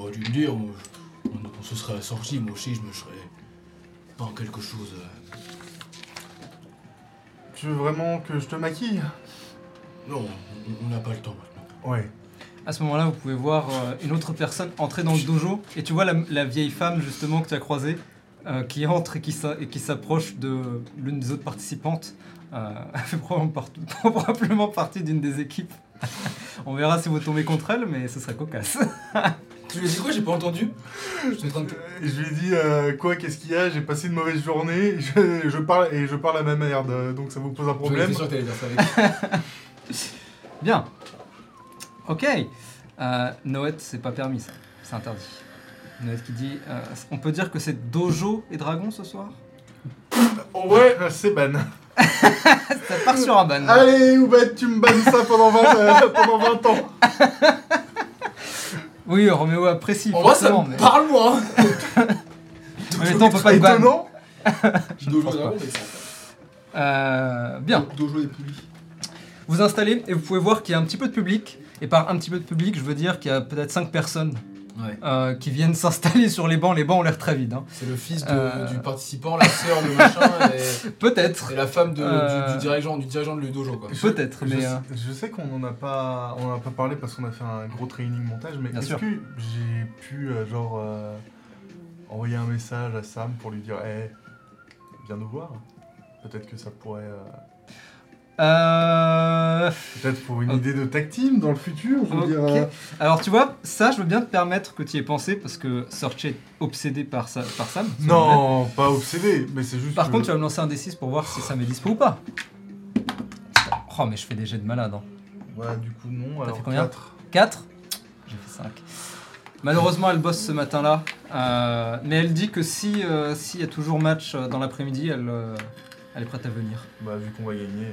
Aurais dû me dire, on, on- on se serait assorti, moi aussi je me serais. pas en quelque chose. euh, Tu veux vraiment que je te maquille? Non, on- n'a pas le temps maintenant. Ouais. À ce moment-là, vous pouvez voir euh, une autre personne entrer dans le dojo et tu vois la, la vieille femme justement que tu as croisée euh, qui entre et qui s'approche de l'une des autres participantes. Euh, elle fait probablement, probablement partie d'une des équipes. On verra si vous tombez contre elle, mais ce serait cocasse. Tu lui as dit quoi? J'ai pas entendu Je suis en train de- Euh, Je lui ai dit euh, quoi, qu'est-ce qu'il y a? J'ai passé une mauvaise journée. Je, je parle et je parle à ma merde. Donc ça vous pose un problème J'étais sûr que t'allais dire ça avec. Bien. Ok. Euh, Noët, c'est pas permis ça. C'est interdit. Noët qui dit euh, On peut dire que c'est dojo et dragon ce soir? Ouais, c'est ban. Ça part sur un ban. Allez, Oubed, tu me bannes ça pendant 20, euh, pendant 20 ans. Oui, Roméo apprécie. En vrai, ça forcément, me mais- parle, moi En même temps, on peut pas le ban. Étonnant. Je ne pense pas. Euh, bien. Dojo des poulies. Vous installez et vous pouvez voir qu'il y a un petit peu de public. Et par un petit peu de public, je veux dire qu'il y a peut-être 5 personnes euh, qui viennent s'installer sur les bancs. Les bancs ont l'air très vides. hein. C'est le fils de- Euh. du participant, la sœur de machin et, Peut-être. et la femme de- Euh. du, du dirigeant, du dirigeant de le dojo. Quoi. Peut-être, Je, mais. sais- euh, je sais qu'on en a pas, on en a pas parlé parce qu'on a fait un gros training montage, mais est-ce que j'ai pu euh, genre euh, envoyer un message à Sam pour lui dire, hey, viens nous voir. Peut-être que ça pourrait, euh, peut-être pour une idée de tag team dans le futur. Je veux Ok. dire, euh, Alors tu vois, ça je veux bien te permettre que tu y aies pensé parce que Search est obsédé par, sa, par Sam. Non, pas obsédé, mais c'est juste. Par que- contre, tu vas me lancer un D6 pour voir si Sam est dispo ou pas. Oh, mais je fais des jets de malade. Hein. Ouais, du coup non. Alors fait combien 4. 4 J'ai fait 5. Malheureusement, elle bosse ce matin-là. euh, mais elle dit que si s'il y a toujours match dans l'après-midi, elle, elle est prête à venir. Bah vu qu'on va gagner,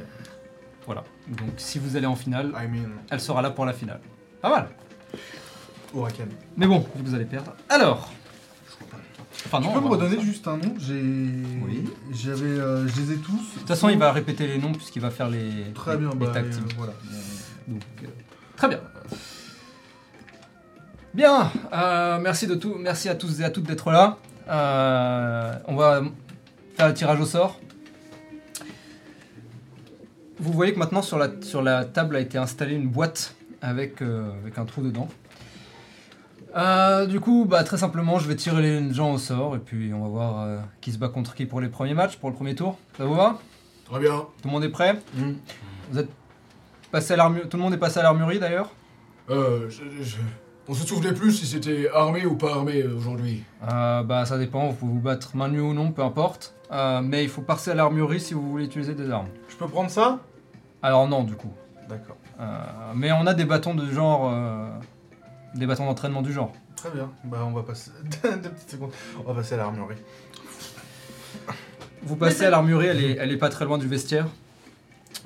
Voilà. Donc si vous allez en finale, I mean, elle sera là pour la finale. Pas mal. Huracan. Mais bon, vous allez perdre. Alors. Enfin non. Tu peux me redonner juste un nom J'ai. Oui. J'avais. euh, je les ai tous. De toute façon, il va répéter les noms puisqu'il va faire les, Très les, bien, les bah, tag euh, teams. voilà. Donc, euh, très bien. Bien, euh, merci, de tout, merci à tous et à toutes d'être là. Euh, on va faire le tirage au sort. Vous voyez que maintenant sur la, sur la table a été installée une boîte avec, euh, avec un trou dedans. Euh, du coup, bah, très simplement, je vais tirer les gens au sort et puis on va voir euh, qui se bat contre qui pour les premiers matchs, pour le premier tour. Ça vous va? Très bien. Tout le monde est prêt? Mm. Vous êtes passé à l'armurerie Tout le monde est passé à l'armurerie d'ailleurs? Euh, je- je- On se souvenait plus si c'était armé ou pas armé euh, aujourd'hui. Euh, bah ça dépend, vous pouvez vous battre main nue ou non, peu importe. Euh, mais il faut passer à l'armurerie si vous voulez utiliser des armes. Je peux prendre ça? Alors non du coup. D'accord. Euh, mais on a des bâtons de genre... euh, des bâtons d'entraînement du genre. Très bien. Bah on va passer. Deux petites secondes. On va passer à l'armurerie. Vous passez à l'armurerie, elle est, elle est pas très loin du vestiaire.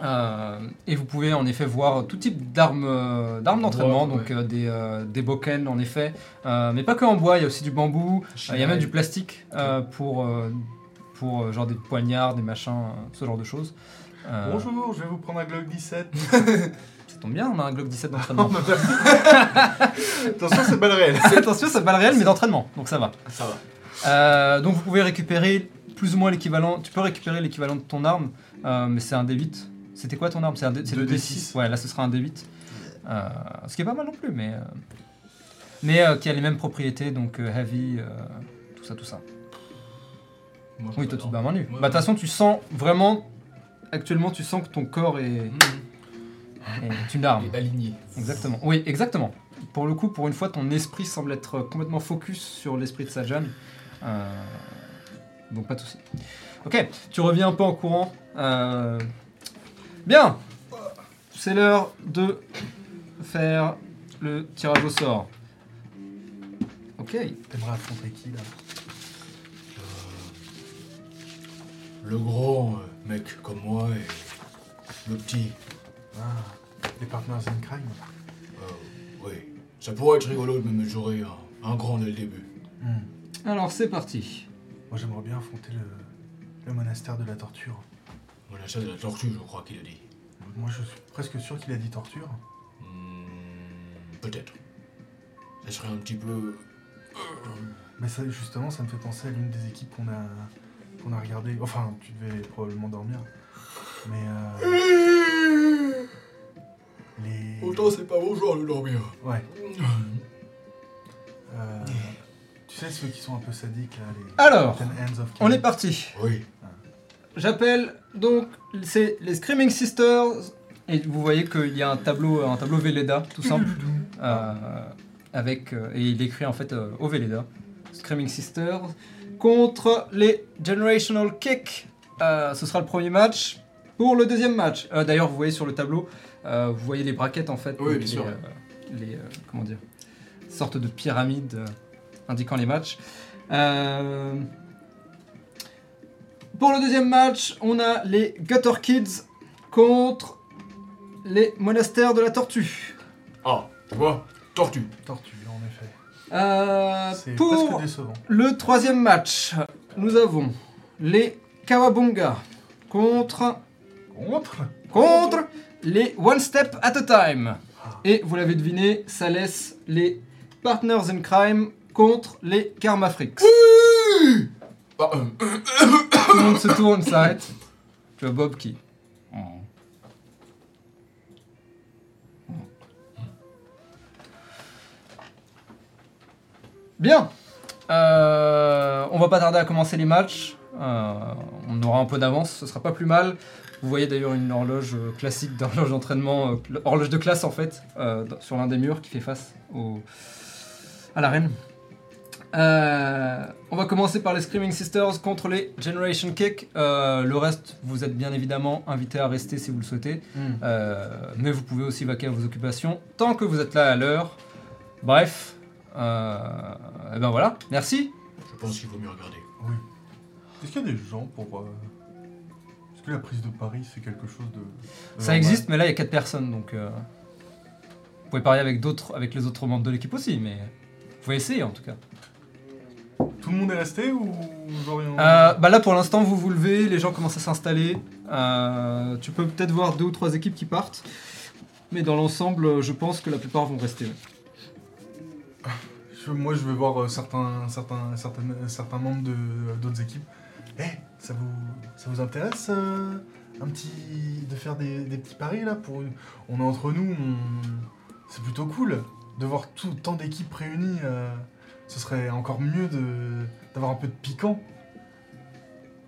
Euh, et vous pouvez en effet voir tout type d'armes euh, d'armes d'entraînement, donc euh, des, euh, des boken en effet, Euh, mais pas que en bois, il y a aussi du bambou, Euh, Il y a même du plastique euh, pour, euh, pour euh, genre des poignards, des machins, euh, ce genre de choses. Euh, Bonjour, je vais vous prendre un Glock 17. Ça tombe bien, on a un Glock 17 d'entraînement. Attention, c'est balle réelle. Attention, c'est pas le réel, mais d'entraînement, donc ça va. Ça va. Euh, donc vous pouvez récupérer plus ou moins l'équivalent. Tu peux récupérer l'équivalent de ton arme, euh, mais c'est un D8. C'était quoi ton arme? C'est le Deux D6. D6. Ouais, là ce sera un D8. Euh, ce qui est pas mal non plus, mais. euh, mais euh, qui a les mêmes propriétés, donc euh, heavy, euh, tout ça, tout ça. Moi, je Oui, toi tu te bats à main nue. Bah de toute façon, tu sens vraiment. Actuellement, tu sens que ton corps est, Mhm. est une arme. Et aligné. Exactement. Oui, exactement. Pour le coup, pour une fois, ton esprit semble être complètement focus sur l'esprit de Sajan. Euh, donc pas de soucis. Ok, tu reviens un peu en courant. Euh, Bien. C'est l'heure de faire le tirage au sort. Ok. T'aimerais affronter qui là? Le gros euh, mec comme moi et le petit. Ah, les partners in crime? Euh, oui. Ça pourrait être rigolo de me mesurer un, un grand dès le début. Hmm. Alors c'est parti. Moi j'aimerais bien affronter le, le monastère de la torture. Voilà, ça de la tortue, je crois qu'il a dit. Moi je suis presque sûr qu'il a dit torture. Hmm, Peut-être. Ça serait un petit peu. Mais ça, justement, ça me fait penser à l'une des équipes qu'on a, qu'on a regardé. Enfin, tu devais probablement dormir. Mais euh, les. Autant c'est pas bon genre de dormir. Ouais. Euh, tu sais ceux qui sont un peu sadiques là, les. Alors, Ten Hands of On est parti. Oui. J'appelle donc c'est les Screaming Sisters et vous voyez qu'il y a un tableau un tableau Velleda tout simple euh, avec euh, et il écrit en fait euh, au Velleda Screaming Sisters contre les Generational Kick. Euh, ce sera le premier match. Pour le deuxième match, euh, d'ailleurs vous voyez sur le tableau, euh, vous voyez les braquettes en fait, Oui, bien les, sûr. euh, les, euh, comment dire, sortes de pyramides euh, indiquant les matchs. Pour le deuxième match, on a les Gutter Kids contre les monastères de la tortue. Ah, tu vois Tortue. Tortue, en effet. Euh, C'est pour presque décevant. le troisième match, nous avons les Kawabunga contre, Contre contre les One Step at a Time. Et vous l'avez deviné, ça laisse les Partners in Crime contre les Karma Tout le monde se tourne, s'arrête. Tu vois Bob qui. Bien. Euh, on va pas tarder à commencer les matchs. Euh, on aura un peu d'avance, ce sera pas plus mal. Vous voyez d'ailleurs une horloge classique d'horloge d'entraînement, euh, horloge de classe en fait, sur l'un des murs qui fait face au, à l'arène. Euh, on va commencer par les Screaming Sisters contre les Generation Kick. Euh, le reste, vous êtes bien évidemment invité à rester si vous le souhaitez. Euh, mais vous pouvez aussi vaquer à vos occupations tant que vous êtes là à l'heure. Bref, euh, et ben voilà, merci. je pense qu'il vaut mieux regarder. Est-ce qu'il y a des gens pour. euh, Est-ce que la prise de Paris, c'est quelque chose de. de Ça existe, mais là il y a 4 personnes donc. euh, vous pouvez parier avec, d'autres, avec les autres membres de l'équipe aussi, mais vous pouvez essayer en tout cas. Tout le monde est resté ou. genre, Euh, bah là pour l'instant vous vous levez, les gens commencent à s'installer. Euh, tu peux peut-être voir deux ou trois équipes qui partent. Mais dans l'ensemble, je pense que la plupart vont rester. ouais. Je- moi, je vais voir euh, certains, certains, certaines- certains membres de d'autres équipes. Eh, ça vous, ça vous intéresse un petit de faire des, des petits paris là pour On est entre nous, on- c'est plutôt cool de voir tout tant d'équipes réunies. Ce serait encore mieux de d'avoir un peu de piquant.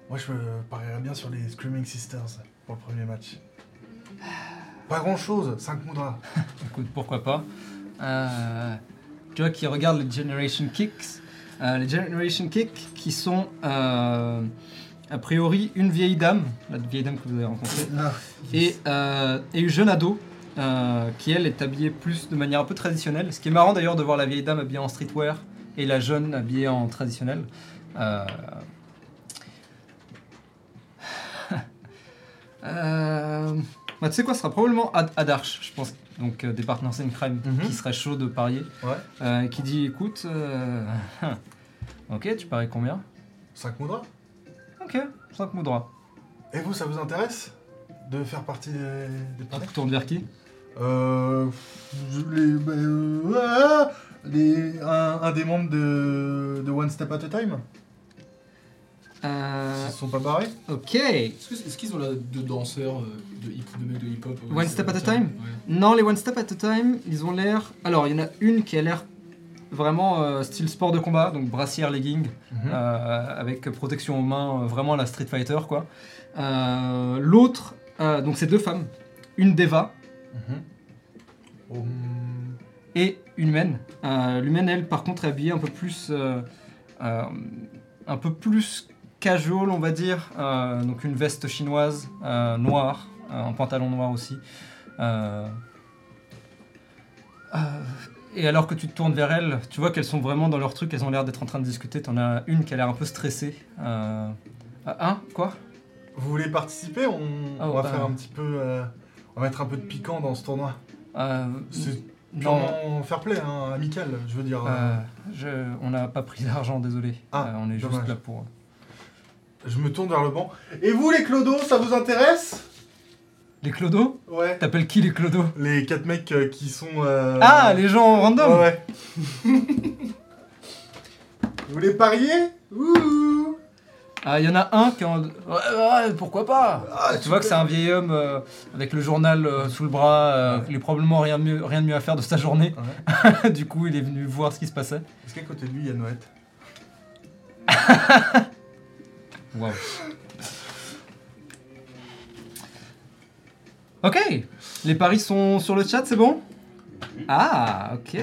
Moi, je parierais bien sur les Screaming Sisters pour le premier match. Pas grand chose, 5 moudras. Écoute, pourquoi pas. Euh, tu vois qui regarde les Generation Kicks. Euh, les Generation Kicks qui sont euh, a priori une vieille dame, la vieille dame que vous avez rencontrée, et, euh, et une jeune ado qui elle est habillée plus de manière un peu traditionnelle. Ce qui est marrant d'ailleurs de voir la vieille dame habillée en streetwear et la jeune habillée en traditionnel. Euh, euh, bah, tu sais quoi, ce sera probablement Ad- Adarsh, je pense. Donc euh, des Partners in Crime Mhm. qui serait chaud de parier. Ouais. Euh, qui dit écoute, euh, ok, tu paries combien? 5 moudras Ok, 5 moudras. Et vous, ça vous intéresse de faire partie des, des paris Tu tournes vers qui? Euh. je- Les. Les un, un des membres de, de One Step at a Time Euh, Ils se sont pas barrés Ok. Est-ce qu'ils ont là deux danseurs, euh, de, hip, de mecs de hip-hop euh, One Step at a Time ouais. Non, les One Step at a Time, ils ont l'air. Alors, il y en a une qui a l'air vraiment euh, style sport de combat, donc brassière, legging, euh, avec protection aux mains, vraiment la Street Fighter, quoi. Euh, L'autre, euh, donc c'est deux femmes, une Deva Hum, et humaine. Euh, L'humaine, elle, par contre, est habillée un peu plus, euh, euh, un peu plus casual, on va dire. Donc une veste chinoise noire, un pantalon noir aussi. Et alors que tu te tournes vers elles, tu vois qu'elles sont vraiment dans leur truc. Elles ont l'air d'être en train de discuter. T'en as une qui a l'air un peu stressée. Euh, ah, hein Quoi? Vous voulez participer? On, Oh, on va bah. faire un petit peu. euh, on va mettre un peu de piquant dans ce tournoi. Euh, C'est non. fair play, hein, amical, je veux dire. Euh, je- on n'a pas pris d'argent, désolé. Ah, Euh, on est juste là pour. Je me tourne vers le banc. Et vous, les clodos, ça vous intéresse? Les clodos? Ouais. T'appelles qui les clodos? Les quatre mecs euh, qui sont. euh, Ah, les gens random Ouais. Vous voulez parier? Ouh Ah, il y en a un qui est en... Ouais, ouais, pourquoi pas Ah, Tu vois que c'est un vieil homme euh, avec le journal euh, sous le bras, euh, Ouais. il a probablement rien de, mieux, rien de mieux à faire de sa journée. du coup, il est venu voir ce qui se passait. Est-ce qu'à côté de lui, il y a Noëtte Waouh. Ok, les paris sont sur le chat, c'est bon? Ah, ok.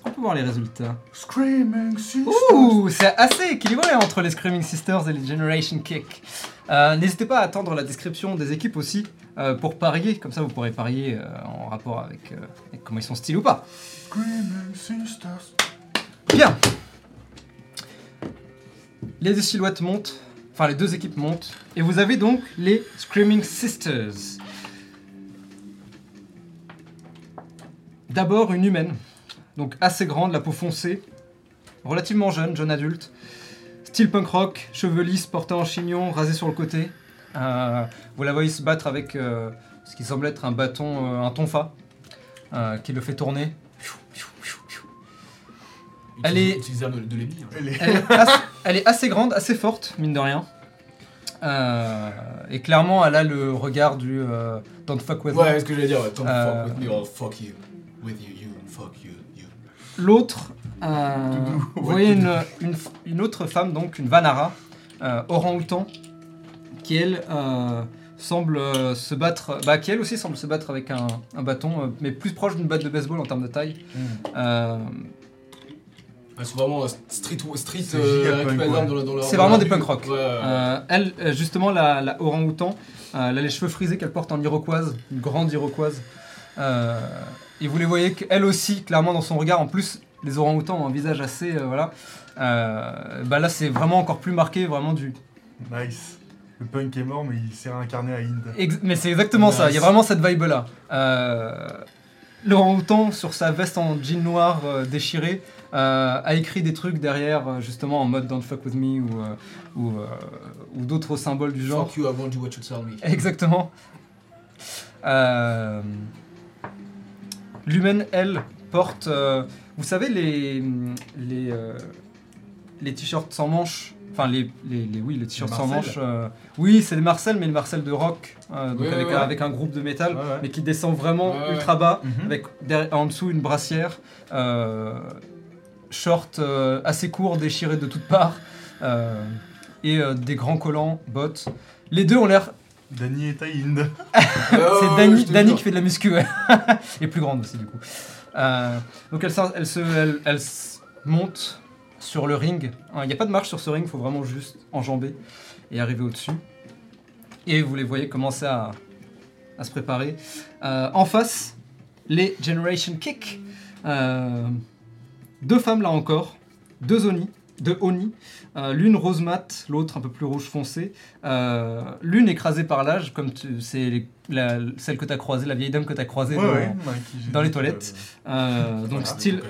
Est-ce qu'on peut voir les résultats Screaming Sisters. Ouh, c'est assez équilibré entre les Screaming Sisters et les Generation Kick. Euh, N'hésitez pas à attendre la description des équipes aussi euh, pour parier, comme ça vous pourrez parier euh, en rapport avec, avec comment ils sont stylés ou pas. Screaming Sisters. Bien. Les deux silhouettes montent, enfin les deux équipes montent, et vous avez donc les Screaming Sisters. D'abord une humaine, donc assez grande, la peau foncée, relativement jeune, jeune adulte, style punk rock, cheveux lisses, portés en chignon, rasés sur le côté. Euh, vous la voyez se battre avec euh, ce qui semble être un bâton, euh, un tonfa, qui le fait tourner. Elle est- de, l'émir. Elle est- Elle est, assez, elle est assez grande, assez forte, mine de rien. Euh, et clairement, elle a le regard du euh, Don't fuck with me. Ouais, ce que j'allais dire, ouais. Don't Euh, fuck with me or fuck you. With you, you, fuck you, you. L'autre, euh, vous voyez une, une, une autre femme, donc une Vanara, euh, orang-outan, qui elle euh, semble se battre, bah, qui elle aussi semble se battre avec un, un bâton, mais plus proche d'une batte de baseball en termes de taille. Euh, Ah, c'est vraiment street, street C'est euh, vraiment des punk rock. Ouais, ouais, ouais. Euh, elle, justement, la, la orang-outan, euh, elle a les cheveux frisés qu'elle porte en iroquoise, une grande iroquoise. Et vous les voyez qu'elle aussi, clairement, dans son regard, en plus, les orang-outans ont un visage assez. euh, voilà. Euh, bah là, c'est vraiment encore plus marqué, vraiment du. Nice. Le punk est mort, mais il s'est réincarné à Inde. Ex- mais c'est exactement ça, il y a Nice. vraiment cette vibe-là. Euh, L'orang-outan, sur sa veste en jean noir euh, déchiré, euh, a écrit des trucs derrière, euh, justement en mode Don't fuck with me ou, euh, ou, euh, ou d'autres symboles du genre. Fuck you, I want you what you tell me. Exactement. Euh, L'humaine, elle, porte, euh, vous savez, les, les, euh, les t-shirts sans manches. Enfin, les, les, les- oui, les t-shirts Les sans Marcel. manches. euh, oui, c'est les Marcel, mais les Marcel de rock, euh, donc avec, avec un groupe de métal, Ouais, ouais. mais qui descend vraiment Ouais, ouais. ultra bas, Mhm. avec derrière- en dessous une brassière, euh, short euh, assez court, déchiré de toutes parts, euh, et euh, des grands collants, bottes. Les deux ont l'air Danny est à Inde. c'est Dani, Dani qui fait de la muscu, ouais. Et plus grande aussi, du coup. Euh, donc elle, se, elle, elle s- monte sur le ring. Il n'y a pas de marche sur ce ring, il faut vraiment juste enjamber et arriver au-dessus. Et vous les voyez commencer à, à se préparer. Euh, en face, les Generation Kick. Euh, deux femmes là encore, deux Oni, deux Oni. Euh, L'une rose mat, l'autre un peu plus rouge foncé. Euh, L'une écrasée par l'âge, comme tu- c'est la- celle que tu as croisée, la vieille dame que tu as croisée Ouais, dans, ouais, ouais, les toilettes. euh, donc style,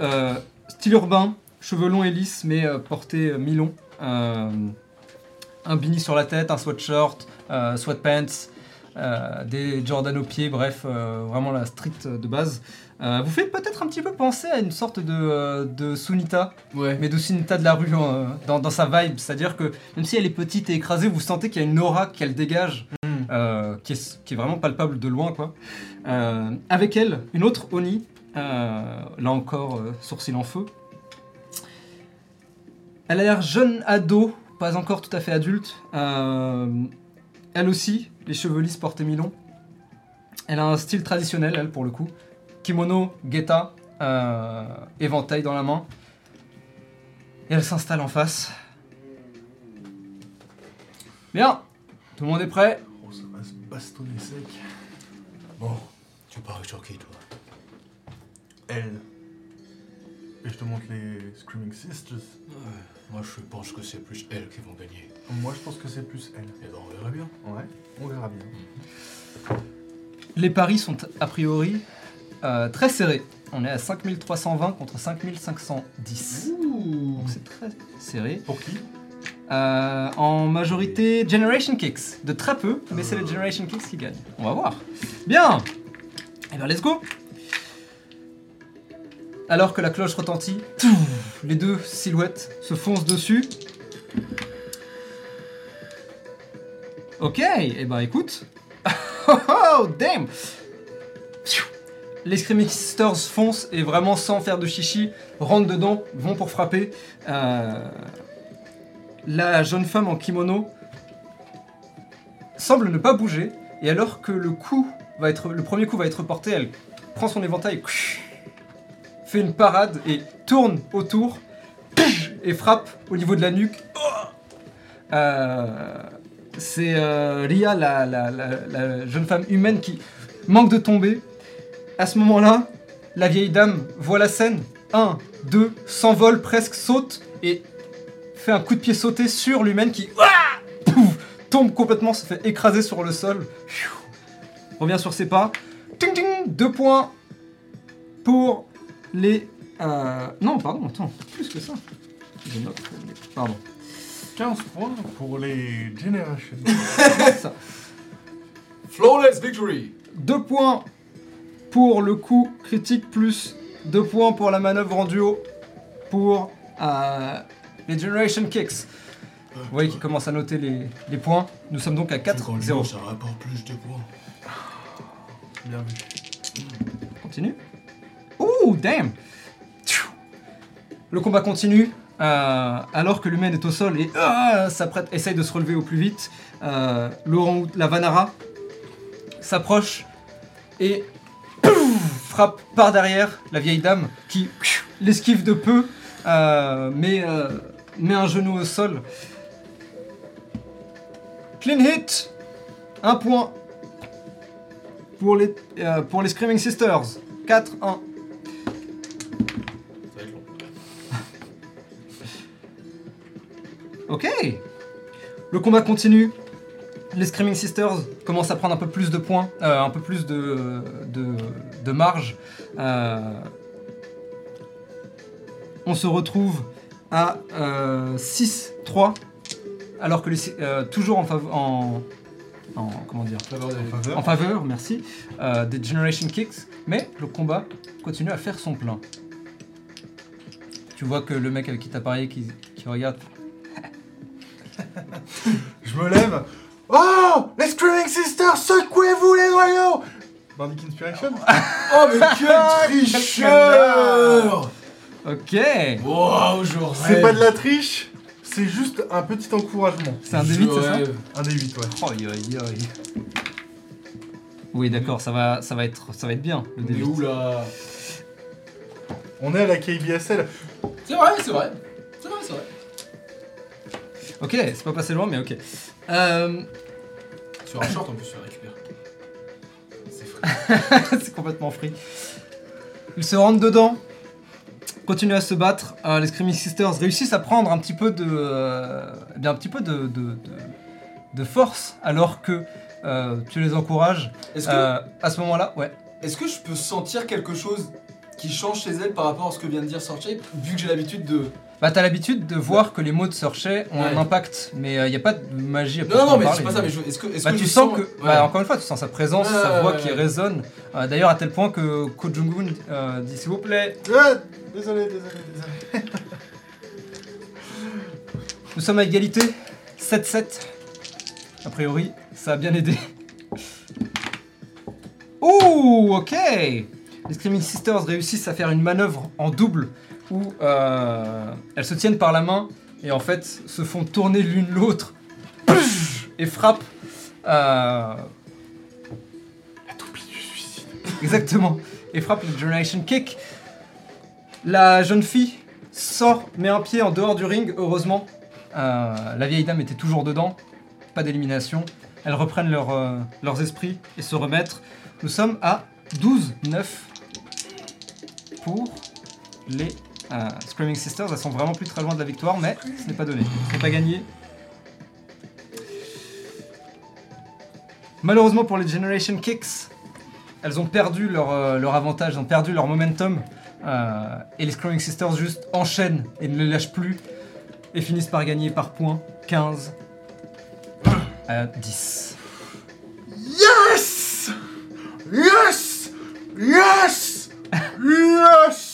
urbain, cheveux longs et lisses, mais euh, portés mi-long. Un beanie sur la tête, un sweatshirt, sweatpants, des Jordan aux pieds, bref, vraiment la street de base. Euh, vous fait peut-être un petit peu penser à une sorte de, euh, de Sunita, Ouais. mais de Sunita de la rue euh, dans, dans sa vibe. C'est-à-dire que même si elle est petite et écrasée, vous sentez qu'il y a une aura qu'elle dégage Mm. euh, qui, est, qui est vraiment palpable de loin. quoi. Avec elle, une autre Oni, là encore sourcil en feu. Elle a l'air jeune ado, pas encore tout à fait adulte. Elle aussi, les cheveux lisses portés mi-longs. Elle a un style traditionnel, elle, pour le coup. Kimono, geta, euh, éventail dans la main. Et elle s'installe en face. Bien, tout le monde est prêt Oh, ça va se bastonner sec. Bon, tu parais sur qui, toi Elle. Et je te montre les Screaming Sisters. Ouais, moi je pense que c'est plus elles qui vont gagner. Moi, je pense que c'est plus elle. Et ben on verra bien. Ouais, on verra bien. Les paris sont a priori euh, très serrés. On est à 5320 contre 5510. Donc c'est très serré. Pour qui? Euh, en majorité, Generation Kicks. De très peu, mais c'est les Generation Kicks qui gagnent. On va voir. Bien Et bien, let's go Alors que la cloche retentit, touf, les deux silhouettes se foncent dessus. Ok, et ben écoute. oh, oh, damn Pfiou. Les Screaming Sisters foncent et vraiment sans faire de chichi, rentrent dedans, vont pour frapper. Euh, la jeune femme en kimono semble ne pas bouger, et alors que le coup va être, le premier coup va être porté, elle prend son éventail, fait une parade et tourne autour et frappe au niveau de la nuque. Euh, c'est euh, Ria, la jeune femme humaine, qui manque de tomber. À ce moment-là, la vieille dame voit la scène. Un, deux, s'envole, presque saute et fait un coup de pied sauté sur l'humaine qui Ouah Pouf tombe complètement, se fait écraser sur le sol. Pfiou Revient sur ses pas. Ting ting Deux points pour les. euh, Non, pardon, attends, plus que ça. Pardon. 15 points pour les Generations. Ça. Flawless victory Deux points pour le coup critique, plus deux points pour la manœuvre en duo pour Euh, les Generation Kicks. Vous voyez qu'il commence à noter les, les points. Nous sommes donc à Quand le 4-0. jour, ça rapporte plus de points. Bien vu. Continue. Ouh, damn. Le combat continue. euh, alors que l'humaine est au sol et ah, s'apprête, essaye de se relever au plus vite, euh, Laurent, la Vanara s'approche et frappe par derrière la vieille dame qui l'esquive de peu, euh, met, euh, met un genou au sol. Clean hit Un point pour les, euh, pour les Screaming Sisters. 4-1. Ça va être long. Ok. Le combat continue. Les Screaming Sisters commencent à prendre un peu plus de points, euh, un peu plus de, de, de marge. Euh, on se retrouve à euh, 6-3, alors que les, euh, toujours en, en, en comment dire, Faveur des- Faveur. en faveur, merci, euh, des Generation Kicks, mais le combat continue à faire son plein. Tu vois que le mec avec qui t'as parié, qui, qui regarde, Je me lève. Oh Les Screaming Sisters, secouez-vous les noyaux Bardic Inspiration Oh, mais quel tricheur ok, Wow, je rêve. C'est pas de la triche, c'est juste un petit encouragement. c'est un Je D8, c'est ça rêve. Un des 8, ouais. Oi, oi, oi. Oui, d'accord, ça va, ça va être, ça va être bien le On est D8. où là? On est à la KBSL. C'est vrai, c'est vrai. C'est vrai, c'est vrai. Ok, c'est pas passé loin, mais ok. Euh, Sur un short en plus, tu récupères. C'est frais. c'est complètement free. Ils se rentrent dedans, continuent à se battre. Euh, les Screaming Sisters réussissent à prendre un petit peu de, euh, eh bien un petit peu de, de, de- de force, alors que euh, tu les encourages. Est-ce que, Euh, à ce moment-là, ouais. est-ce que je peux sentir quelque chose qui change chez elle par rapport à ce que vient de dire Sorche vu que j'ai l'habitude de. Bah t'as l'habitude de voir que les mots de Searchay ont un impact, mais il n'y a pas de magie à Non, non, mais c'est pas ça, mais je- est-ce que, Bah, que tu sens que, bah, encore une fois, tu sens sa présence, sa voix qui résonne. Euh, D'ailleurs, à tel point que Ko Jong-un euh, dit s'il vous plaît, désolé, désolé, désolé. nous sommes à égalité, 7-7. A priori, ça a bien aidé. Ouh, ok Les Screaming Sisters réussissent à faire une manœuvre en double où euh, elles se tiennent par la main et en fait se font tourner l'une l'autre et frappent. euh, La toupie du suicide. Exactement. Et frappe le Generation Kick. La jeune fille sort, met un pied en dehors du ring, heureusement. Euh, la vieille dame était toujours dedans. Pas d'élimination. Elles reprennent leur, leurs esprits et se remettent. Nous sommes à 12-9 pour les euh, Screaming Sisters. Elles sont vraiment plus très loin de la victoire, mais ce n'est pas donné. Ce n'est pas gagné. Malheureusement pour les Generation Kicks, elles ont perdu leur, euh, leur avantage, elles ont perdu leur momentum. euh, et les Screaming Sisters juste enchaînent et ne les lâchent plus. Et finissent par gagner par points 15 à 10. Yes Yes Yes Yes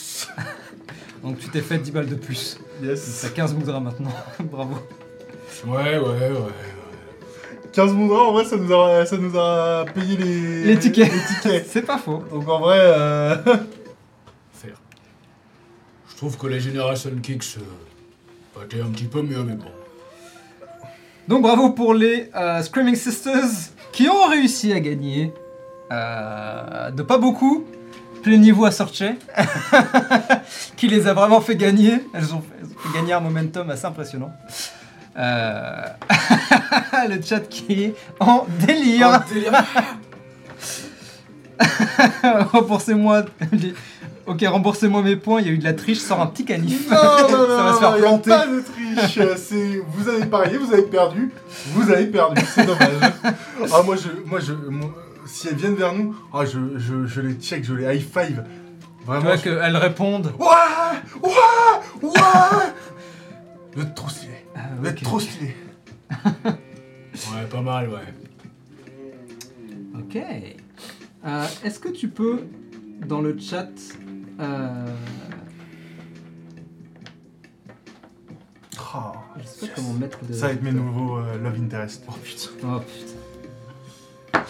Donc tu t'es fait 10 balles de plus. Yes T'as 15 moudras maintenant. Bravo. Ouais, ouais, ouais. ouais. 15 moudras, en vrai, ça nous a, ça nous a payé les... Les tickets. Les tickets. C'est pas faux. Donc en vrai, euh... Faire. Je trouve que les Generation Kicks euh, un petit peu mieux, mais bon. Donc bravo pour les euh, Screaming Sisters qui ont réussi à gagner. euh, de pas beaucoup. Plaignez-vous à Sorche. qui les a vraiment fait gagner. Elles ont fait, elles ont fait gagner un momentum assez impressionnant. Euh, le chat qui est en délire. Délire. Remboursez-moi. Ok, remboursez-moi mes points. Il y a eu de la triche. Sors un petit canif. Non, non, non, Ça va se faire non, y a planter. pas de triche. C'est, vous avez parié, vous avez perdu, vous avez perdu. C'est dommage. ah moi je, moi je, moi, si elles viennent vers nous, ah je, je, je les check, je les high five. Tu Vraiment. vois je- qu'elles répondent. Ouais, ouais, ouais. Vous êtes trop stylé. Ah, Vous êtes trop stylé. Ouais, pas mal, ouais. Ok. Euh, Est-ce que tu peux, dans le chat, euh, Oh, Je sais pas comment mettre des. ça va être mes nouveaux euh, Love Interest. Oh putain. Oh putain.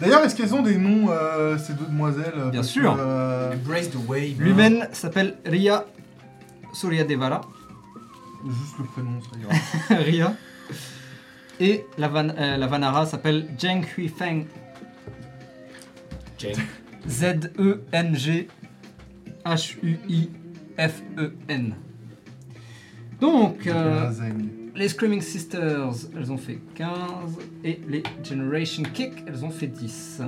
D'ailleurs, est-ce qu'elles ont des noms, euh, ces deux demoiselles euh, Bien parce sûr. que, euh, Embrace the wave. L'humaine s'appelle Ria Suryadevara. Juste le prénom, ça ira. Ria. Et la, Van- euh, la Vanara s'appelle Zheng Huifeng. Jane. Z-E-N-G H-U-I-F-E-N. Donc, euh. Les Screaming Sisters, elles ont fait 15. Et les Generation Kick, elles ont fait 10.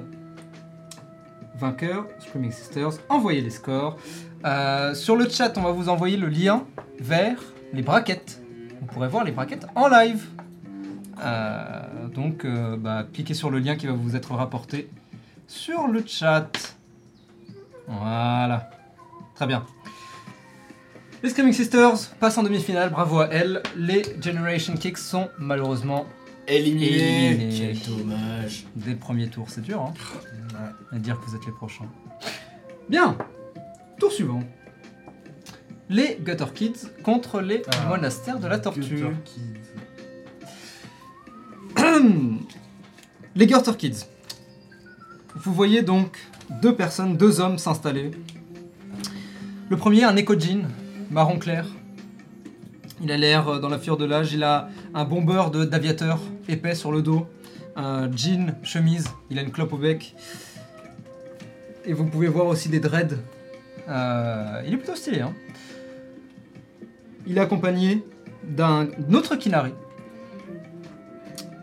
Vainqueur, Screaming Sisters, envoyez les scores. Euh, sur le chat, on va vous envoyer le lien vers les braquettes. Vous pourrez voir les braquettes en live. Euh, donc, euh, bah, cliquez sur le lien qui va vous être rapporté sur le chat. Voilà. Très bien. Les Screaming Sisters passent en demi-finale, bravo à elles. Les Generation Kicks sont malheureusement Éliminé. Éliminé. Quel dommage. dès le premier tour. C'est dur, hein Ouais. à dire que vous êtes les prochains. Bien. Tour suivant. Les Gutter Kids contre les Ah. monastères de la tortue. Kids. les Gutter Kids. Vous voyez donc deux personnes, deux hommes s'installer. Le premier, un Echo Jean, marron clair. Il a l'air euh, dans la fure de l'âge. Il a un bomber de- d'aviateur épais sur le dos, un jean, chemise. Il a une clope au bec. Et vous pouvez voir aussi des dreads. Euh, il est plutôt stylé. Hein il est accompagné d'un autre Kinari.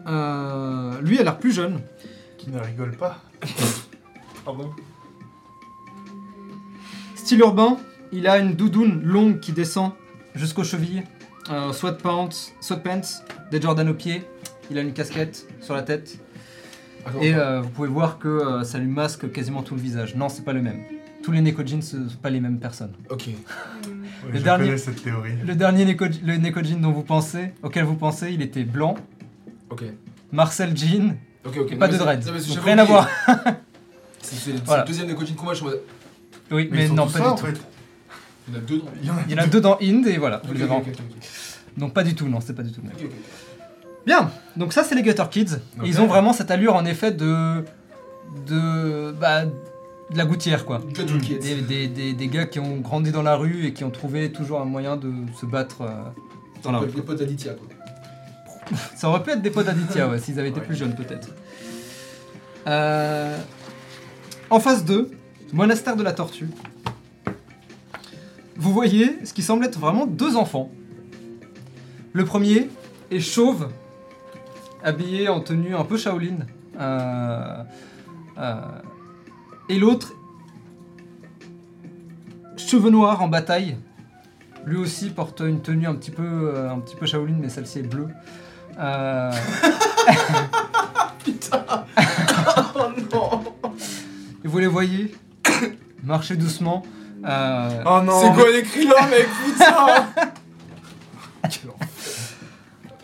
Euh, lui a l'air plus jeune. Qui ne rigole pas. Pardon. Style urbain, il a une doudoune longue qui descend jusqu'aux chevilles, euh, sweatpants, sweatpants, des Jordan aux pieds, il a une casquette sur la tête, Attends, et attends. euh, vous pouvez voir que euh, ça lui masque quasiment tout le visage. Non, c'est pas le même. Tous les Nekojin, ce sont pas les mêmes personnes. Ok. Ouais, Le je dernier- connais cette théorie. Le dernier Neko, le Nekojin dont vous pensez, auquel vous pensez, il était blanc, Ok. Marcel Jean, Ok, ok. et pas Non, de mais dread. c'est- non, mais c'est- Donc j'avais rien à oublié. voir. C'est c'est le c'est Voilà. le deuxième de coaching combat. Je suis en mode. Oui, Mais, mais, ils sont non, tous pas ça, du en tout. fait. Il y en a deux dans. Il y en a Il y en a deux dans Ind et voilà, vous les avez. Donc pas du tout, non, c'est pas du tout le même. Bien, donc ça c'est les Gutter Kids. Et. Ils ont vraiment cette allure en effet de. de. bah. de la gouttière quoi. Gutter. Kids. Des, des, des, des gars qui ont grandi dans la rue et qui ont trouvé toujours un moyen de se battre euh, dans la rue. Les potes d'Aditya, quoi. Ça aurait pu être des potes d'Aditya ouais, s'ils avaient été Ouais. plus jeunes peut-être. Euh, En phase 2, monastère de la tortue. Vous voyez ce qui semble être vraiment deux enfants. Le premier est chauve, habillé en tenue un peu Shaolin. Euh, euh, et l'autre, cheveux noirs en bataille. Lui aussi porte une tenue un petit peu, euh, un petit peu Shaolin, mais celle-ci est bleue. Euh, Oh non et vous les voyez marcher doucement. Euh, Oh non C'est quoi l'écrit là, mec Putain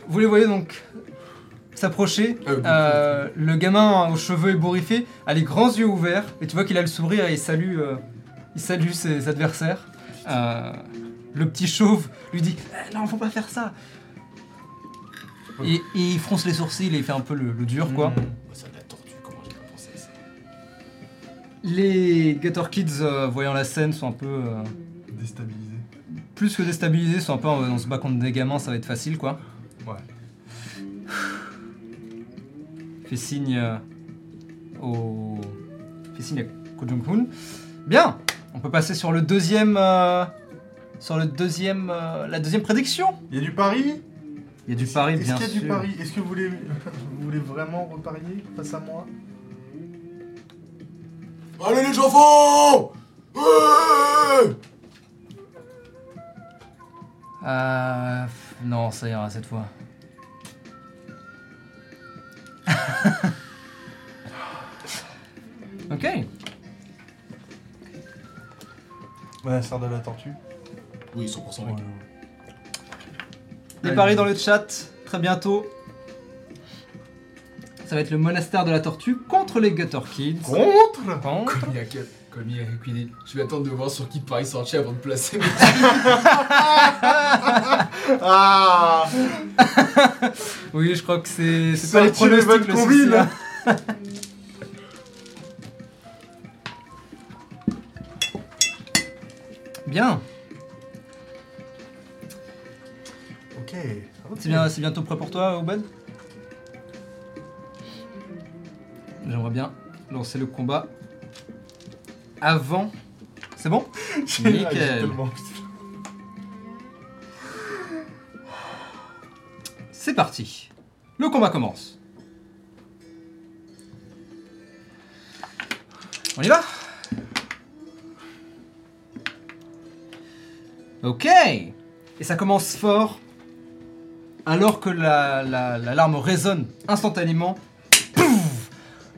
Vous les voyez donc s'approcher. Euh, Euh, le gamin aux cheveux ébouriffés a les grands yeux ouverts et tu vois qu'il a le sourire et il salue, euh, il salue ses adversaires. Euh, le petit chauve lui dit Eh, Non, faut pas faire ça. Et, et il fronce les sourcils et il fait un peu le, le dur quoi. Mm. Les Gutter Kids, euh, voyant la scène, sont un peu euh, Déstabilisé. plus que déstabilisés, sont un peu en- on se bat contre des gamins, ça va être facile quoi. Ouais. fait signe euh, au fait signe à Ko Jong-un. Bien, on peut passer sur le deuxième euh, sur le deuxième euh, la deuxième prédiction. Il y a du pari? Il y a du pari Est-ce bien qu'il y a sûr. du pari? Est-ce que vous voulez, vous voulez vraiment reparier? Face à moi? Allez les enfants Ouais Euh, non, ça ira cette fois. ok. Monastère de la tortue. Oui, 100% mec. Les Allez. paris dans le chat très bientôt. Ça va être le monastère de la tortue contre les Gutter Kids. Contre Contre Comme il y a quel- Comme il est liquidé. Je vais attendre de voir sur qui parie sortir avant de placer. Ah Oui, je crois que c'est pas les pronostics le hein. Bien, Ok. c'est bien, c'est bientôt prêt pour toi, Oben J'aimerais bien lancer le combat avant. C'est bon? Nickel. C'est parti. Le combat commence. On y va? Ok Et ça commence fort. Alors que la- la- l'alarme résonne instantanément,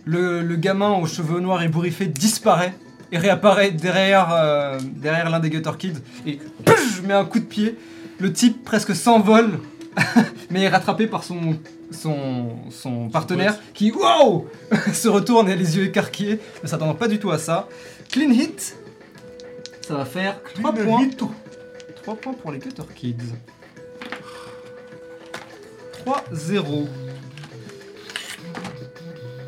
le, le gamin aux cheveux noirs ébouriffés disparaît et réapparaît derrière, euh, derrière l'un des Gutter Kids et pouf, met un coup de pied. Le type presque s'envole mais est rattrapé par son, son, son partenaire qui, wow se retourne et a les yeux écarquillés, ne s'attendant pas du tout à ça. Clean hit, ça va faire 3 Clean points. hit. 3 points pour les Gutter Kids. 3-0.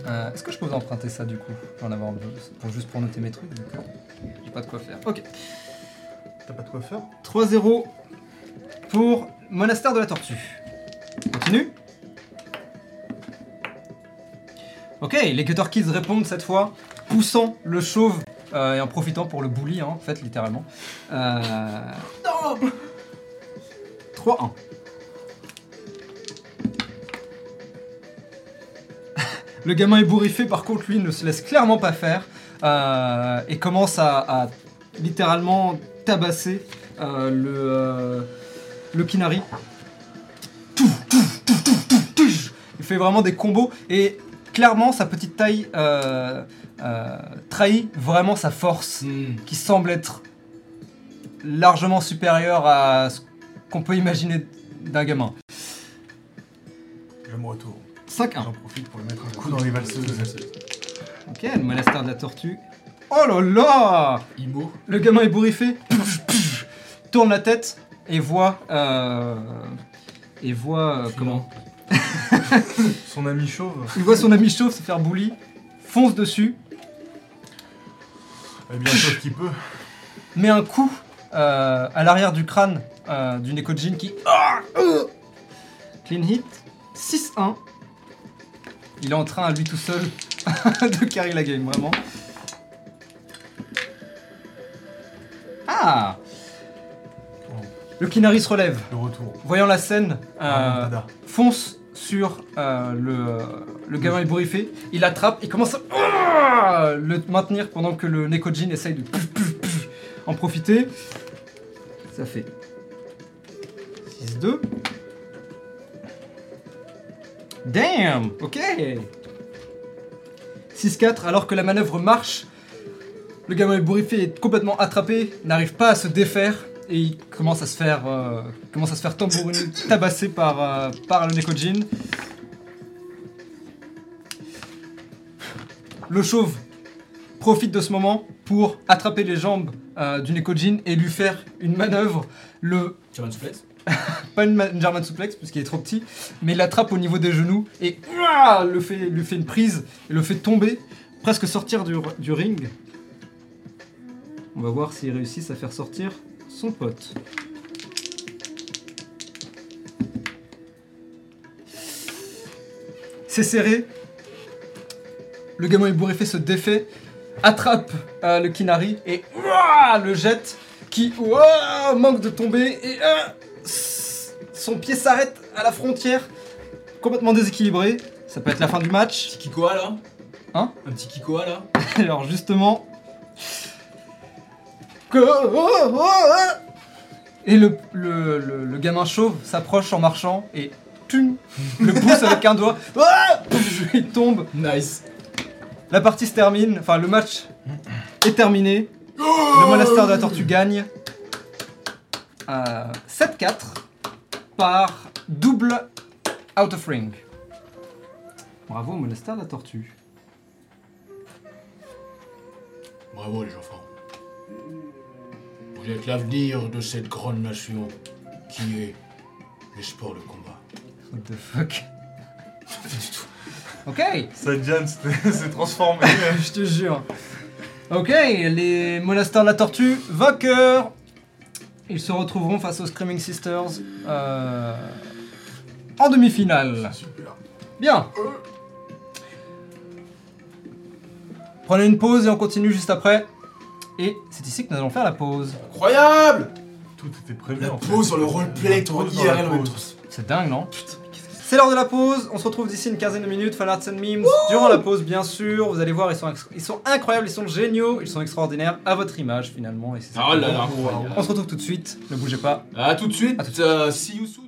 Euh, Est-ce que je peux vous emprunter ça du coup J'en avoir pour, juste pour noter mes trucs, d'accord J'ai pas de quoi faire. Ok. T'as pas de quoi faire 3-0 pour Monastère de la Tortue. Continue. Ok, les Gutter Kids répondent cette fois, poussant le chauve euh, et en profitant pour le bully, hein, en fait, littéralement. Euh... 3-1. Le gamin ébouriffé, par contre, lui, ne se laisse clairement pas faire euh, et commence à, à littéralement tabasser euh, le, euh, le Kinari. Il fait vraiment des combos et clairement sa petite taille euh, euh, trahit vraiment sa force Hmm. qui semble être largement supérieure à ce qu'on peut imaginer d'un gamin. Je me retourne. 5-1. J'en profite pour le mettre un coup dans les valseuses. Ok, le monastère de la tortue. Oh là là Imo. Le gamin ébouriffé tourne la tête et voit. euh, et voit. euh, comment Son ami chauve. Il voit son ami chauve se faire bully, fonce dessus, Eh bien, chauve qui peut. met un coup euh, à l'arrière du crâne euh, du Nekojin qui. Ah, euh. Clean hit, 6-1. Il est en train à lui tout seul de carry la game, vraiment. Ah Le Kinari se relève. Le retour. Voyant la scène, euh, Remontada. fonce sur euh, le, le gamin ébouriffé, il l'attrape, il commence à Ah le maintenir pendant que le Nekojin essaye de puf, puf, puf, en profiter. Ça fait 6-2. Damn Ok 6-4, alors que la manœuvre marche, le gamin ébouriffé est complètement attrapé, n'arrive pas à se défaire et il commence à se faire, euh, commence à se faire tambouriner, tabasser par, euh, par le Nekojin. Le chauve profite de ce moment pour attraper les jambes euh, du Nekojin et lui faire une manœuvre. Le German suplex. pas une, ma- une German suplex puisqu'il est trop petit, mais il l'attrape au niveau des genoux et le fait, lui fait une prise et le fait tomber, presque sortir du, ring. On va voir s'ils réussissent à faire sortir son pote. C'est serré. Le gamin ébouriffé se défait, attrape euh, le Kinari et le jette qui manque de tomber et euh, son pied s'arrête à la frontière, complètement déséquilibré. Ça peut être la fin du match. Petit Kikoa là Hein Un petit Kikoa là Alors justement... Oh, oh, oh. Et le, le, le- le gamin chauve s'approche en marchant et le pousse avec un doigt. Il tombe. Nice. La partie se termine, enfin le match est terminé. Le monastère de la tortue gagne euh, 7-4 par double out of ring. Bravo de la tortue. Bravo les enfants. Vous êtes l'avenir de cette grande nation qui est les sports de combat. What the fuck? Ok, Sadjan s'est s'est transformé. je te jure. Ok, les monastères de la tortue, vainqueurs Ils se retrouveront face aux Screaming Sisters euh, en demi-finale. Super. Bien. Prenez une pause et on continue juste après. Et c'est ici que nous allons faire la pause. Incroyable Tout était prévu. La en fait. pause sur le roleplay, La ton IRL. C'est dingue, non? C'est l'heure de la pause. On se retrouve d'ici une quinzaine de minutes. Fan Arts and Memes. Durant la pause, bien sûr. Vous allez voir, ils sont, ils sont incroyables, ils sont géniaux, ils sont extraordinaires à votre image finalement. Et Oh là là. On se retrouve tout de suite. Ne bougez pas. À tout de suite, À tout de euh, see you soon.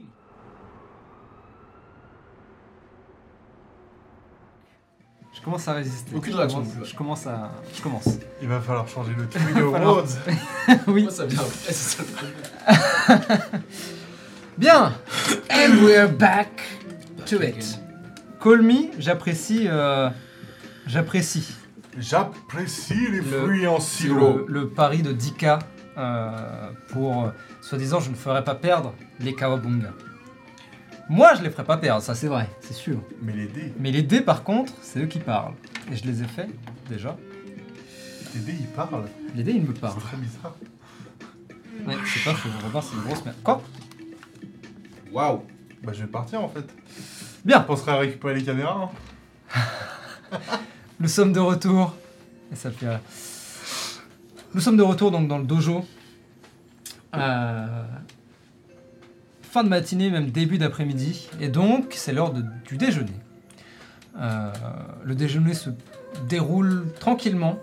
Je commence à résister. Aucune Je réaction. Je commence à. Je commence. Il va falloir changer le falloir- words. oui. Moi, ça vient après, c'est ça le problème. Bien. And we're back to it. Call me. J'apprécie. euh, J'apprécie. J'apprécie les Le- fruits en le, sirop. le pari de Dika euh, pour, euh, soi-disant, je ne ferai pas perdre les Kawabunga. Moi, je les ferai pas perdre, ça c'est vrai, c'est sûr. Mais les dés, Mais les dés, par contre, c'est eux qui parlent. Et je les ai faits, déjà. les dés ils parlent. Les dés, ils me C'est parlent. très bizarre. Ouais, c'est pas faux, Robin, c'est une grosse merde. Quoi? Waouh Bah je vais partir en fait. Bien, Je penserai à récupérer les caméras. hein. nous sommes de retour. Et ça fait. euh, Nous sommes de retour donc dans le dojo. Euh, Fin de matinée, même début d'après-midi. Et donc, c'est l'heure du déjeuner. Euh, le déjeuner se déroule tranquillement.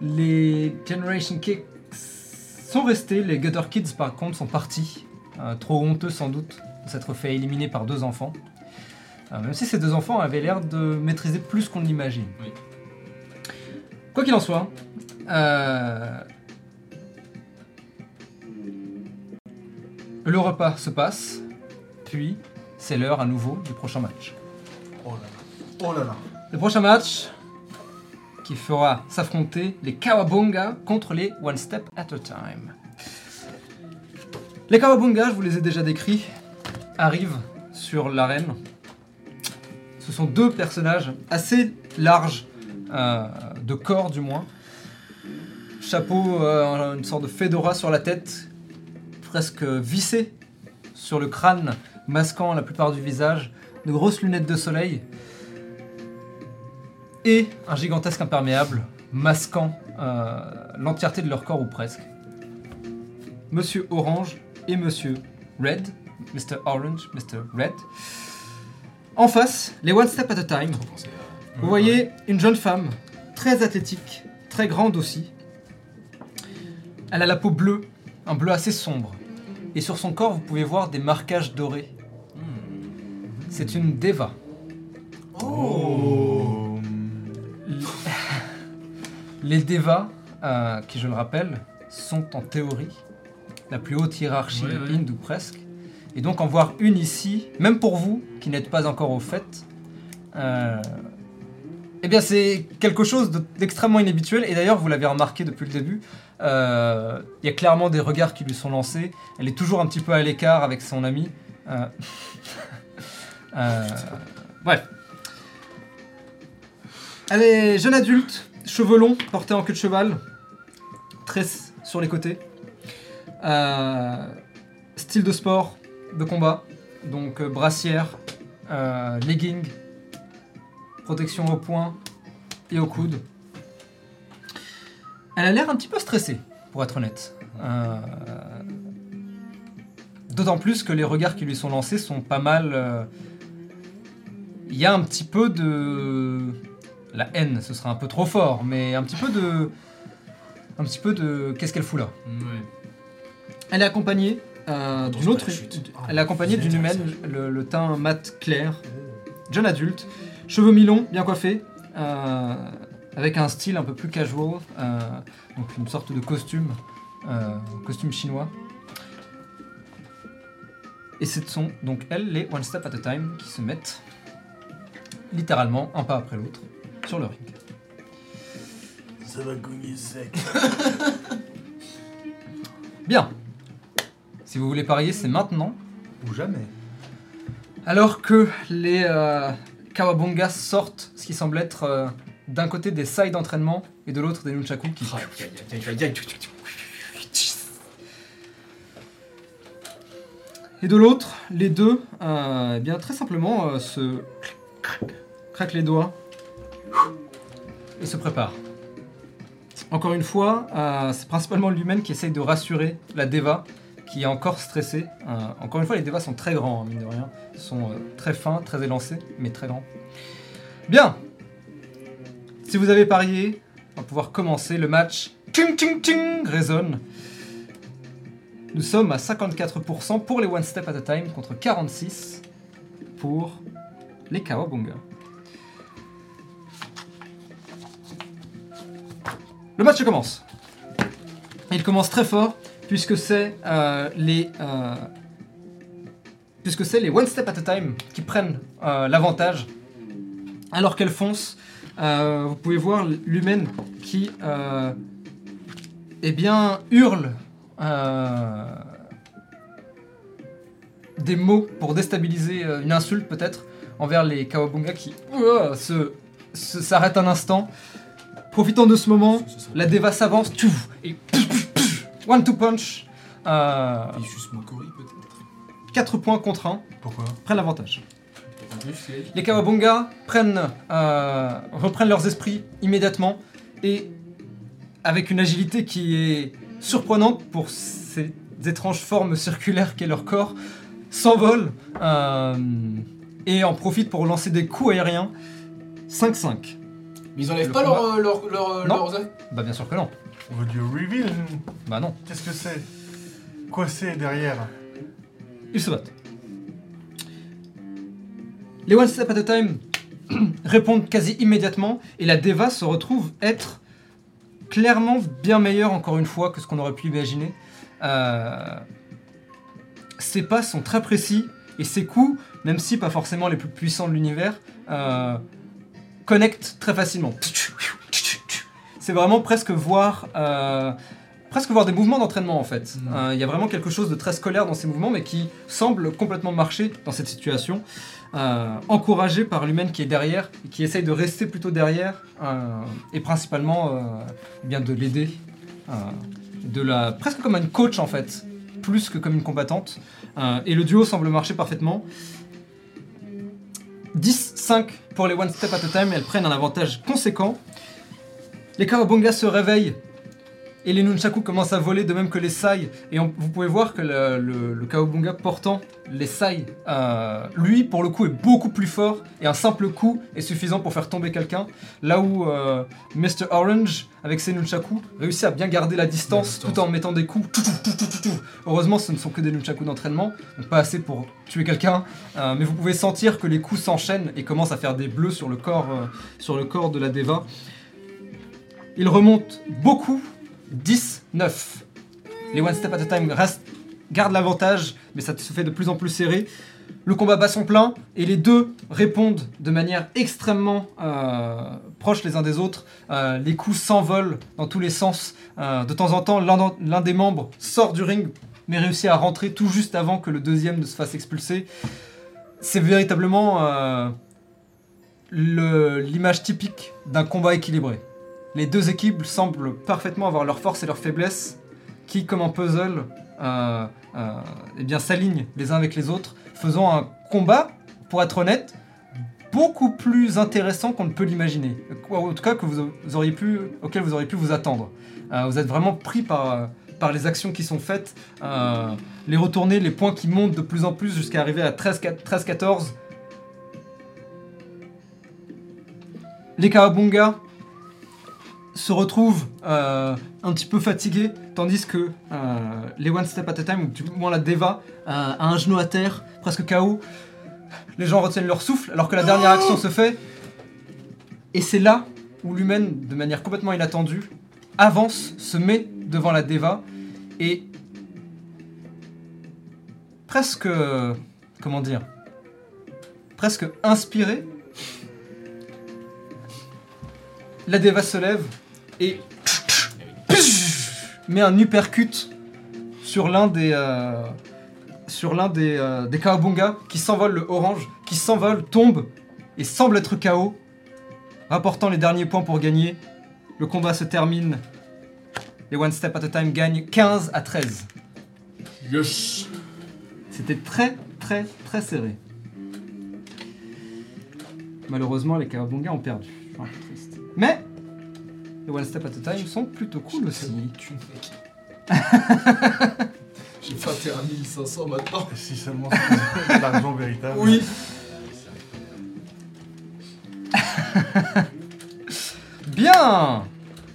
Les Generation Kicks sont restés. Les Gutter Kids, par contre, sont partis. Euh, trop honteux, sans doute, de s'être fait éliminer par deux enfants. Euh, même si ces deux enfants avaient l'air de maîtriser plus qu'on l'imagine. Oui. Quoi qu'il en soit, euh, le repas se passe, puis c'est l'heure à nouveau du prochain match. Oh là là. Oh là là. Le prochain match qui fera s'affronter les Kawabunga contre les One Step at a Time. Les Kawabunga, je vous les ai déjà décrits, arrivent sur l'arène. Ce sont deux personnages assez larges, euh, de corps du moins. Chapeau, euh, une sorte de fedora sur la tête, presque vissé sur le crâne, masquant la plupart du visage, de grosses lunettes de soleil et un gigantesque imperméable masquant euh, l'entièreté de leur corps ou presque. Monsieur Orange et Monsieur Red, Mr. Orange, Mr. Red. En face, les One Step at a Time. Vous voyez une jeune femme, très athlétique, très grande aussi. Elle a la peau bleue, un bleu assez sombre. Et sur son corps, vous pouvez voir des marquages dorés. C'est une Deva. Oh. Les Devas, euh, qui je le rappelle, sont en théorie la plus haute hiérarchie Ouais, de. Inde ou presque. Et donc en voir une ici, même pour vous qui n'êtes pas encore au fait, euh, eh bien c'est quelque chose de- d'extrêmement inhabituel. Et d'ailleurs vous l'avez remarqué depuis le début, euh, il y a clairement des regards qui lui sont lancés. Elle est toujours un petit peu à l'écart avec son ami. Euh, euh, bref. Elle est jeune adulte, cheveux longs, portés en queue de cheval, tresse sur les côtés. Euh, style de sport, de combat, donc euh, brassière, euh, legging, protection au poing et au coude. Elle a l'air un petit peu stressée, pour être honnête. D'autant plus que les regards qui lui sont lancés sont pas mal. Il y a un petit peu de la haine, ce sera un peu trop fort, mais un petit peu de, un petit peu de, qu'est-ce qu'elle fout là? Elle est accompagnée euh, d'une autre, chute. elle est accompagnée d'une humaine, le, le teint mat clair, jeune adulte, cheveux mi-longs, bien coiffés, euh, avec un style un peu plus casual, euh, donc une sorte de costume, euh, costume chinois. Et ce sont donc elles, les One Step at a Time, qui se mettent littéralement un pas après l'autre sur le ring. Ça va cogner sec. Bien. Si vous voulez parier, c'est maintenant. Ou jamais. Alors que les euh, sortent ce qui semble être euh, d'un côté des sailles d'entraînement et de l'autre des nunchaku qui... Aïe. Et de l'autre, les deux, euh, eh bien très simplement euh, se craquent les doigts et se préparent. Encore une fois, c'est principalement l'humaine qui essaye de rassurer la Deva, qui est encore stressée. Euh, encore une fois, les Devas sont très grands, hein, mine de rien. Ils sont euh, très fins, très élancés, mais très grands. Bien Si vous avez parié, on va pouvoir commencer le match. Ting ting ting résonne. Nous sommes à 54% pour les One Step at a Time contre 46% pour les Kawabunga. Le match commence. Il commence très fort puisque c'est euh, les euh, puisque c'est les One Step at a Time qui prennent euh, l'avantage alors qu'elles foncent. vous pouvez voir l'humaine qui eh bien hurle des mots pour déstabiliser une insulte peut-être envers les Kawabunga qui euh, se s'arrêtent un instant. Profitant de ce moment, la Deva s'avance et one two punch. Euh, Et juste Mokori peut-être. 4 points contre 1 Pourquoi? Prennent l'avantage. En plus, c'est. Les Kawabunga prennent, euh, reprennent leurs esprits immédiatement et avec une agilité qui est surprenante pour ces étranges formes circulaires qu'est leur corps, s'envolent euh, et en profitent pour lancer des coups aériens. 5-5. Mais ils enlèvent Le pas leur, euh, leur, leur, euh, Non. leurs Bah bien sûr que non. On veut du reveal Bah non. Qu'est-ce que c'est? Quoi c'est derrière? Ils se battent. Les One Step at a Time répondent quasi immédiatement et la Deva se retrouve être clairement bien meilleure encore une fois que ce qu'on aurait pu imaginer. Euh, ses pas sont très précis et ses coups, même si pas forcément les plus puissants de l'univers, euh, connectent très facilement. C'est vraiment presque voir, euh, presque voir des mouvements d'entraînement en fait. Mhm. Euh, Il y a vraiment quelque chose de très scolaire dans ces mouvements, mais qui semble complètement marcher dans cette situation. Euh, encouragé par l'humaine qui est derrière et qui essaye de rester plutôt derrière euh, et principalement euh, bien de l'aider, de la presque comme une coach en fait, plus que comme une combattante. Et le duo semble marcher parfaitement. 10-5 pour les One Step at a Time, elles prennent un avantage conséquent. Les Kawabunga se réveillent et les Nunchaku commencent à voler de même que les Sai. Et on- vous pouvez voir que le, le, le Kawabunga portant les Sai, euh, lui pour le coup est beaucoup plus fort et un simple coup est suffisant pour faire tomber quelqu'un. Là où euh, Mr. Orange avec ses Nunchaku réussit à bien garder la distance, La distance. tout en mettant des coups. Tout, tout, tout, tout, tout, tout. Heureusement ce ne sont que des Nunchaku d'entraînement, donc pas assez pour tuer quelqu'un. Euh, mais vous pouvez sentir que les coups s'enchaînent et commencent à faire des bleus sur le corps, euh, sur le corps de la Deva. Il remonte beaucoup, 10-9. Les One Step at a Time restent, gardent l'avantage, mais ça se fait de plus en plus serré. Le combat bat son plein et les deux répondent de manière extrêmement euh, proche les uns des autres. Euh, les coups s'envolent dans tous les sens. Euh, de temps en temps, l'un des membres sort du ring, mais réussit à rentrer tout juste avant que le deuxième ne se fasse expulser. C'est véritablement le- l'image typique d'un combat équilibré. Les deux équipes semblent parfaitement avoir leurs forces et leurs faiblesses, qui, comme un puzzle, euh, euh, eh s'alignent les uns avec les autres, faisant un combat, pour être honnête, beaucoup plus intéressant qu'on ne peut l'imaginer. En tout cas, auquel vous auriez pu vous attendre. Euh, vous êtes vraiment pris par, par les actions qui sont faites, les retournées, les points qui montent de plus en plus jusqu'à arriver à 13-14. Les Kawabunga se retrouvent euh, un petit peu fatigués, tandis que euh, les One Step at a Time, ou du moins la Deva, euh, a un genou à terre, presque KO. Les gens retiennent leur souffle, alors que la dernière action se fait. Et c'est là où l'humaine, de manière complètement inattendue, avance, se met devant la Deva, et presque... comment dire Presque inspirée, la Deva se lève et met un uppercut sur l'un des euh, sur l'un des euh, des Kawabunga qui s'envole le orange, qui s'envole, tombe et semble être KO, rapportant les derniers points pour gagner. Le combat se termine. Les One Step at a Time gagnent 15 à 13. Yes C'était très très très serré. Malheureusement, les Kawabunga ont perdu. Enfin, triste. Mais One Step at a Time sont plutôt cool aussi. J'ai 21 500 maintenant. Si seulement c'était de l'argent véritable. Oui. Bien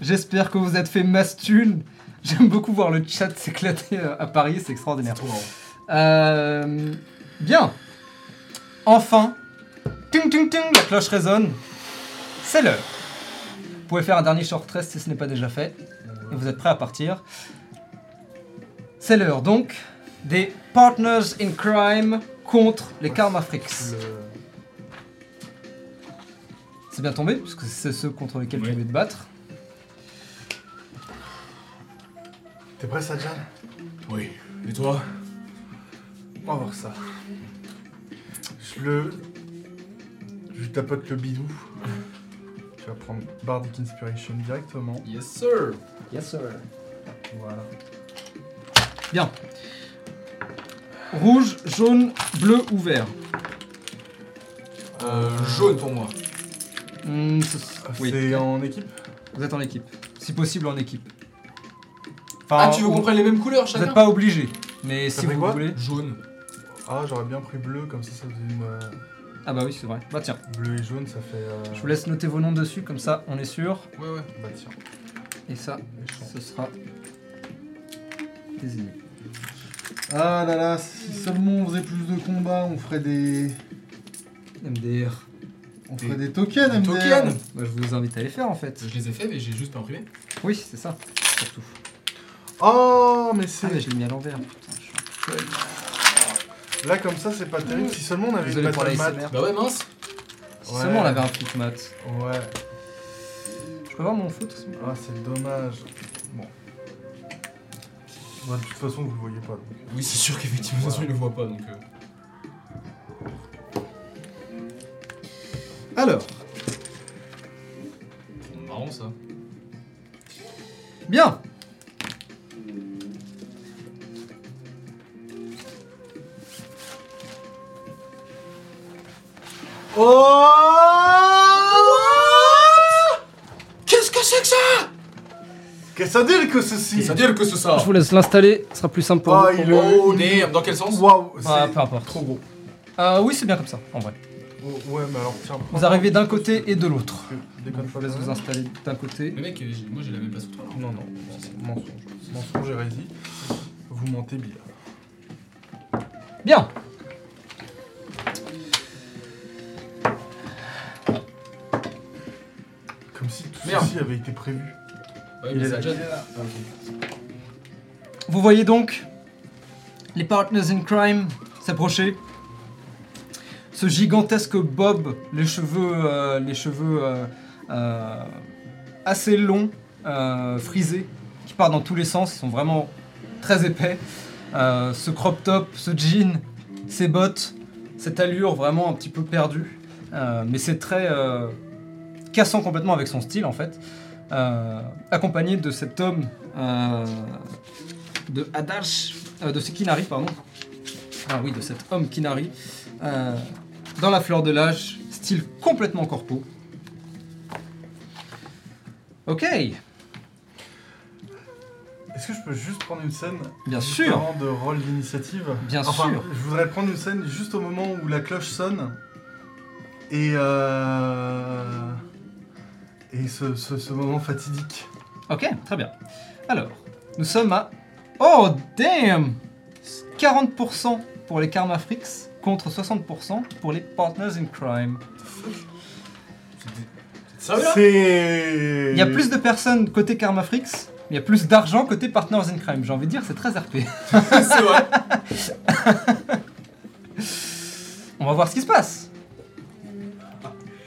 J'espère que vous êtes fait mastune. J'aime beaucoup voir le chat s'éclater euh, à Paris, c'est extraordinaire. Euh, bien. Enfin, ting ting ting, la cloche résonne. C'est l'heure. Vous pouvez faire un dernier short rest si ce n'est pas déjà fait. Et vous êtes prêts à partir. C'est l'heure donc des Partners in Crime contre les Karma Freaks. C'est bien tombé, puisque c'est ceux contre lesquels tu voulais te battre. T'es prêt, Sajan Oui. Et toi? On va voir ça. Je le. Je lui tapote le bidou. Tu vas prendre Bardic Inspiration directement. Yes sir Yes sir. Voilà. Bien. Rouge, jaune, bleu ou vert? Euh, Jaune pour moi. Hmm, ce- oui. C'est en équipe? Vous êtes en équipe. Si possible en équipe. Ah, Enfin, tu veux qu'on prenne les mêmes couleurs Vous chacun? n'êtes pas obligé. Mais si fait vous quoi? voulez. Jaune. Ah, j'aurais bien pris bleu, comme ça, ça faisait une. euh, Ah bah oui, c'est vrai. Bah tiens, Bleu et jaune, ça fait. euh, je vous laisse noter vos noms dessus, comme ça on est sûr. Ouais, ouais. Bah tiens, Et ça, méchant. ce sera désigné. Ah là là, si seulement on faisait plus de combats, on ferait des. MDR. On ferait des tokens, Des MDR. tokens Bah, je vous invite à les faire en fait. Je les ai fait, mais j'ai juste pas imprimé. Oui, c'est ça. Surtout. Oh, mais Ah c'est. mais je l'ai mis à l'envers. putain, je suis- Là, comme ça, c'est pas terrible. Si seulement on avait Désolé une pour battle la mat. ASMR. Bah ouais, mince. Si Ouais. seulement on avait un foot mat. Ouais. Je peux voir mon foot Ah, c'est dommage. Bon. Bah, de toute façon, vous le voyez pas. Donc. Oui, c'est sûr qu'effectivement, Voilà. je ne le vois pas donc. euh. Alors, Marrant ça. bien. Oh Qu'est-ce que c'est que ça Qu'est-ce que ça dit que ceci Ça veut dire que c'est ça Je vous laisse l'installer, ce sera plus simple pour Ah, vous. il est- Oh damn, dans quel sens Waouh, Ah, c'est peu importe. trop gros. Euh, oui, c'est bien comme ça, en vrai. Oh, ouais, mais alors tiens. Vous arrivez d'un côté et de l'autre. Déconne Je pas. vous laisse vous installer d'un côté. Mais mec, j'ai- moi j'ai la même place que toi. Non, non, mensonge. Mensonge, hérésie. Vous mentez bien. Bien. Comme si tout Merde. ceci avait été prévu. Ouais, Il mais est ça là, déjà- il est là. Vous voyez donc les Partners in Crime s'approcher. Ce gigantesque Bob, les cheveux, euh, les cheveux euh, euh, assez longs, euh, frisés, qui partent dans tous les sens, ils sont vraiment très épais. Euh, ce crop top, ce jean, ces bottes, cette allure vraiment un petit peu perdue. Euh, mais c'est très euh, cassant complètement avec son style en fait. Euh, accompagné de cet homme euh, de Adash, euh, de ce Kinari, pardon. Ah oui, de cet homme Kinari, dans la fleur de l'âge, style complètement corpo. Ok, Est-ce que je peux juste prendre une scène bien sûr, avant de rôle d'initiative bien Enfin, sûr. je voudrais prendre une scène juste au moment où la cloche sonne et euh... et ce, ce- ce moment fatidique. Ok, très bien. Alors, nous sommes à... Oh, damn 40% pour les Karma Freaks contre 60% pour les Partners in Crime. Là C'est. Il y a plus de personnes côté Karma Freaks, mais il y a plus d'argent côté Partners in Crime. J'ai envie de dire, c'est très RP. C'est vrai. On va voir ce qui se passe.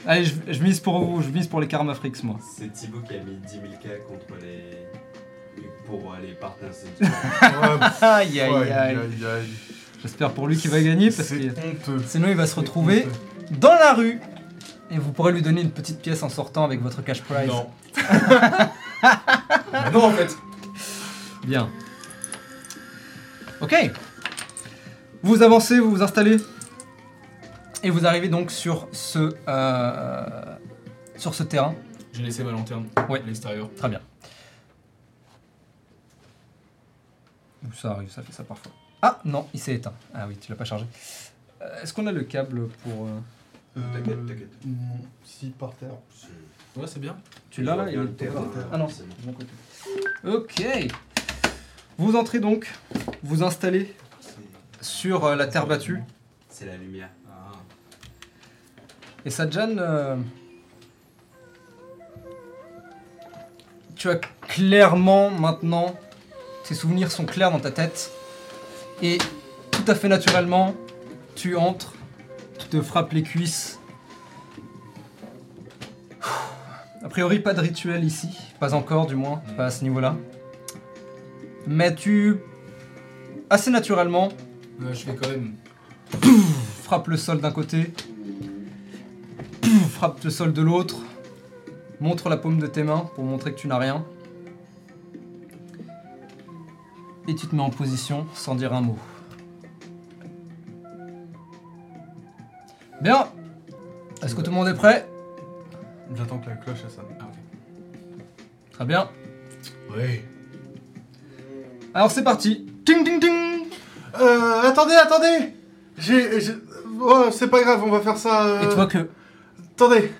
Allez, je, je mise pour vous, je mise pour les Karma Freaks, moi. C'est Thibaut qui a mis 10 000 k contre les. pour euh, les partenaires. Aïe, aïe, aïe, aïe. aïe, aïe. J'espère pour lui qu'il va gagner parce que sinon il va se retrouver honteux. dans la rue. Et vous pourrez lui donner une petite pièce en sortant avec votre cash prize. Non. Bah non, en fait. Bien. Ok. Vous avancez, vous vous installez. Et vous arrivez donc sur ce, euh, sur ce terrain. J'ai laissé ma lanterne Ouais. à l'extérieur. Très bien. Ça arrive, ça fait ça parfois. Ah non, il s'est éteint. Ah oui, tu l'as pas chargé. Euh, Est-ce qu'on a le câble pour... euh, Euh, T'inquiète, t'inquiète. Non, si par terre. Ouais, c'est bien. Tu l'as là il est Ah non, c'est de mon côté. Ok. Vous entrez donc, vous installez sur euh, la terre battue. C'est la lumière. Et Sajan, euh, tu as clairement maintenant, tes souvenirs sont clairs dans ta tête. Et tout à fait naturellement, tu entres, tu te frappes les cuisses. A priori, pas de rituel ici. Pas encore, du moins, pas à ce niveau-là. Mais tu, assez naturellement, Ouais, je fais quand même. frappe le sol d'un côté, frappe le sol de l'autre, montre la paume de tes mains pour montrer que tu n'as rien. Et tu te mets en position sans dire un mot. Bien. Est-ce que tout le monde est prêt? J'attends que la cloche elle sonne. Ah. Très bien. Ouais. Alors c'est parti. Ding ding ding. Euh, attendez, attendez J'ai... j'ai- Oh, c'est pas grave, on va faire ça... euh, Et tu vois que? Attendez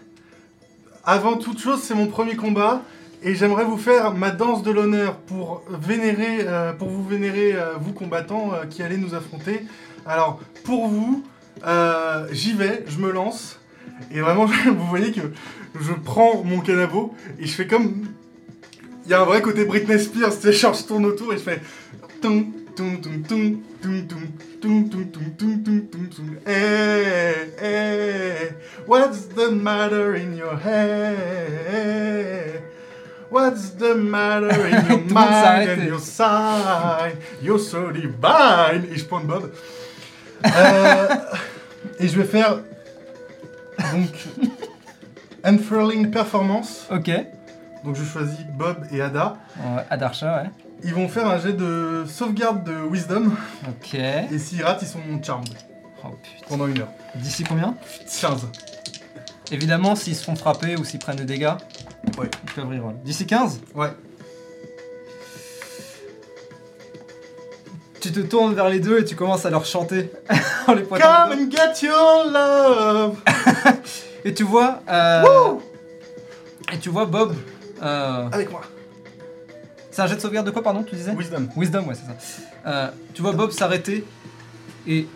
Avant toute chose, c'est mon premier combat. Et j'aimerais vous faire ma danse de l'honneur pour vénérer, euh, pour vous vénérer, euh, vous combattants euh, qui allez nous affronter. Alors, pour vous, j'y vais, je me lance. Et vraiment, vous voyez que je prends mon canabo et je fais comme... Il y a un vrai côté Britney Spears, sais, genre je tourne autour et je fais... What's the matter in your head? What's the matter in your mind and your side? You're so divine. Et je prends bob. Euh, et je vais faire donc Unfurling Performance. Ok. Donc je choisis Bob et Ada. Euh, Adarcha, ouais. Ils vont faire un jet de sauvegarde de wisdom. Ok. Et s'ils ratent, ils sont charmed Oh putain. pendant une heure. D'ici combien? 15. Évidemment, s'ils se font frapper ou s'ils prennent des dégâts, Ouais. ils peuvent reroll. D'ici 15 Ouais. Tu te tournes vers les deux et tu commences à leur chanter en les. Come and get your love. Et tu vois. euh, et tu vois Bob. euh, Avec moi. C'est un jet de sauvegarde de quoi, pardon, tu disais Wisdom. Wisdom, ouais, c'est ça. Euh, tu vois Bob s'arrêter et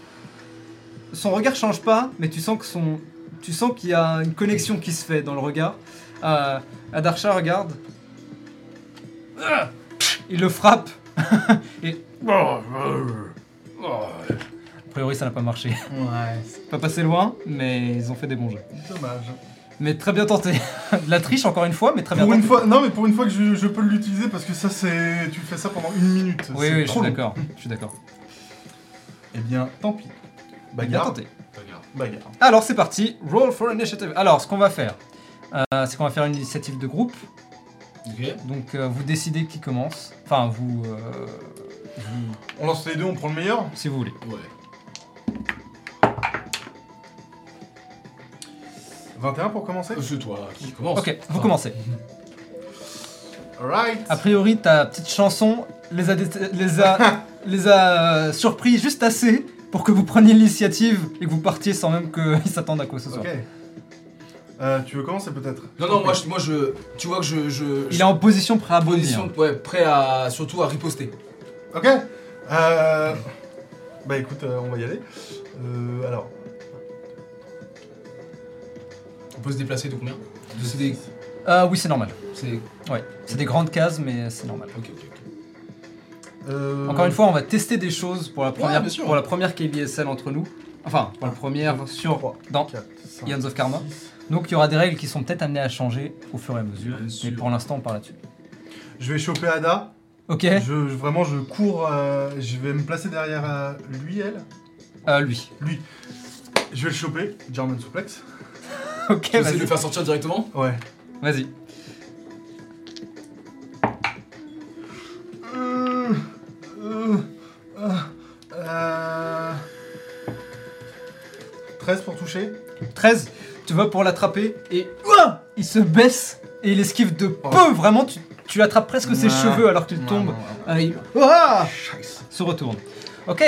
son regard change pas, mais tu sens que son, tu sens qu'il y a une connexion qui se fait dans le regard. Euh, Adarsha regarde, il le frappe et a priori ça n'a pas marché. Ouais. Pas passé loin, mais ils ont fait des bons jeux. Dommage. Mais très bien tenté. De la triche encore une fois, mais très bien Pour une tenté. fois, non mais pour une fois que je, je peux l'utiliser parce que ça c'est, tu fais ça pendant une minute. Oui, c'est oui, je trop suis long. d'accord. Je suis d'accord. Eh bien, tant pis. Bien Bagarre. tenté. Regarde. Bagarre. Alors c'est parti, roll for initiative. Alors ce qu'on va faire, euh, c'est qu'on va faire une initiative de groupe. Ok. Donc euh, vous décidez qui commence. Enfin vous, euh, vous- On lance les deux, on prend le meilleur? si vous voulez. Ouais. 21 pour commencer. C'est toi qui commence. Ok, vous commencez. Alright. A priori ta petite chanson les a, dé- les a, les a euh, surpris juste assez pour que vous preniez l'initiative et que vous partiez sans même qu'ils s'attendent à quoi que ce soit. Ok. Euh, tu veux commencer peut-être? Non, non, moi je, moi je. Tu vois que je. je Il est en position prêt à bondir. position, ouais, prêt à. Surtout à riposter. Ok. Euh... Bah écoute, euh, on va y aller. Euh, alors. Peut se déplacer de combien De c'est des. Euh, oui c'est normal. C'est. Ouais, c'est des grandes cases mais c'est normal. Ok, ok, ok. Euh, Encore une fois, on va tester des choses pour la première, bien sûr. pour la première KBSL entre nous. Enfin, pour la première sur dans 4, 5, Ions of Karma. Donc il y aura des règles qui sont peut-être amenées à changer au fur et à mesure. Bien Mais sûr. pour l'instant, on part là-dessus. Je vais choper Ada. Ok, Je, je- vraiment, je cours. euh, je vais me placer derrière euh, lui, elle. euh, lui. Lui. Je vais le choper. German suplex. Ok, Tu essaies de vas-y. le faire sortir directement Ouais. Vas-y. Euh, euh, euh, euh, 13 pour toucher. 13, tu vas pour l'attraper et Ouah il se baisse et il esquive de Oh. peu. Vraiment, tu, tu attrapes presque ses Ouais. cheveux alors qu'il Ouais, tombe. ouais, Ah, il Ouah Scheiße. se retourne. Ok,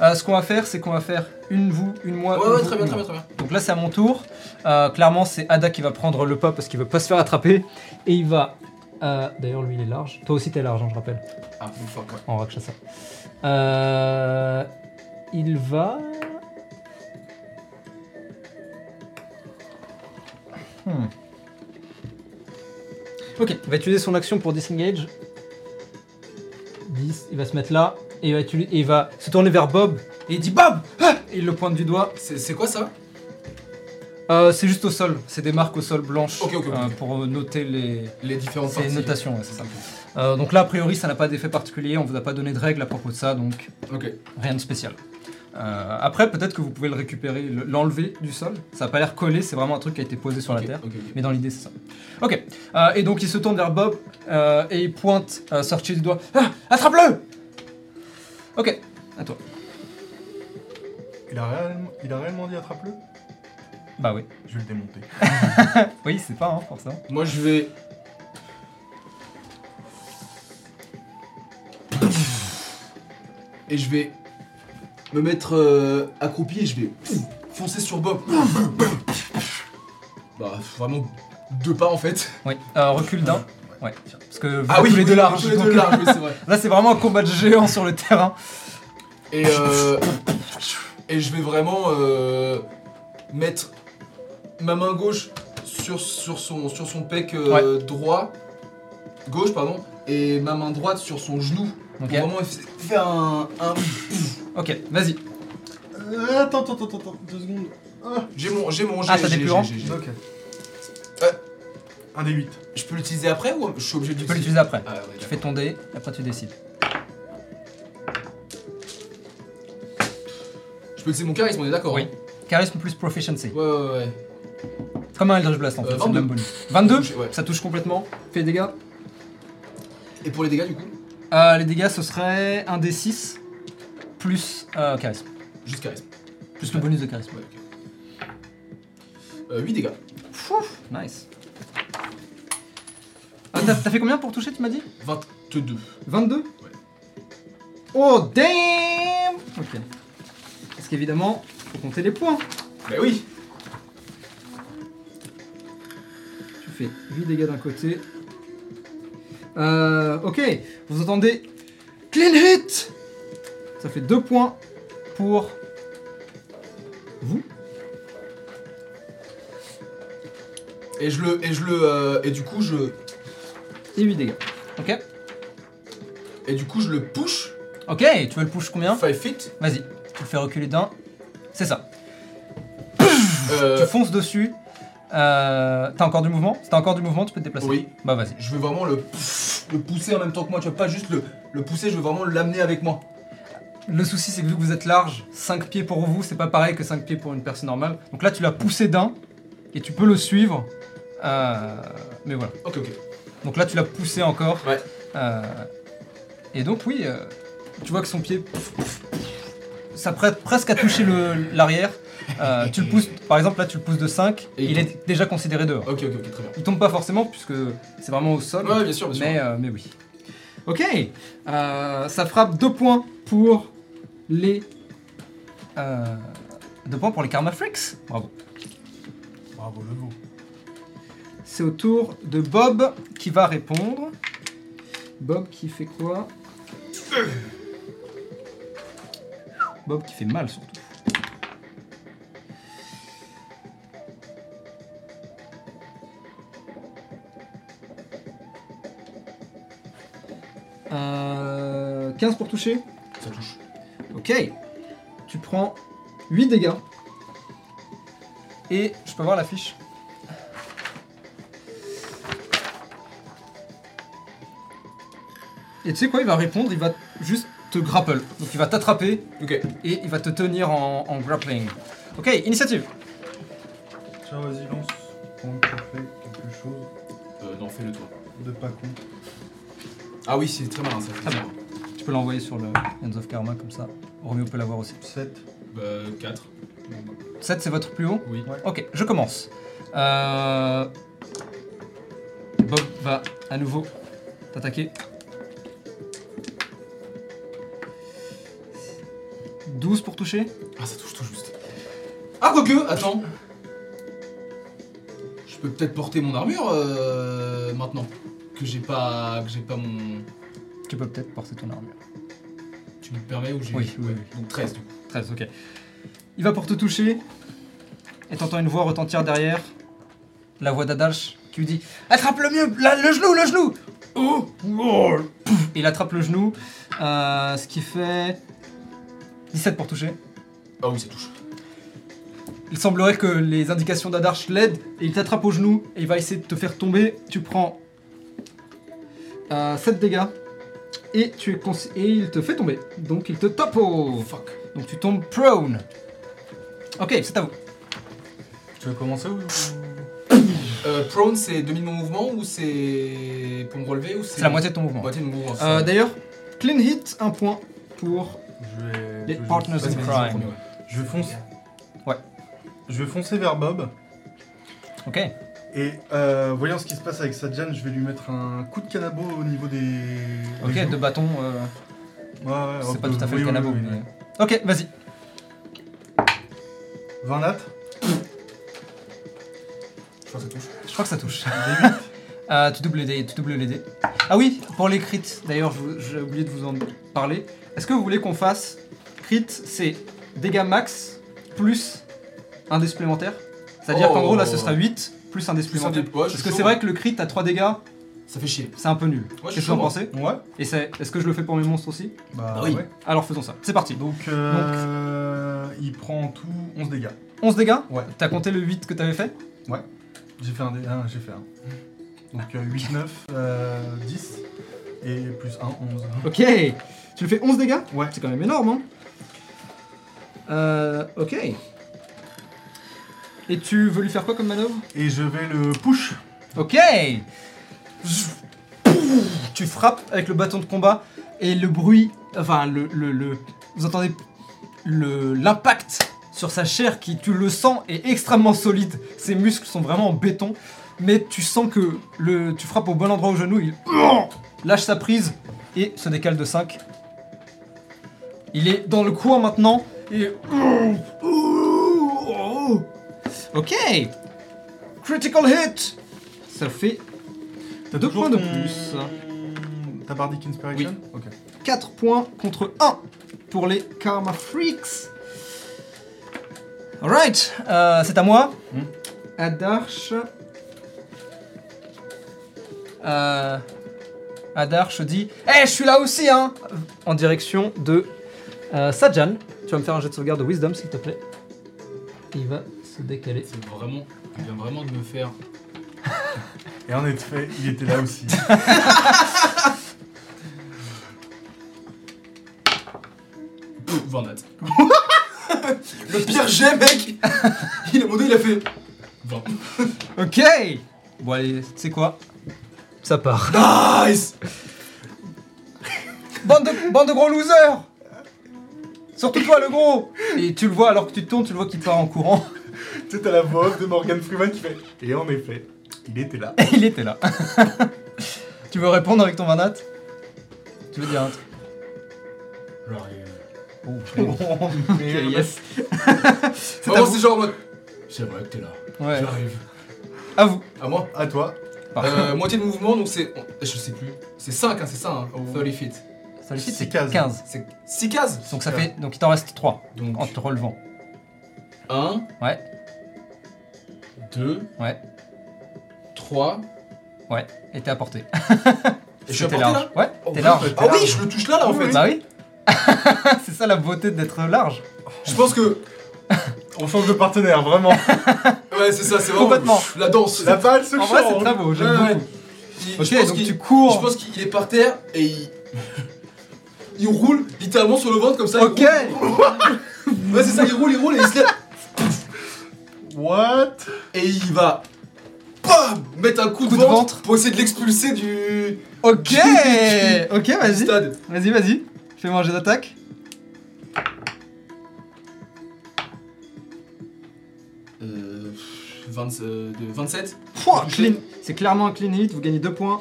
euh, ce qu'on va faire, c'est qu'on va faire une vous, une moi. Ouais, une ouais, vous, très bien, une très moi. bien, très bien. Donc là, c'est à mon tour. Euh, clairement, c'est Ada qui va prendre le pas parce qu'il veut pas se faire attraper. Et il va. euh, D'ailleurs, lui, il est large. Toi aussi, t'es large, hein, je rappelle. Ah, fuck, ouais. En rack ça. Euh, il va. Hmm. Ok, il va utiliser son action pour disengage. 10, il va se mettre là. Et il va, utili- et il va se tourner vers Bob. Et il dit Bob Ah Et il le pointe du doigt. C'est c'est quoi ça? Euh, c'est juste au sol. C'est des marques au sol blanches Ok, ok, ok. euh, pour noter les, Les différentes c'est parties. une notation, ouais, c'est ça. Euh, donc là, a priori, ça n'a pas d'effet particulier, on vous a pas donné de règles à propos de ça, donc Ok. rien de spécial. Euh, après, peut-être que vous pouvez le récupérer, le- l'enlever du sol. Ça n'a pas l'air collé, c'est vraiment un truc qui a été posé sur la terre. ok, ok. Mais dans l'idée, c'est ça. Ok. Euh, et donc, il se tourne vers Bob euh, et il pointe, euh, sorti du doigt. Ah, attrape-le Ok, à toi. Il a réellement, il a réellement dit attrape-le? Bah oui. Je vais le démonter. Oui, c'est pas, hein, forcément. Moi, je vais. Et je vais me mettre euh, accroupi et je vais foncer sur Bob. Bah, vraiment deux pas en fait. Oui. Euh, recul d'un. Ouais. Parce que vous Ah oui, tous les deux larges. tous les donc, deux larges, oui, c'est vrai. Là, c'est vraiment un combat de géants sur le terrain. Et, euh, et je vais vraiment euh, mettre ma main gauche sur, sur, son, sur son pec euh, droit, gauche pardon, et ma main droite sur son genou. Ok. Pour vraiment faire un. un- Ok, vas-y. Euh, attends, attends, attends, attends, deux secondes. Ah, J'ai mon. J'ai mon. Ah, j'ai- des j'ai- plus grands j'ai- j'ai- ok. Un des 8. Je peux l'utiliser après ou je suis obligé de Tu peux l'utiliser après. Ah, ouais, Tu fais ton dé, et après tu décides. Je peux utiliser mon charisme, on est d'accord Oui. hein Charisme plus proficiency. Ouais, ouais, ouais. Comme un Eldritch Blast en fait, Euh, c'est le 22. même bonus. 22 Touché, ouais. Ça touche complètement. Fais des dégâts. Et pour les dégâts, du coup? Euh, les dégâts ce serait un D6 plus euh, charisme. Juste charisme. Plus le bonus de charisme. Ouais, ok. Euh, 8 dégâts. Nice. Ah, t'as t'as fait combien pour toucher, tu m'as dit 22. 22 Ouais. Oh damn Ok. Parce qu'évidemment, faut compter les points. Bah oui Tu fais 8 dégâts d'un côté. Euh, ok, vous entendez Clean hit Ça fait 2 points pour vous. Et je le. Et je le. euh, et du coup, je. Et 8 dégâts. Ok Et du coup, je le push. Ok, tu veux le push combien 5 feet. Vas-y, tu le fais reculer d'un. C'est ça. Euh, Tu fonces dessus. Euh, T'as encore du mouvement Si t'as encore du mouvement, tu peux te déplacer. Oui. Bah vas-y. je veux vraiment le, le pousser en même temps que moi. Tu vois, pas juste le, le pousser, je veux vraiment l'amener avec moi. Le souci, c'est que vu que vous êtes large, 5 pieds pour vous, c'est pas pareil que 5 pieds pour une personne normale. Donc là, tu l'as poussé d'un et tu peux le suivre. Euh, mais voilà. Ok, ok. Donc là, tu l'as poussé encore. Ouais. Euh, et donc, oui, euh, tu vois que son pied s'apprête presque à toucher l'arrière. Euh, tu le pousses, par exemple, là, tu le pousses de 5 Et il est déjà considéré dehors. Ok, ok, ok, très bien. Il tombe pas forcément puisque c'est vraiment au sol. Ouais, bien sûr, bien sûr. Mais, euh, mais oui. Ok, ça frappe deux points pour les. Euh, deux points pour les Karma Freaks. Bravo. Bravo, le veau. C'est au tour de Bob qui va répondre. Bob qui fait quoi? Bob qui fait mal surtout. Euh, 15 pour toucher? Ça touche. Ok. Tu prends 8 dégâts. Et je peux voir la fiche Et tu sais quoi, il va répondre, il va juste te grapple. Donc il va t'attraper Ok. et il va te tenir en, en grappling. Ok, initiative. Tiens, vas-y, lance. Pendant que tu fais quelque chose Euh, non, fais-le toi. de pas con. Ah oui, c'est très malin ça. Très bien. Tu peux l'envoyer sur le Hands of Karma comme ça. Romeo peut l'avoir aussi. 7. Bah, 4. 7 c'est votre plus haut Oui. Ok, je commence. Euh... Bob va à nouveau t'attaquer. 12 pour toucher. Ah, ça touche tout juste. Ah, quoique, attends. Je peux peut-être porter mon armure euh, maintenant. Que j'ai pas, que j'ai pas mon. Tu peux peut-être porter ton armure. Tu me permets ou j'ai. Oui, oui, Ouais, oui. Donc 13 du coup. 13, ok. Il va pour te toucher. Et t'entends une voix retentir derrière. La voix d'Adalch qui lui dit Attrape le mieux, la- le genou, le genou Oh, oh. Pouf. Il attrape le genou. euh, ce qui fait 17 pour toucher. Ah oui, ça touche. Il semblerait que les indications d'Adarch l'aident et il t'attrape au genou et il va essayer de te faire tomber. Tu prends euh, 7 dégâts et, tu es cons- et il te fait tomber. Donc il te topo. Oh fuck. Donc tu tombes prone. Ok, c'est à vous. Tu veux commencer ou Euh, prone, c'est demi de mon mouvement ou c'est pour me relever ou c'est. C'est la moitié de ton mouvement. Moitié de mon mouvement. Euh, D'ailleurs, clean hit, un point pour Je vais. les je partners in crime. Je vais foncer. Ouais. Je vais foncer vers Bob. Ok. Et euh, voyant ce qui se passe avec Sadjan, je vais lui mettre un coup de canabo au niveau des. Ok, des de bâton, euh, Ouais, ouais, c'est pas tout à fait oui, le canabo. oui, mais-. Ok, vas-y. 20 nat. Je crois que ça touche. Je crois que ça touche. Euh, tu doubles les dés, tu doubles les dés. Ah oui, pour les crits, d'ailleurs, j'ai oublié de vous en parler. Est-ce que vous voulez qu'on fasse crit, c'est dégâts max plus un dé supplémentaire C'est-à-dire qu'en gros, là, ce sera 8 plus un dé supplémentaire. dé- ouais, Parce que c'est vrai que le crit à 3 dégâts, Ça fait chier. c'est un peu nul. Ouais, Qu'est-ce que vous en pensez Ouais. Et c'est- est-ce que je le fais pour mes monstres aussi Bah, Bah oui. ouais. Alors faisons ça. C'est parti. Donc, euh, il prend en tout 11 dégâts. 11 dégâts Ouais. T'as compté le 8 que t'avais fait J'ai fait un dé. j'ai fait un. Donc euh, 8, 9, euh, 10. Et plus 1, 11. Ok. Tu le fais 11 dégâts Ouais. C'est quand même énorme, hein Euh, ok. Et tu veux lui faire quoi comme manœuvre? Et je vais le push. Ok Tu frappes avec le bâton de combat et le bruit, enfin le, le, le- vous entendez le l'impact sur sa chair qui, tu le sens, est extrêmement solide. Ses muscles sont vraiment en béton, mais tu sens que le, tu frappes au bon endroit au genou, il lâche sa prise et se décale de 5. Il est dans le coin maintenant et ok critical hit. Ça fait T'as Deux points de plus. Ta Bardic Inspiration Ok. 4 points contre 1 pour les Karma Freaks. Alright, euh, c'est à moi. Hmm. Adarsh. Euh, Adarsh dit Eh, je suis là aussi, hein En direction de euh, Sajan. Tu vas me faire un jet de sauvegarde de Wisdom, s'il te plaît. Il va se décaler. C'est vraiment. Il vient vraiment de me faire. Et en effet, il était là aussi. Pouf, 20 nat. Le pire jet, mec Il a mon dé, il a fait. 20. Ok Bon, allez, tu sais quoi? Ça part. Nice Bande de, bande de gros losers Surtout toi, le gros Et tu le vois, alors que tu te tournes, tu le vois qu'il part en courant. tu sais, t'as la voix off de Morgan Freeman qui fait. Et en effet, il était là. Il était là. tu veux répondre avec ton vanat Tu veux dire un truc? J'arrive. Oh, ok, yes. C'est à Vraiment, vous. c'est genre en mode. C'est vrai que t'es là. Ouais, J'arrive. à vous. À moi? À toi. Parfait. euh, Moitié de mouvement, donc c'est. Je sais plus. C'est 5, hein, c'est ça, hein. Oh. 30 feet. Ça six c'est cases. 15. C'est 6 cases Donc ça fait. Donc il t'en reste 3 Donc en te relevant. 1, Ouais, 2, ouais, 3. ouais. Et t'es à portée. Et je suis à T'es portée large. là Ouais, Oh, t'es oui, large. Ah oui, je le touche là, là, en fait. Bah oui. c'est ça la beauté d'être large. Je pense que. On change de partenaire, vraiment. Ouais, c'est ça, c'est vraiment. Complètement. La danse. La balle se En vrai, c'est très beau, j'aime Ouais, ouais. beaucoup. Il- Ok, je pense donc qu'il- tu cours. Je pense qu'il est par terre et il, Il roule littéralement sur le ventre comme ça. il Ok roule. Ouais, c'est ça, il roule, il roule et il se lève. What? Et il va. Bam Mettre un coup, de, ventre ventre. pour essayer de l'expulser du, Ok Ok, vas-y. stade. Vas-y, vas-y. Fais manger d'attaque. Euh. 20, euh, de 27 Pouah, Touché. clean. C'est clairement un clean hit, vous gagnez 2 points.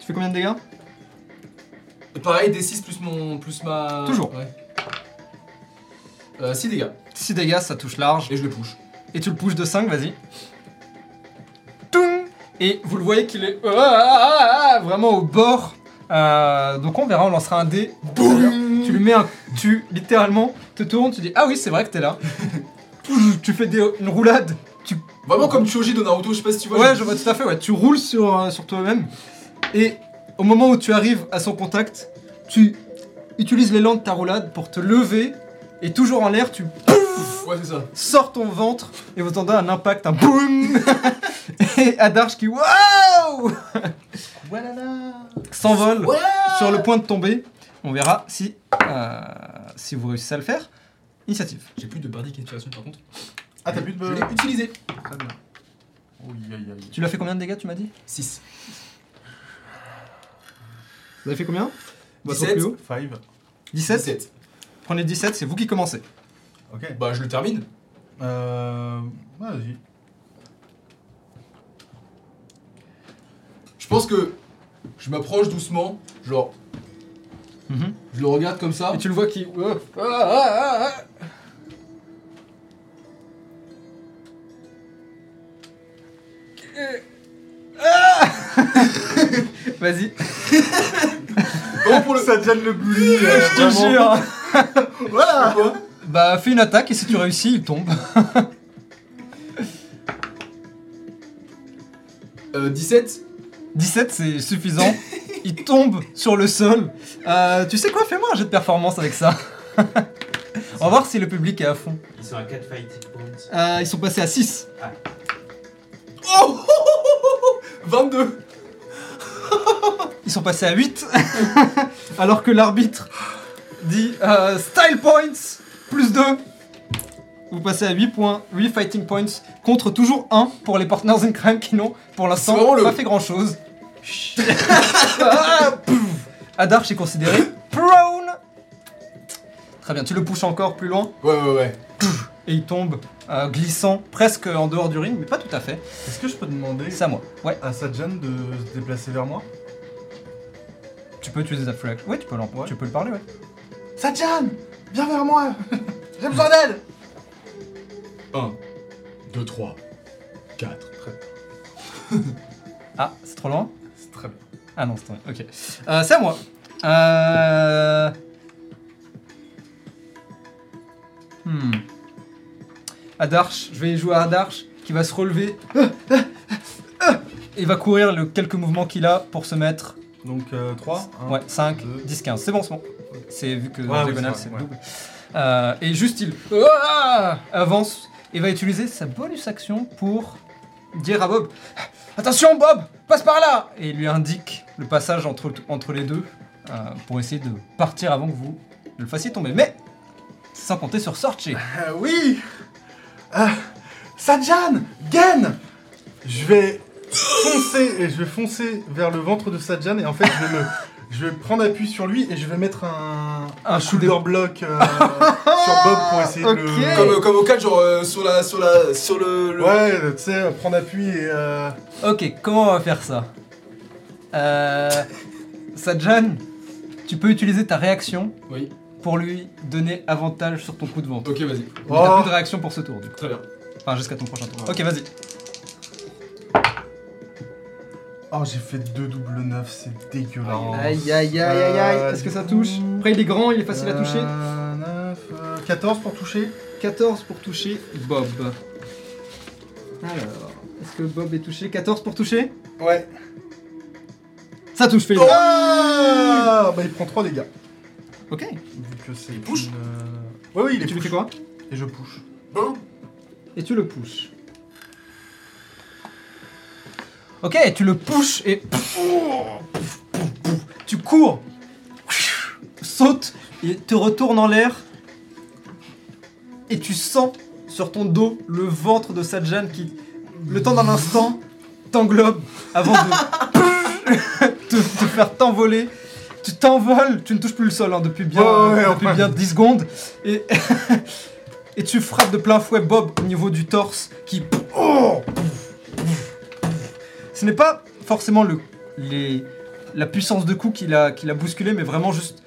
Tu fais combien de dégâts? Et Pareil, D6 plus mon. plus ma. Toujours. Ouais. Euh, 6 dégâts. 6 dégâts, ça touche large. Et je le push. Et tu le pushes de 5, vas-y. Toum Et vous le voyez qu'il est ah, ah, ah, ah, vraiment au bord. Euh, donc on verra, on lancera un dé. Boum Tu lui mets un. Tu littéralement te tournes, tu dis Ah oui, c'est vrai que t'es là. Tu fais des, une roulade. Tu, Vraiment comme Choji de Naruto, je sais pas si tu vois. ouais, je vois tout à fait, ouais. Tu roules sur, euh, sur toi-même. Et au moment où tu arrives à son contact, tu utilises l'élan de ta roulade pour te lever. Et toujours en l'air, tu Ouais, c'est ça. sors ton ventre et vous entendez un impact, un boum Et Adarsh qui waouh s'envole Ouais sur le point de tomber. On verra si, euh, si vous réussissez à le faire. Initiative. J'ai plus de bardic inspiration par contre. Ah, t'as plus de. Je l'ai utilisé. Très bien. Oui, aïe, aïe. Tu l'as fait combien de dégâts, tu m'as dit? 6. Vous avez fait combien Votre 17. plus haut 5. 17 17. Prenez 17, c'est vous qui commencez. Ok. Bah, je le termine. Euh. Vas-y. Je pense que je m'approche doucement, genre, je le regarde comme ça. Et tu le vois qui. ah, ah, ah. Ah Vas-y, Vraiment pour le. Ça devient le bully. euh, je te vraiment. jure. Voilà Bah, fais une attaque et si tu réussis, il tombe. Euh, 17 17, c'est suffisant. Il tombe sur le sol. Euh, tu sais quoi Fais-moi un jeu de performance avec ça. On va voir si le public est à fond. Ils sont à 4 fighting points. Euh, ils sont passés à 6. Oh 22 Ils sont passés à 8. Alors que l'arbitre dit euh, Style points plus 2. Vous passez à 8 points, 8 fighting points contre toujours 1 pour les partners in crime qui n'ont pour l'instant le- pas fait grand chose. Ah. Adarch est considéré prone. Très bien, tu le pousses encore plus loin Ouais, ouais, ouais. Et il tombe euh, glissant presque en dehors du ring, mais pas tout à fait. Est-ce que je peux demander C'est à moi. Ouais, à Sajan de se déplacer vers moi? Tu peux utiliser ta flash. Ouais, tu peux, l'en- Ouais. tu peux le parler, ouais. Sajan Viens vers moi J'ai besoin d'aide 1, 2, 3, 4. Ah, c'est trop loin? C'est très bien. Ah non, c'est toi. Ok. Euh, c'est à moi. Euh... Hmm. Adarch, je vais jouer à Adarch qui va se relever. Et va courir le quelques mouvements qu'il a pour se mettre. Donc 3 Ouais, 5, deux. 10, 15. C'est bon, c'est bon. C'est vu que Ouais, en oui, diagonale c'est c'est vrai, double. Euh, et juste il Ah avance et va utiliser sa bonus action pour dire à Bob Attention Bob, passe par là Et il lui indique le passage entre, entre les deux euh, pour essayer de partir avant que vous le fassiez tomber. Mais sans compter sur Sorche. Euh, oui euh, Sajan Gen Je vais foncer et je vais foncer vers le ventre de Sajan et en fait je vais me je vais prendre appui sur lui et je vais mettre un, Un shoulder block euh, sur Bob pour essayer de le Comme, comme au 4, genre euh, sur la. sur la. sur le. le- Ouais, tu sais, prendre appui et euh, Ok, comment on va faire ça? Euh, Sajan, tu peux utiliser ta réaction Oui. Pour lui donner avantage sur ton coup de vente. Ok, vas-y. Mais Oh. t'as plus de réaction pour ce tour, du coup. Très bien. Enfin, jusqu'à ton prochain tour. Ok, vas-y. Oh, j'ai fait deux double neuf, c'est dégueulasse. Aïe, aïe, aïe, aïe, aïe. Euh, Est-ce que ça touche Après, il est grand, il est facile à toucher. Euh, 9, euh, 14 pour toucher. 14 pour toucher Bob. Alors, est-ce que Bob est touché 14 pour toucher Ouais. Ça touche, Félix. Ah Bah il prend 3 dégâts. Ok. Vu que c'est. push une, euh, Ouais, oui, il Et est tu lui push. fais quoi Et je push. Boum Et tu le pushes. Ok, tu le pushes et... tu cours, sautes et te retournes en l'air. Et tu sens sur ton dos le ventre de Sajan qui, le temps d'un instant, t'englobe avant de te, te faire t'envoler. Tu t'envoles, tu ne touches plus le sol hein, depuis bien, ouais, depuis enfin. bien 10 secondes. Et, et tu frappes de plein fouet Bob au niveau du torse qui. Oh Ce n'est pas forcément le, les, la puissance de coup qui l'a qui l'a bousculé, mais vraiment juste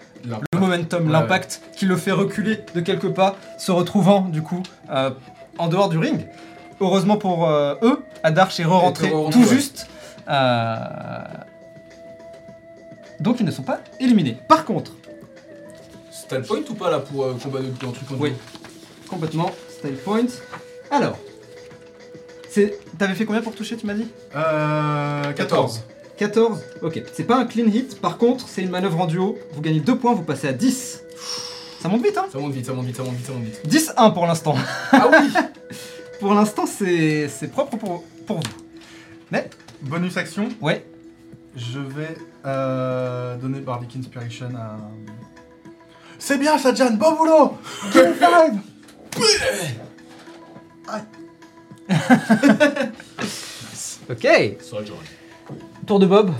le momentum, Ouais. l'impact qui le fait reculer de quelques pas, se retrouvant du coup euh, en dehors du ring. Heureusement pour euh, eux, Adarch est re-rentré tout ouais. juste. euh, Donc ils ne sont pas éliminés. Par contre, T'as le point ou pas là pour euh, combat de un truc en Oui. complètement style point. Alors, c'est- t'avais fait combien pour toucher, tu m'as dit? Euh, 14. 14. Ok, c'est pas un clean hit. Par contre, c'est une manœuvre en duo. Vous gagnez 2 points, vous passez à 10. Ça monte vite, hein? Ça monte vite, ça monte vite, ça monte vite, ça monte vite. 10-1 pour l'instant. Ah oui Pour l'instant, c'est c'est propre pour, pour vous. Bonus action, Ouais, je vais euh, donner Bardic Inspiration à. C'est bien, Sajan, bon boulot Game 5 ok. Tour de Bob.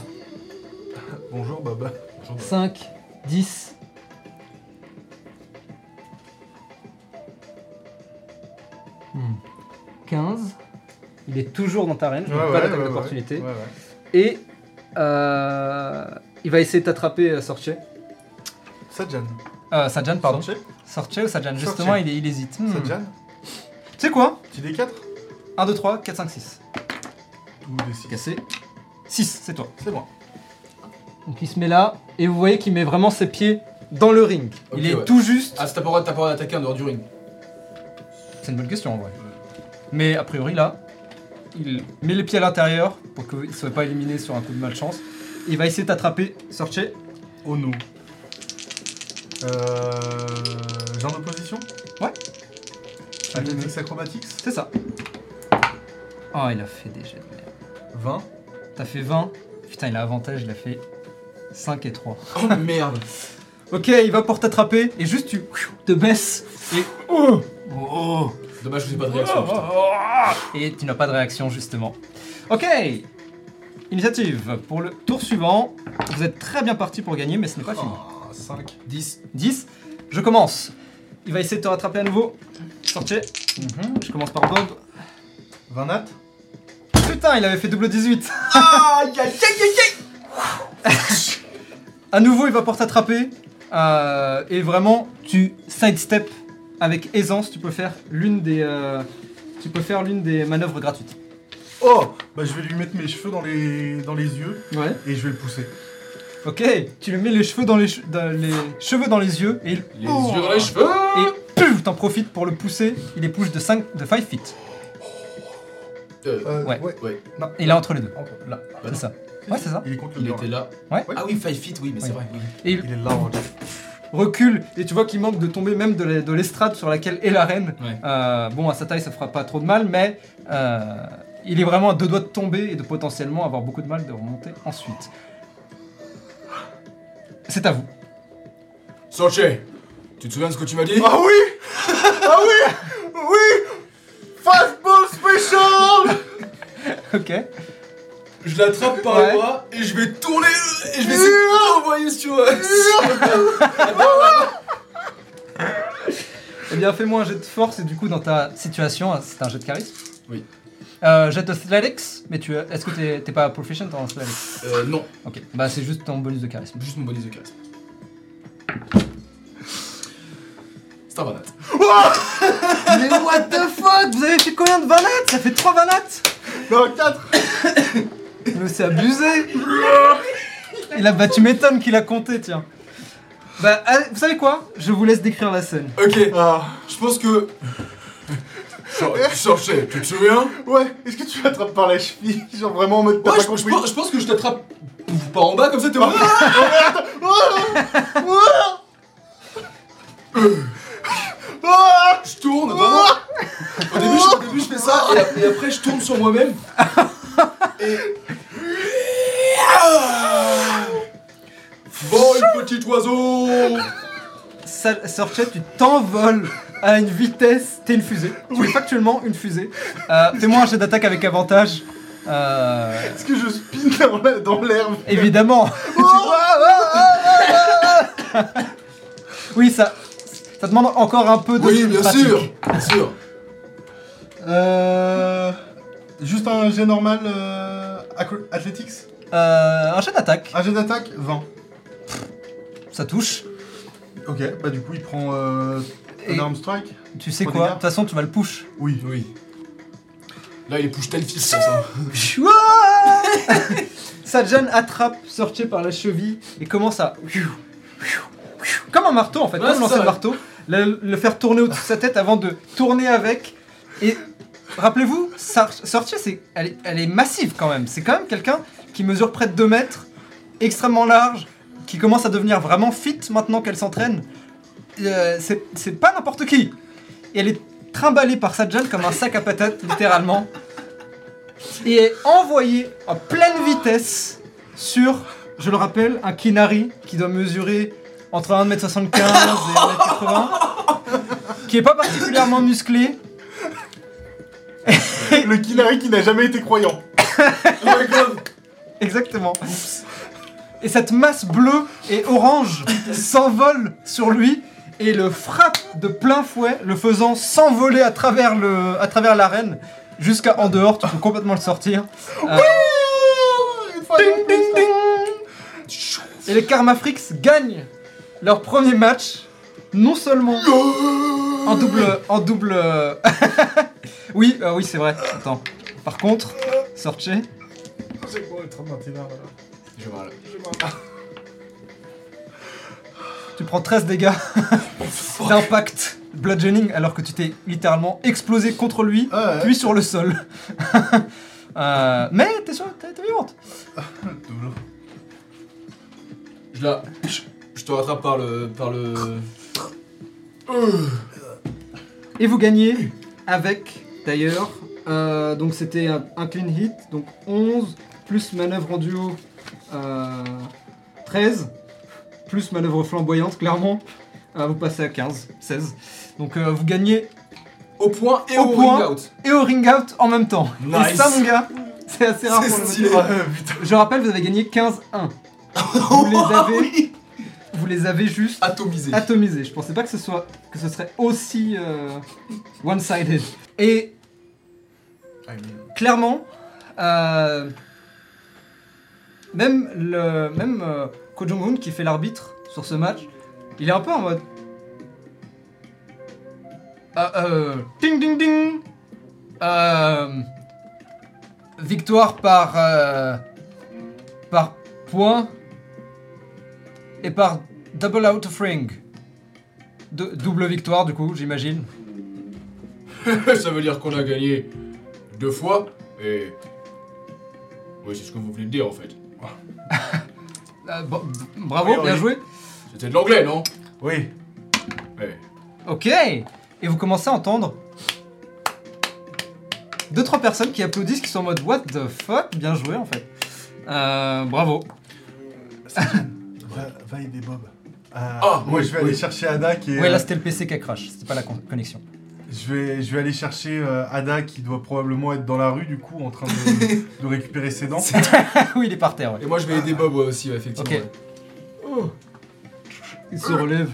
Bonjour, Bob. 5, 10. Hmm. 15. Il est toujours dans ta range, donc pas d'attaque d'opportunité. Ouais, ouais. Et euh, il va essayer de t'attraper, euh, Sorche. Sajan. Euh, Sajan, pardon. Sorche Sorche ou Sajan? Justement, il, il hésite. Hmm. Sajan. Tu sais quoi? Petit D4 1, 2, 3, 4, 5, 6. Ou D6 Cassé. 6, c'est toi. C'est moi. Donc il se met là, et vous voyez qu'il met vraiment ses pieds dans le ring. il est ouais. tout juste. Ah, c'est t'as pas le droit t'as pas le droit d'attaquer en dehors du ring. C'est une bonne question en vrai. Mais a priori là, il met les pieds à l'intérieur pour qu'il ne soit pas éliminé sur un coup de malchance. Il va essayer de t'attraper, Sorche. Oh no. Euh. Genre d'opposition Ouais. Athletics Acrobatics C'est ça. Oh, il a fait des jets de merde. 20. T'as fait 20. Putain, il a avantage, il a fait 5 et 3. Oh merde Ok, il va pour t'attraper et juste tu te baisses et. Oh Oh Dommage que j'ai pas de réaction, putain. Et tu n'as pas de réaction justement. Ok Initiative. Pour le tour suivant, vous êtes très bien parti pour gagner, mais ce n'est pas fini. Ah, 5. 10. 10. Je commence. Il va essayer de te rattraper à nouveau. Sortez. Je commence par Bob. 20 nat Putain, il avait fait double 18. Aïe aïe aïe aïe aïe À nouveau, il va pour t'attraper. Euh, et vraiment, tu sidestep avec aisance. Tu peux faire l'une des, euh, tu peux faire l'une des manœuvres gratuites. Oh Bah je vais lui mettre mes cheveux dans les, dans les yeux Ouais. et je vais le pousser. Ok. Tu lui mets les cheveux dans les, che- dans les cheveux dans les yeux et il- Les yeux dans les cheveux et puf, t'en profites pour le pousser. Il est push de 5 de 5 feet. Euh, Euh, Ouais. ouais. Il est entre les deux. Entre- là. Bah C'est non. ça. Ouais, c'est ça. Il est contre le Il mur. était là. Ouais. Ah oui, 5 feet, oui, mais c'est vrai. oui. Et il Il est large. Recule et tu vois qu'il manque de tomber même de l'estrade sur laquelle est la reine. Ouais. Euh, bon, à sa taille, ça fera pas trop de mal, mais euh, il est vraiment à deux doigts de tomber et de potentiellement avoir beaucoup de mal de remonter ensuite. C'est à vous. Sorche Tu te souviens de ce que tu m'as dit? Ah oui Ah oui Oui Fastball special Ok. Je l'attrape par Ouais. le bras et je vais tourner et je vais essayer de l'envoyer sur. euh, Eh bien, fais-moi un jet de force et du coup, dans ta situation, c'est un jet de charisme. Oui. Euh, jet athletics, mais tu as- est-ce que t'es t'es pas proficient en athletics Euh, non, Ok, bah c'est juste ton bonus de charisme. juste mon bonus de charisme. C'est un banat. Mais what the fuck? Vous avez fait combien de vanates Ça fait 3 vanates Non, 4 Mais c'est abusé. Il a bah tu m'étonnes qu'il a compté, tiens. Bah, allez, vous savez quoi? Je vous laisse décrire la scène. Ok, Ah. Je pense que. Sorche, tu te souviens? Ouais, est-ce que tu l'attrapes par la cheville? Genre vraiment en mode t'as Ouais, pas je, je compris. pense, je pense que je t'attrape par en bas comme ça, t'es en Ah Je tourne, vraiment. Au début, je, au début, je fais ça et, ap- et après, je tourne sur moi-même. Et. oiseau Sa- Sorchet, tu t'envoles à une vitesse. T'es une fusée. Tu es factuellement une fusée. Euh, Fais-moi un jet d'attaque avec avantage. Euh, Est-ce que je spin dans l'herbe? Évidemment. oui, ça, ça demande encore un peu de. Oui, bien pratique. sûr Bien sûr Euh. Juste un jet normal. Euh, athletics Euh, un jet d'attaque, Un jet d'attaque 20. ça touche. Ok, bah du coup il prend euh, Et- un arm strike. Tu sais quoi? De toute façon, tu vas le push. Oui. Oui. Là, il est push tel fils ça. Sajan attrape Sorche par la cheville et commence à. Comme un marteau en fait, Ouais, comme c'est lancer ça, le marteau, le, le faire tourner au-dessus de sa tête avant de tourner avec. Et rappelez-vous, Sorche, c'est, elle, est, massive quand même. C'est quand même quelqu'un qui mesure près de 2 mètres, extrêmement large, qui commence à devenir vraiment fit maintenant qu'elle s'entraîne. Euh, c'est, pas n'importe qui. Et elle est trimballée par Sajan comme un sac à patates, littéralement et est envoyé à pleine vitesse sur, je le rappelle, un Kinari qui doit mesurer entre 1m75 et 1m80, qui est pas particulièrement musclé. Le Kinari qui n'a jamais été croyant. Exactement. Et cette masse bleue et orange s'envole sur lui et le frappe de plein fouet, le faisant s'envoler à travers le, à travers l'arène jusqu'à en dehors. Tu peux complètement le sortir. Euh, Ding, ding, ding. Et les Karma Freaks gagnent leur premier match, non seulement en double. En double euh, oui, euh, oui, c'est vrai. Attends. Par contre, être maintenant J'ai mal. tu prends 13 dégâts d'impact bludgeoning alors que tu t'es littéralement explosé contre lui, Ah ouais. puis sur le sol. Euh, mais t'es sûr, t'es t'es vivante. Toujours. Je la. Je, je te rattrape par le. par le. Et vous gagnez avec, d'ailleurs, euh, donc c'était un, un clean hit, donc 11, plus manœuvre en duo, euh, 13, plus manœuvre flamboyante, clairement, euh, vous passez à 15, 16. Donc euh, vous gagnez Au point et Au au, point. ring out. et au ring out en même temps. Et Nice. ça, mon gars, c'est assez rare le motiver. Je rappelle, vous avez gagné 15-1. Vous les avez, Oui. vous les avez juste Atomisé. atomisés. Je pensais pas que ce soit que ce serait aussi euh, one-sided. Et clairement, euh, même le même euh, qui fait l'arbitre sur ce match, il est un peu en mode. Euh, euh, ding ding ding. Victoire par euh, par point et par double out of ring. Double victoire du coup, j'imagine. ça veut dire qu'on a gagné deux fois et. Oui, c'est ce que vous venez de dire en fait. Euh, bra- bravo, Oui, bien oui. joué. C'était de l'anglais, non? Oui. Ouais. Ok. Et vous commencez à entendre deux trois personnes qui applaudissent, qui sont en mode What the fuck? Bien joué en fait. Euh, bravo. Va, va aider Bob. Ah, Ah, moi oui, je vais aller chercher Ada qui est. Ouais, là euh, c'était le PC qui a crash, c'était pas la con- connexion. Je, vais, je vais aller chercher euh, Ada qui doit probablement être dans la rue du coup en train de, de récupérer ses dents. oui, il est par terre. Ouais. Et moi je vais aider Bob ouais, aussi, ouais, effectivement. Ok. ouais. Il se relève.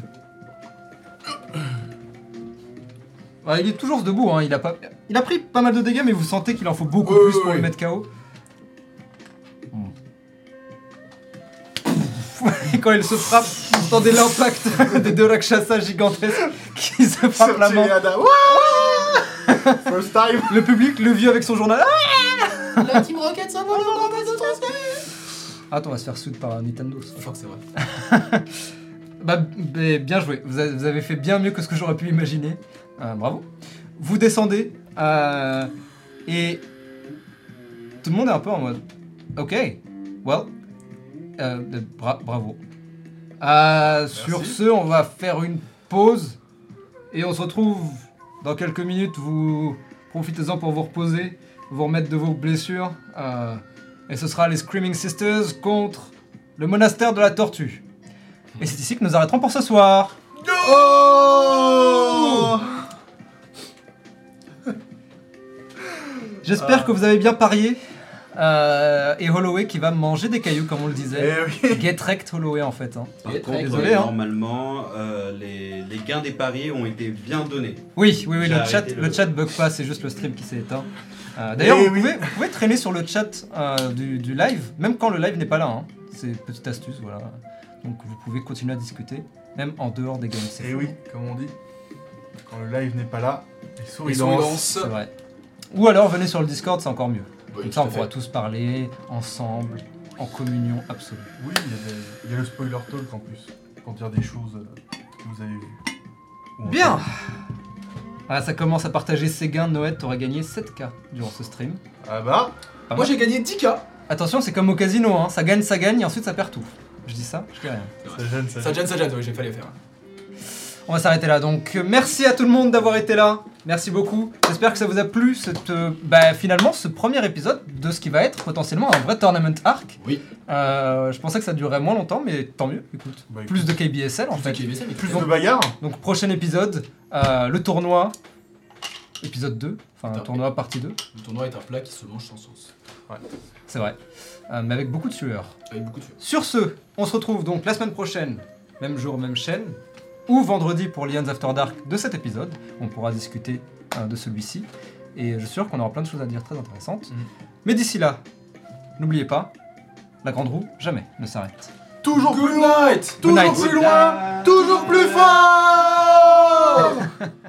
Ah, il est toujours debout, hein. il, a pas... il a pris pas mal de dégâts, mais vous sentez qu'il en faut beaucoup plus oui, pour oui. le mettre KO. Et quand il se frappe, vous entendez l'impact des deux Rakshasas gigantesques qui se frappent la main. Ada. First time. Le public, le vieux avec son journal. Ah La Team Rocket, ça va Attends, on va se faire soude par Nintendo. ça. Je crois que c'est vrai. Bah, b- bien joué. Vous avez, vous avez fait bien mieux que ce que j'aurais pu imaginer. Euh, bravo. Vous descendez euh, et tout le monde est un peu en mode Ok, well, euh, bra- bravo. Euh, sur ce, on va faire une pause et on se retrouve dans quelques minutes. Vous profitez-en pour vous reposer, vous remettre de vos blessures. euh, et ce sera les Screaming Sisters contre le monastère de la Tortue. Et c'est ici que nous arrêterons pour ce soir. Oh J'espère que vous avez bien parié. Euh, et Holloway qui va manger des cailloux, comme on le disait. Eh oui. Get wrecked Holloway en fait. hein. Par contre, désolé, euh, hein. normalement, euh, les, les gains des paris ont été bien donnés. Oui, oui, le chat, le... le- chat bug pas, c'est juste le stream qui s'est éteint. Euh, D'ailleurs, Eh vous, oui. pouvez, vous pouvez traîner sur le chat euh, du, du live, même quand le live n'est pas là. hein. C'est une petite astuce, voilà. Donc vous pouvez continuer à discuter, même en dehors des games. Et. Eh oui, comme on dit, quand le live n'est pas là, les souris dansent. Ou alors venez sur le Discord, c'est encore mieux. Oui, Comme ça, on pourra tous parler ensemble, en communion absolue. Oui, il y, a des- il y a le spoiler talk en plus, pour dire des choses euh, que vous avez vues. Ou Bien. Ah, ça commence à partager ses gains. Noël, t'aurais gagné 7K durant ce stream. Ah bah, Moi j'ai gagné 10k. Attention, c'est comme au casino, hein. ça gagne, ça gagne, et ensuite ça perd tout. Je dis ça, je dis rien. ça gêne, ça Ça gêne. gêne, ça gêne, oui, j'ai failli faire. On va s'arrêter là. Donc, euh, merci à tout le monde d'avoir été là. Merci beaucoup. J'espère que ça vous a plu, cette, euh, bah, finalement, ce premier épisode de ce qui va être potentiellement un vrai tournament arc. Oui. Euh, je pensais que ça durerait moins longtemps, mais tant mieux, écoute. Bah, Plus de KBSL en fait. Plus de KBSL, mais Plus très de bagarres Donc, prochain épisode, euh, le tournoi, épisode 2, enfin, tournoi partie 2. Le tournoi est un plat qui se mange sans sauce. C'est vrai. Mais avec beaucoup de sueur. Avec beaucoup de sueur. Sur ce, on se retrouve donc la semaine prochaine, même jour, même chaîne, ou vendredi pour Lions After Dark de cet épisode. On pourra discuter euh, de celui-ci. Et je suis sûr qu'on aura plein de choses à dire très intéressantes. Mhm. Mais d'ici là, n'oubliez pas, la grande roue jamais ne s'arrête. Toujours Good plus loin night Toujours night. plus loin Toujours plus fort